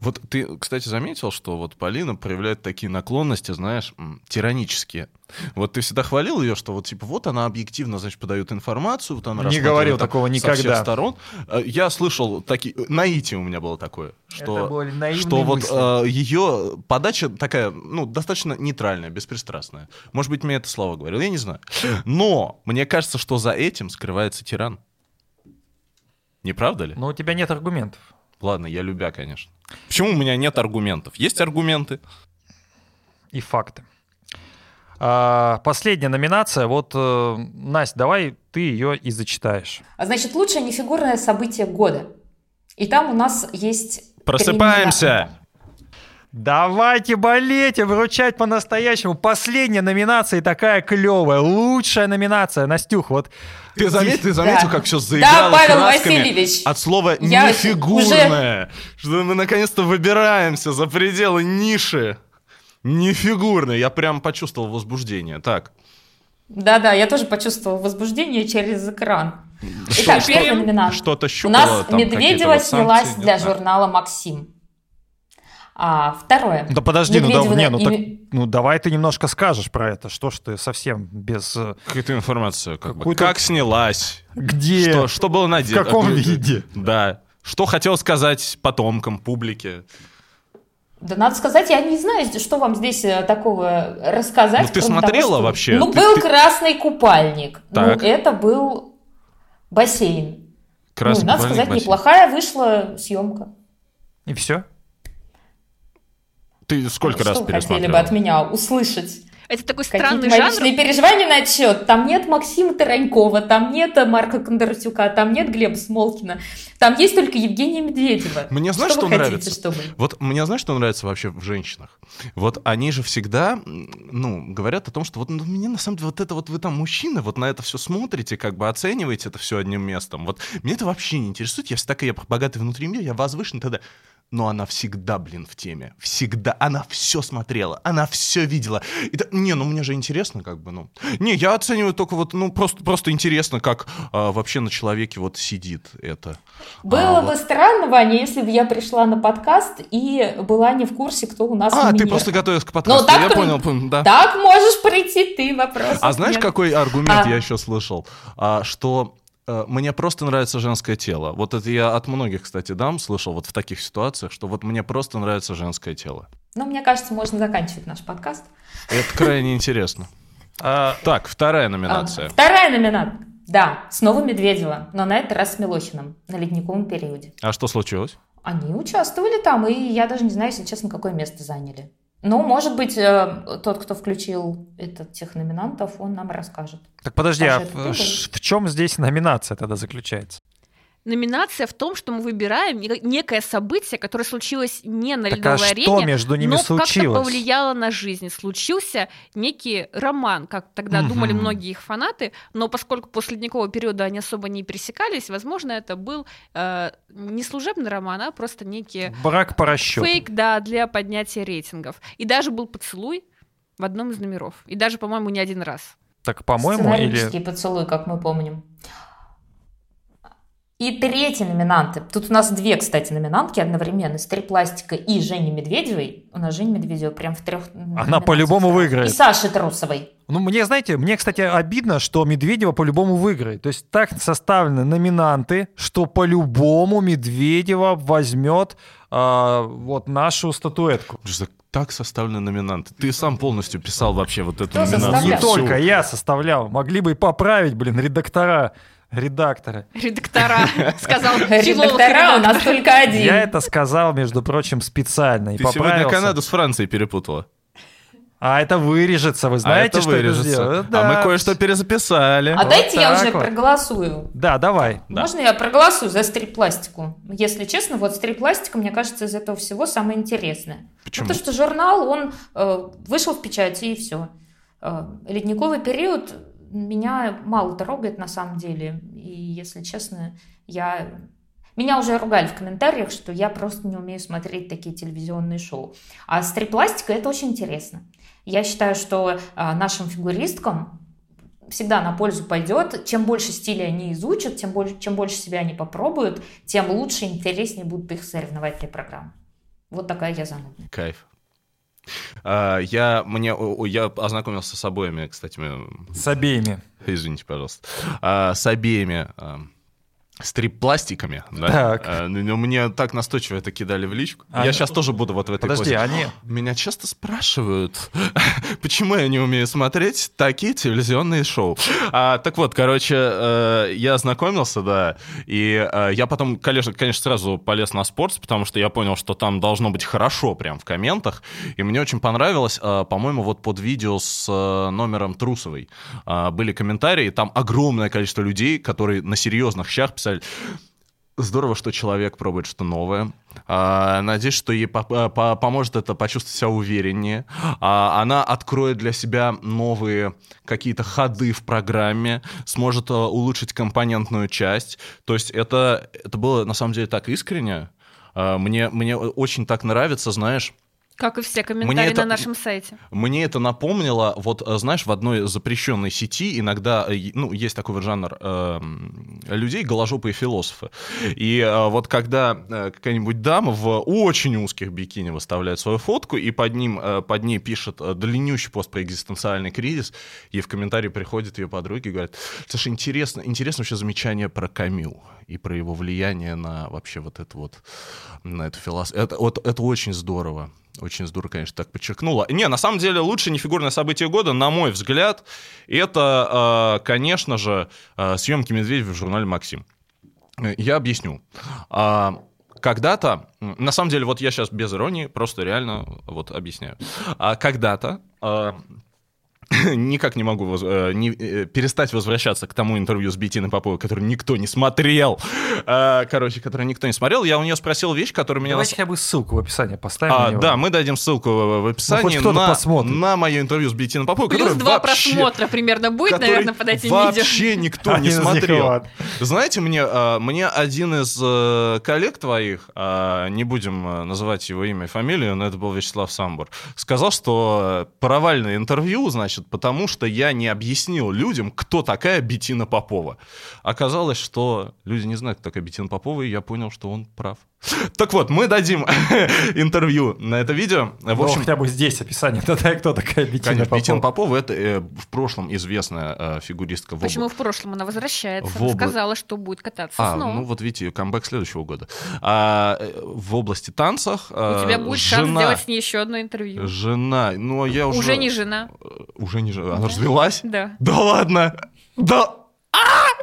Вот ты, кстати, заметил, что вот Полина проявляет такие наклонности, знаешь, тиранические. Вот ты всегда хвалил ее, что вот типа вот она объективно, значит, подает информацию, вот она Не говорил там такого со всех никогда. сторон. Э, Я слышал такие наитие у меня было такое, что Это были наивные что вот мысли. ее подача такая, ну, достаточно нейтральная, беспристрастная. Может быть, мне это слово говорил, я не знаю. Но мне кажется, что за этим скрывается тиран. Не правда ли? Но у тебя нет аргументов. Ладно, я любя, конечно. Почему у меня нет аргументов? Есть аргументы? и факты. А, последняя номинация. Вот, э, Настя, давай ты ее и зачитаешь. А Значит, лучшее нефигурное событие года. И там у нас есть... Просыпаемся! Давайте болеть и вручать по-настоящему. Последняя номинация и такая клевая. Лучшая номинация. Настюх, вот Ты заметил, ты заметил, Да. как все заиграло Да, Павел красками Васильевич. от слова Я «нефигурное», что мы наконец-то выбираемся за пределы ниши. Нефигурное. Я прям почувствовал возбуждение. Так, Да-да, я тоже почувствовала возбуждение через экран. Итак, первый номинант. что-то У щупало нас там какие-то Медведева снялась для журнала «Максим». А, второе. Да подожди, ну, да, не, ну, так- и- ну давай ты немножко скажешь про это. Что ж ты совсем без... э, какая-то информация. Как, бы. Какую-то- как снялась, Где? что, что было надето. В каком виде? Да. Что хотел сказать потомкам, публике. Да надо сказать, я не знаю, что вам здесь э, такого рассказать. Ну, ты смотрела того, что- вообще? Ну, Ты- был ты- красный купальник. Так. Ну, это был бассейн. Красный ну, надо купальник, сказать, бассейн. неплохая вышла съемка. И все? Ты сколько раз вы хотели бы от меня услышать? Это такой странный мои жанр. личные переживания на этот счет. Там нет Максима Таранькова, там нет Марка Кондратюка, там нет Глеба Смолкина. Там есть только Евгения Медведева. Мне знаешь, что что вы хотите, нравится? чтобы? Вот мне знаешь, что нравится вообще в женщинах? Вот они же всегда, ну, говорят о том, что вот ну, мне на самом деле вот это вот вы там мужчины, вот на это все смотрите, как бы оцениваете это все одним местом. Вот меня это вообще не интересует. Я всегда такая, я богатый внутри мира, я возвышенный тогда. Но она всегда, блин, в теме. Всегда. Она все смотрела. Она все видела. И та- не, ну мне же интересно, как бы, ну. Не, я оцениваю только вот, ну, просто, просто интересно, как а, вообще на человеке вот сидит это. Было А, бы вот. странно, Ваня, если бы я пришла на подкаст и была не в курсе, кто у нас А, ты просто готовилась к подкасту. Ну, так я то- понял, пон- да. Так можешь прийти ты, вопрос. А знаешь, какой аргумент А. я еще слышал? А, что мне просто нравится женское тело. Вот это я от многих, кстати, дам слышал вот в таких ситуациях, что вот мне просто нравится женское тело. Ну, мне кажется, можно заканчивать наш подкаст. Это крайне интересно. А, Так, вторая А, номинация. Вторая номинация. Да, снова Медведева, но на этот раз с Милохиным на ледниковом периоде. А что случилось? Они участвовали там, и я даже не знаю, если честно, какое место заняли. Ну, может быть, э, тот, кто включил этот, тех номинантов, он нам расскажет. так подожди, а Саша, это в, в чем здесь номинация тогда заключается? Номинация в том, что мы выбираем не- некое событие, которое случилось не на Так а ледовой что арене, между ними но как-то повлияло на жизнь. Случился некий роман, как тогда Мгм. думали многие их фанаты, но поскольку после ледникового периода они особо не пересекались, возможно, это был э, не служебный роман, а просто некий Брак по расчету. фейк, да, для поднятия рейтингов. И даже был поцелуй в одном из номеров. И даже, по-моему, не один раз. Так, по-моему, или... Поцелуй, как мы помним. И третий номинанты. Тут у нас две, кстати, номинантки одновременно. Стрипластика и Жени Медведевой. У нас Женя Медведева прям в трех Она по-любому И выиграет. Саши Трусовой. Ну, мне, знаете, мне, кстати, обидно, что Медведева по-любому выиграет. То есть так составлены номинанты, что по-любому Медведева возьмет а, вот нашу статуэтку. Так составлены номинанты. Ты сам полностью писал вообще вот эту Кто номинацию. составлял? Не только я составлял. Могли бы и поправить, блин, редактора, редакторы. Редактора, сказал. Редактора у нас только один. Я это сказал, между прочим, специально и Ты сегодня. Канаду с Францией перепутала. А это вырежется, вы знаете, а это что вырежется. это сделает? А Да. мы кое-что перезаписали. А дайте я уже вот. проголосую. Да, давай. Да. Можно я проголосую за стрип-пластику? Если честно, вот стрип-пластика, мне кажется, из этого всего самое интересное. Почему? Потому что журнал, он э, вышел в печати и все. ледниковый период меня мало трогает на самом деле. И, если честно, я... Меня уже ругали в комментариях, что я просто не умею смотреть такие телевизионные шоу. А стрип-пластика это очень интересно. Я считаю, что а, нашим фигуристкам всегда на пользу пойдет. Чем больше стилей они изучат, тем больше, чем больше себя они попробуют, тем лучше и интереснее будут их соревновательные программы. Вот такая я занудная. Кайф. А, я, мне, я ознакомился с обоими, кстати, С обеими. извините, пожалуйста, А, с обеими а, стрип-пластиками. Да? Так. А, ну, ну, мне так настойчиво это кидали в личку. А, я сейчас тоже буду вот в этой Подожди, позе. они... Меня часто спрашивают, почему я не умею смотреть такие телевизионные шоу. А, так вот, короче, э, я ознакомился, да, и э, я потом, конечно, конечно, сразу полез на спорт, потому что я понял, что там должно быть хорошо прям в комментах, и мне очень понравилось, э, по-моему, вот под видео с э, номером Трусовой э, были комментарии, там огромное количество людей, которые на серьезных щах писали, Здорово, что человек пробует что новое. А, надеюсь, что ей по- поможет это почувствовать себя увереннее. А, она откроет для себя новые какие-то ходы в программе, сможет а, улучшить компонентную часть. То есть это, это было на самом деле так искренне. А, мне, мне очень так нравится, знаешь, Как и все комментарии это- на нашем сайте. мне это напомнило, вот, э, знаешь, в одной запрещенной сети иногда, э, ну, есть такой вот жанр эм, людей, голожопые философы. И э, вот когда э, какая-нибудь дама в очень узких бикини выставляет свою фотку, и под, ним, э, под ней пишет э, длиннющий пост про экзистенциальный кризис, и в комментарии приходят ее подруги и говорят, слушай, интересно, интересно вообще замечание про Камю и про его влияние на вообще вот это вот, на эту философию. Это, вот, это очень здорово. Очень здорово, конечно, так подчеркнула. Не, на самом деле, лучше не фигурное событие года, на мой взгляд, это, э, конечно же, э, съемки Медведева в журнале «Максим». Э, Я объясню. А, Когда-то, на самом деле, вот я сейчас без иронии, просто реально вот объясняю. А Когда-то а, никак не могу воз- э, не, э, перестать возвращаться к тому интервью с Бетиной Поповой, который никто не смотрел. А, Короче, который никто не смотрел. Я у нее спросил вещь, которая меня... Давайте хотя бы ссылку в описании поставим. а, да, мы дадим ссылку в описании кто-то на, посмотрит. на мое интервью с Бетиной Поповой, Плюс два вообще- просмотра примерно будет, наверное, под этим видео. вообще никто не смотрел. Знаете, мне, а, мне один из э, коллег твоих, не будем э, называть его имя и фамилию, но это был Вячеслав Самбур, сказал, что э, провальное интервью, значит, потому что я не объяснил людям, кто такая Бетина Попова. Оказалось, что люди не знают, кто такая Бетина Попова, и я понял, что он прав. Так вот, мы дадим интервью на это видео. В Ну, общем, хотя бы здесь описание. Тогда кто такая Бетина Конечно, Попова? Бетина Попова это э, в прошлом известная э, фигуристка в об- Почему в прошлом она возвращается? В обла- сказала, что будет кататься А, снова. ну вот видите, камбэк следующего года. А, э, в области танцах У э, тебя будет шанс жена, сделать с ней еще одно интервью. жена, ну а я уже... Уже не жена. э, Уже не жена, она развелась? Да. Да ладно! Да! А!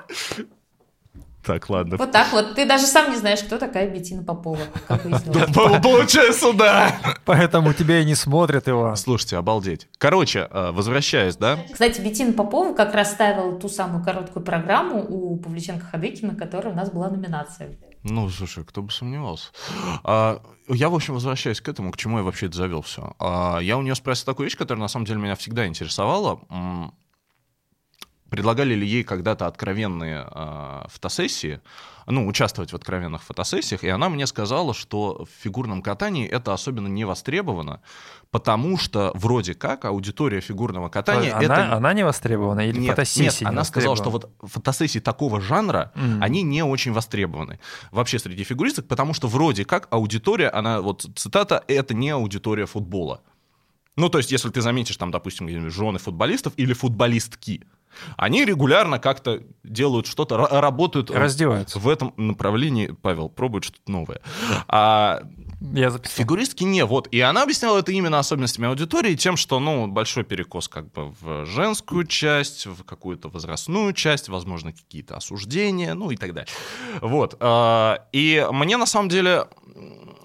Так, ладно. Вот так вот. Ты даже сам не знаешь, кто такая Бетина Попова. Получается, да! Поэтому тебя и не смотрят, Иван. Слушайте, обалдеть. Короче, э, возвращаясь, да? Кстати, Бетина Попова как раз ставила ту самую короткую программу у Павличенко Хадыкина, которая у нас была номинация. Ну, слушай, кто бы сомневался. А, я, в общем, возвращаюсь к этому, к чему я вообще это завел все. я у нее спросил такую вещь, которая на самом деле меня всегда интересовала. Предлагали ли ей когда-то откровенные а, фотосессии, ну, участвовать в откровенных фотосессиях, и она мне сказала, что в фигурном катании это особенно не востребовано, потому что вроде как аудитория фигурного катания она, это... она не востребована или Нет, фотосессии нет, не она сказала, что вот фотосессии такого жанра, Мгм. они не очень востребованы вообще среди фигуристок, потому что вроде как аудитория, она, вот цитата, это не аудитория футбола. Ну, то есть, если ты заметишь, там, допустим, жены футболистов или футболистки, они регулярно как-то делают что-то, ра- работают Раздеваются. в этом направлении. Павел пробует что-то новое. А Я записал. Фигуристки не, вот. И она объясняла это именно особенностями аудитории, тем, что, ну, большой перекос как бы в женскую часть, в какую-то возрастную часть, возможно, какие-то осуждения, ну и так далее. Вот. а, И мне на самом деле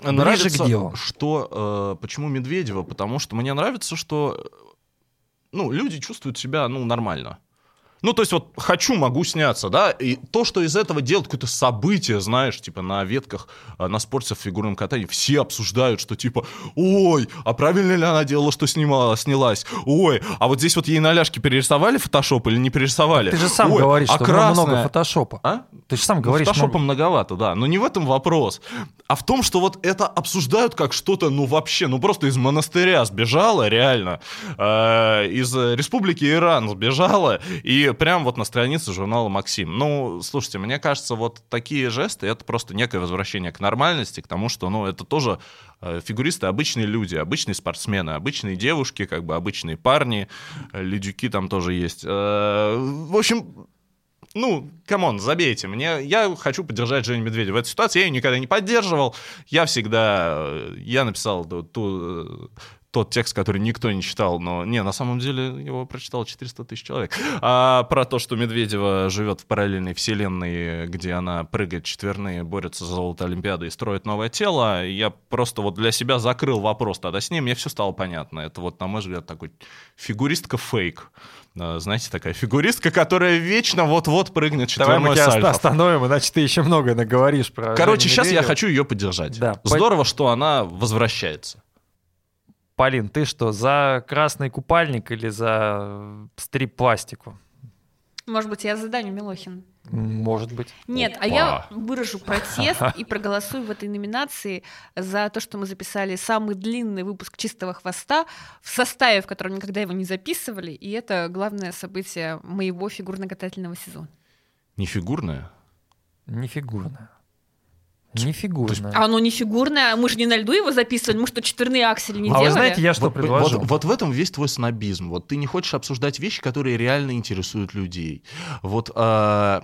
нравится, что... э, Почему Медведева? Потому что мне нравится, что ну, люди чувствуют себя, ну, нормально. Ну, то есть вот хочу, могу сняться, да, и то, что из этого делают какое-то событие, знаешь, типа на ветках, а, на спорте в фигурном катании, все обсуждают, что типа, ой, а правильно ли она делала, что снимала, снялась, ой, а вот здесь вот ей на ляжке перерисовали фотошоп или не перерисовали? Ты же сам Ой, говоришь, а что красная- много фотошопа. А? Ты же сам Ну, говоришь, фотошопа много- многовато, да. Но не в этом вопрос. А в том, что вот это обсуждают как что-то, ну вообще, ну просто из монастыря сбежала, реально. Э, из республики Иран сбежала. И прям вот на странице журнала «Максим». Ну, слушайте, мне кажется, вот такие жесты, это просто некое возвращение к нормальности, к тому, что, ну, это тоже э, фигуристы обычные люди, обычные спортсмены, обычные девушки, как бы обычные парни, э, ледюки там тоже есть. Э, В общем, ну, come on, забейте. Мне, я хочу поддержать Женю Медведева. В этой ситуации я ее никогда не поддерживал. Я всегда, я написал ту, ту, тот текст, который никто не читал, но не, на самом деле его прочитало 400 тысяч человек, а, про то, что Медведева живет в параллельной вселенной, где она прыгает четверные, борется за золото Олимпиады и строит новое тело, я просто вот для себя закрыл вопрос тогда с ним, мне все стало понятно. Это вот, на мой взгляд, такой фигуристка-фейк. А, Знаете, такая фигуристка, которая вечно вот-вот прыгнет Давай мы четверной тебя сальто. остановим, иначе ты еще много наговоришь про Короче, Женю сейчас я Медведеву. хочу ее поддержать. Да, по- Здорово, что она возвращается. Полин, ты что, за красный купальник или за э, стрип-пластику? Может быть, я заданию Милохин. Может быть. Нет, а Опа. я выражу протест и проголосую в этой номинации за то, что мы записали самый длинный выпуск «Чистого хвоста» в составе, в котором никогда его не записывали, и это главное событие моего фигурно-катательного сезона. Не фигурная? Не фигурная. Не фигурная. А оно не фигурное, мы же не на льду его записывали, мы что, четверные аксели не А делали? вы знаете, я что вот, предложу? вот- вот в этом весь твой снобизм. Вот ты не хочешь обсуждать вещи, которые реально интересуют людей. Вот а,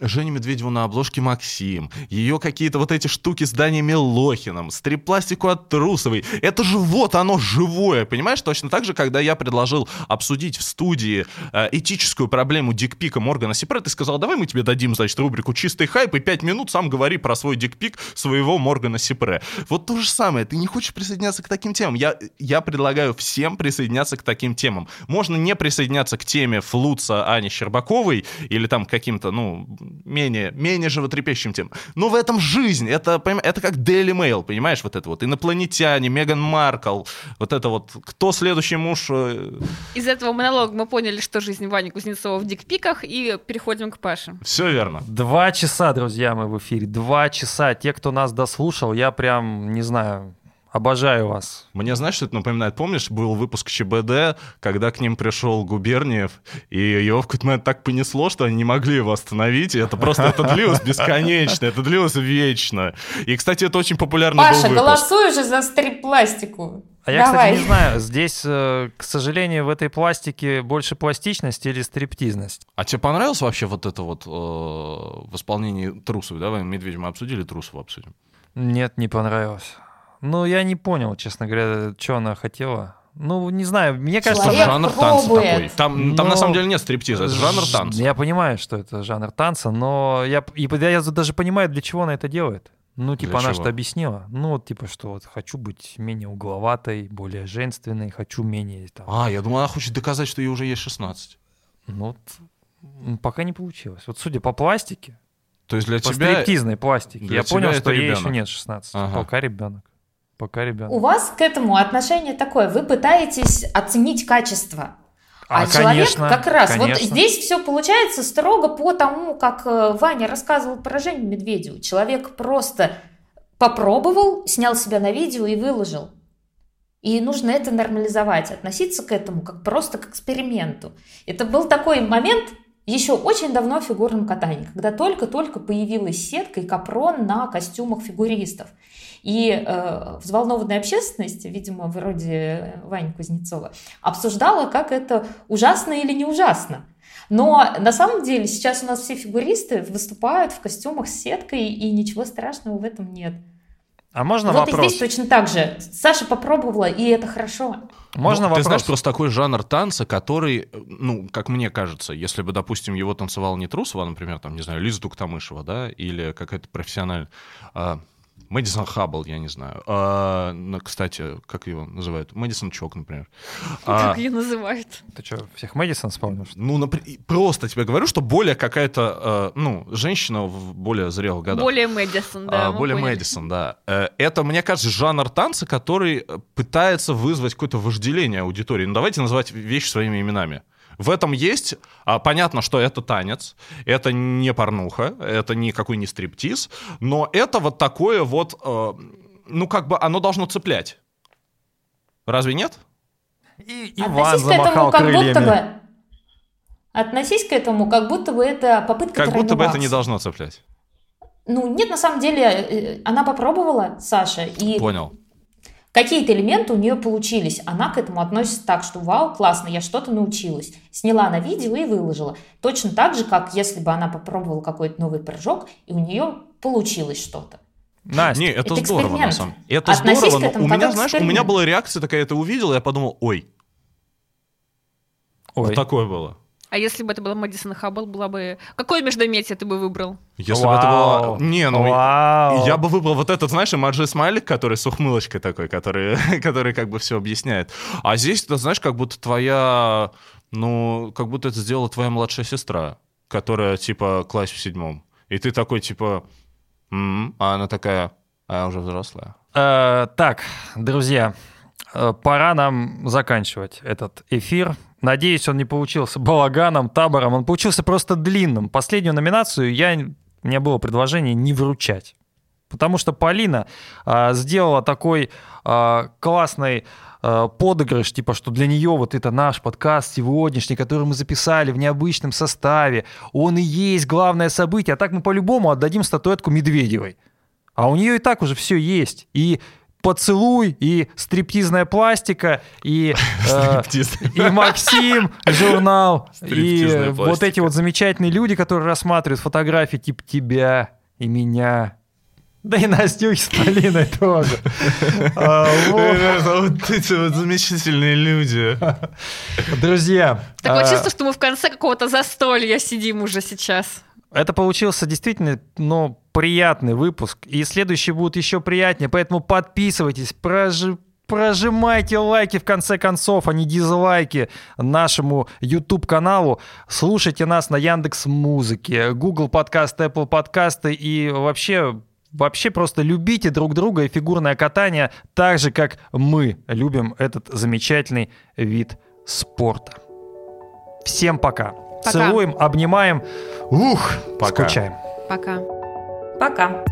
Женя Медведева на обложке Максим, ее какие-то вот эти штуки с Даней Милохиным, стрип-пластику от Трусовой. Это же вот оно живое, понимаешь? Точно так же, когда я предложил обсудить в студии а, этическую проблему дикпика Моргана Сипре, ты сказал, давай мы тебе дадим, значит, рубрику «Чистый хайп» и пять минут сам говори про свой дикпик своего Моргана Сипре. Вот то же самое, ты не хочешь присоединяться к таким темам. Я, я предлагаю всем присоединяться к таким темам. Можно не присоединяться к теме Флуца Ани Щербаковой или там к каким-то, ну, менее, менее животрепещущим темам. Но в этом жизнь. Это, поним- это как Daily Mail, понимаешь, вот это вот. Инопланетяне, Меган Маркл, вот это вот. Кто следующий муж? э, Из этого монолога мы поняли, что жизнь Вани Кузнецова в дикпиках, и переходим к Паше. Все верно. Два часа, друзья, мы в эфире. Два часа. Те, кто нас дослушал, я прям, не знаю, обожаю вас. Мне, знаешь, что это напоминает? Помнишь, был выпуск ЧБД, когда к ним пришел Губерниев, и его в какой-то момент так понесло, что они не могли его остановить, и это просто, это длилось бесконечно, это длилось вечно. И, кстати, это очень популярный Паша, был выпуск. голосуй уже за стрип-пластику. А я, Давай. кстати, не знаю, здесь, э, к сожалению, в этой пластике больше пластичность или стриптизность. А тебе понравилось вообще вот это вот э, в исполнении Трусовой? Давай, Медведь, мы обсудили, Трусову обсудим. Нет, не понравилось. Ну, я не понял, честно говоря, что она хотела. Ну, не знаю, мне кажется... Человек жанр танца пробует. такой. Там, там Но- на самом деле нет стриптиза, это жанр танца. Я понимаю, что это жанр танца, но я, и я даже понимаю, для чего она это делает. Ну, типа, Для она что объяснила. Ну, вот, типа, что вот хочу быть менее угловатой, более женственной, хочу менее там. А, я думал, она хочет доказать, что ей уже есть 16. Ну, вот, пока не получилось. Вот судя по пластике, То есть для по тебя... стриптизной пластике, для я тебя понял, что ей ребенок. еще нет 16. Ага. Пока ребенок. Пока ребенок. У вас к этому отношение такое. Вы пытаетесь оценить качество. А, человек конечно, как раз, вот конечно. здесь все получается строго по тому, как э, Ваня рассказывал про Женю Медведеву. Человек просто попробовал, снял себя на видео и выложил. И нужно это нормализовать, относиться к этому как просто к эксперименту. Это был такой момент еще очень давно в фигурном катании, когда только-только появилась сетка и капрон на костюмах фигуристов. И э, взволнованная общественность, видимо, вроде Вани Кузнецова, обсуждала, как это ужасно или не ужасно. Но на самом деле сейчас у нас все фигуристы выступают в костюмах с сеткой, и ничего страшного в этом нет. А можно вот вопрос? и здесь точно так же. Саша попробовала, и это хорошо. Можно Ну, вопрос? Ты знаешь, просто такой жанр танца, который, ну, как мне кажется, если бы, допустим, его танцевала не Трусова, а, например, там, не знаю, Лиза Туктамышева, да, или какая-то профессиональная... а, Мэдисон Хаббл, я не знаю. А, ну, кстати, как его называют? Мэдисон Чок, например. А, Как ее называют? Ты что, всех Мэдисон вспомнил? ну, напри- просто тебе говорю, что более какая-то, э, ну, женщина в более зрелых годах. Более Мэдисон, да. А, более поняли. Мэдисон, да. Э, Это, мне кажется, жанр танца, который пытается вызвать какое-то вожделение аудитории. Ну, давайте называть вещи своими именами. В этом есть, а, понятно, что это танец, это не порнуха, это никакой не стриптиз, но это вот такое вот, э, ну, как бы оно должно цеплять. Разве нет? И Иван Относись к этому замахал как крыльями. будто бы... Относись к этому, как будто бы это попытка Как будто бы это не должно цеплять. Ну, нет, на самом деле, э, она попробовала, Саша, и Понял. Какие-то элементы у нее получились. Она к этому относится так, что вау, классно, я что-то научилась. Сняла на видео и выложила. Точно так же, как если бы она попробовала какой-то новый прыжок, и у нее получилось что-то. Настя, Не, это, Это здорово, на эксперимент. самом деле. Это Относись здорово, к но этому у меня, знаешь, у меня была реакция такая, я это увидел, и я подумал, ой, ой, вот такое было. А если бы это была Мэдисон Хаббл, была бы... Какое междометие ты бы выбрал? Если бы это Вау. было... Не, ну, Вау. я бы выбрал вот этот, знаешь, эмоджи смайлик, который с ухмылочкой такой, который, который как бы все объясняет. А здесь, ты знаешь, как будто твоя... Ну, как будто это сделала твоя младшая сестра, которая, типа, класс в седьмом. И ты такой, типа... «М-м», А она такая... А я уже взрослая. Э, так, друзья, э, пора нам заканчивать этот эфир. Надеюсь, он не получился балаганом, табором, он получился просто длинным. Последнюю номинацию я, у меня было предложение не вручать. Потому что Полина а, сделала такой а, классный а, подыгрыш, типа, что для нее вот это наш подкаст сегодняшний, который мы записали в необычном составе, он и есть главное событие, а так мы по-любому отдадим статуэтку Медведевой. А у нее и так уже все есть. И поцелуй, и стриптизная пластика, и, э, и Максим, журнал, и вот эти вот замечательные люди, которые рассматривают фотографии типа тебя и меня. Да и Настюхи с Полиной тоже. А, вот. Вот эти вот замечательные люди. Друзья, Такое а, чувство, что мы в конце какого-то застолья сидим уже сейчас. Это получился действительно, ну, приятный выпуск. И следующие будут еще приятнее. Поэтому подписывайтесь, прожи- прожимайте лайки в конце концов, а не дизлайки нашему YouTube-каналу. Слушайте нас на Яндекс Музыке, Google подкаст, Apple подкасты и вообще Вообще просто любите друг друга и фигурное катание так же, как мы любим этот замечательный вид спорта. Всем пока. Пока. Целуем, обнимаем. Ух, Пока. скучаем. Пока. Пока.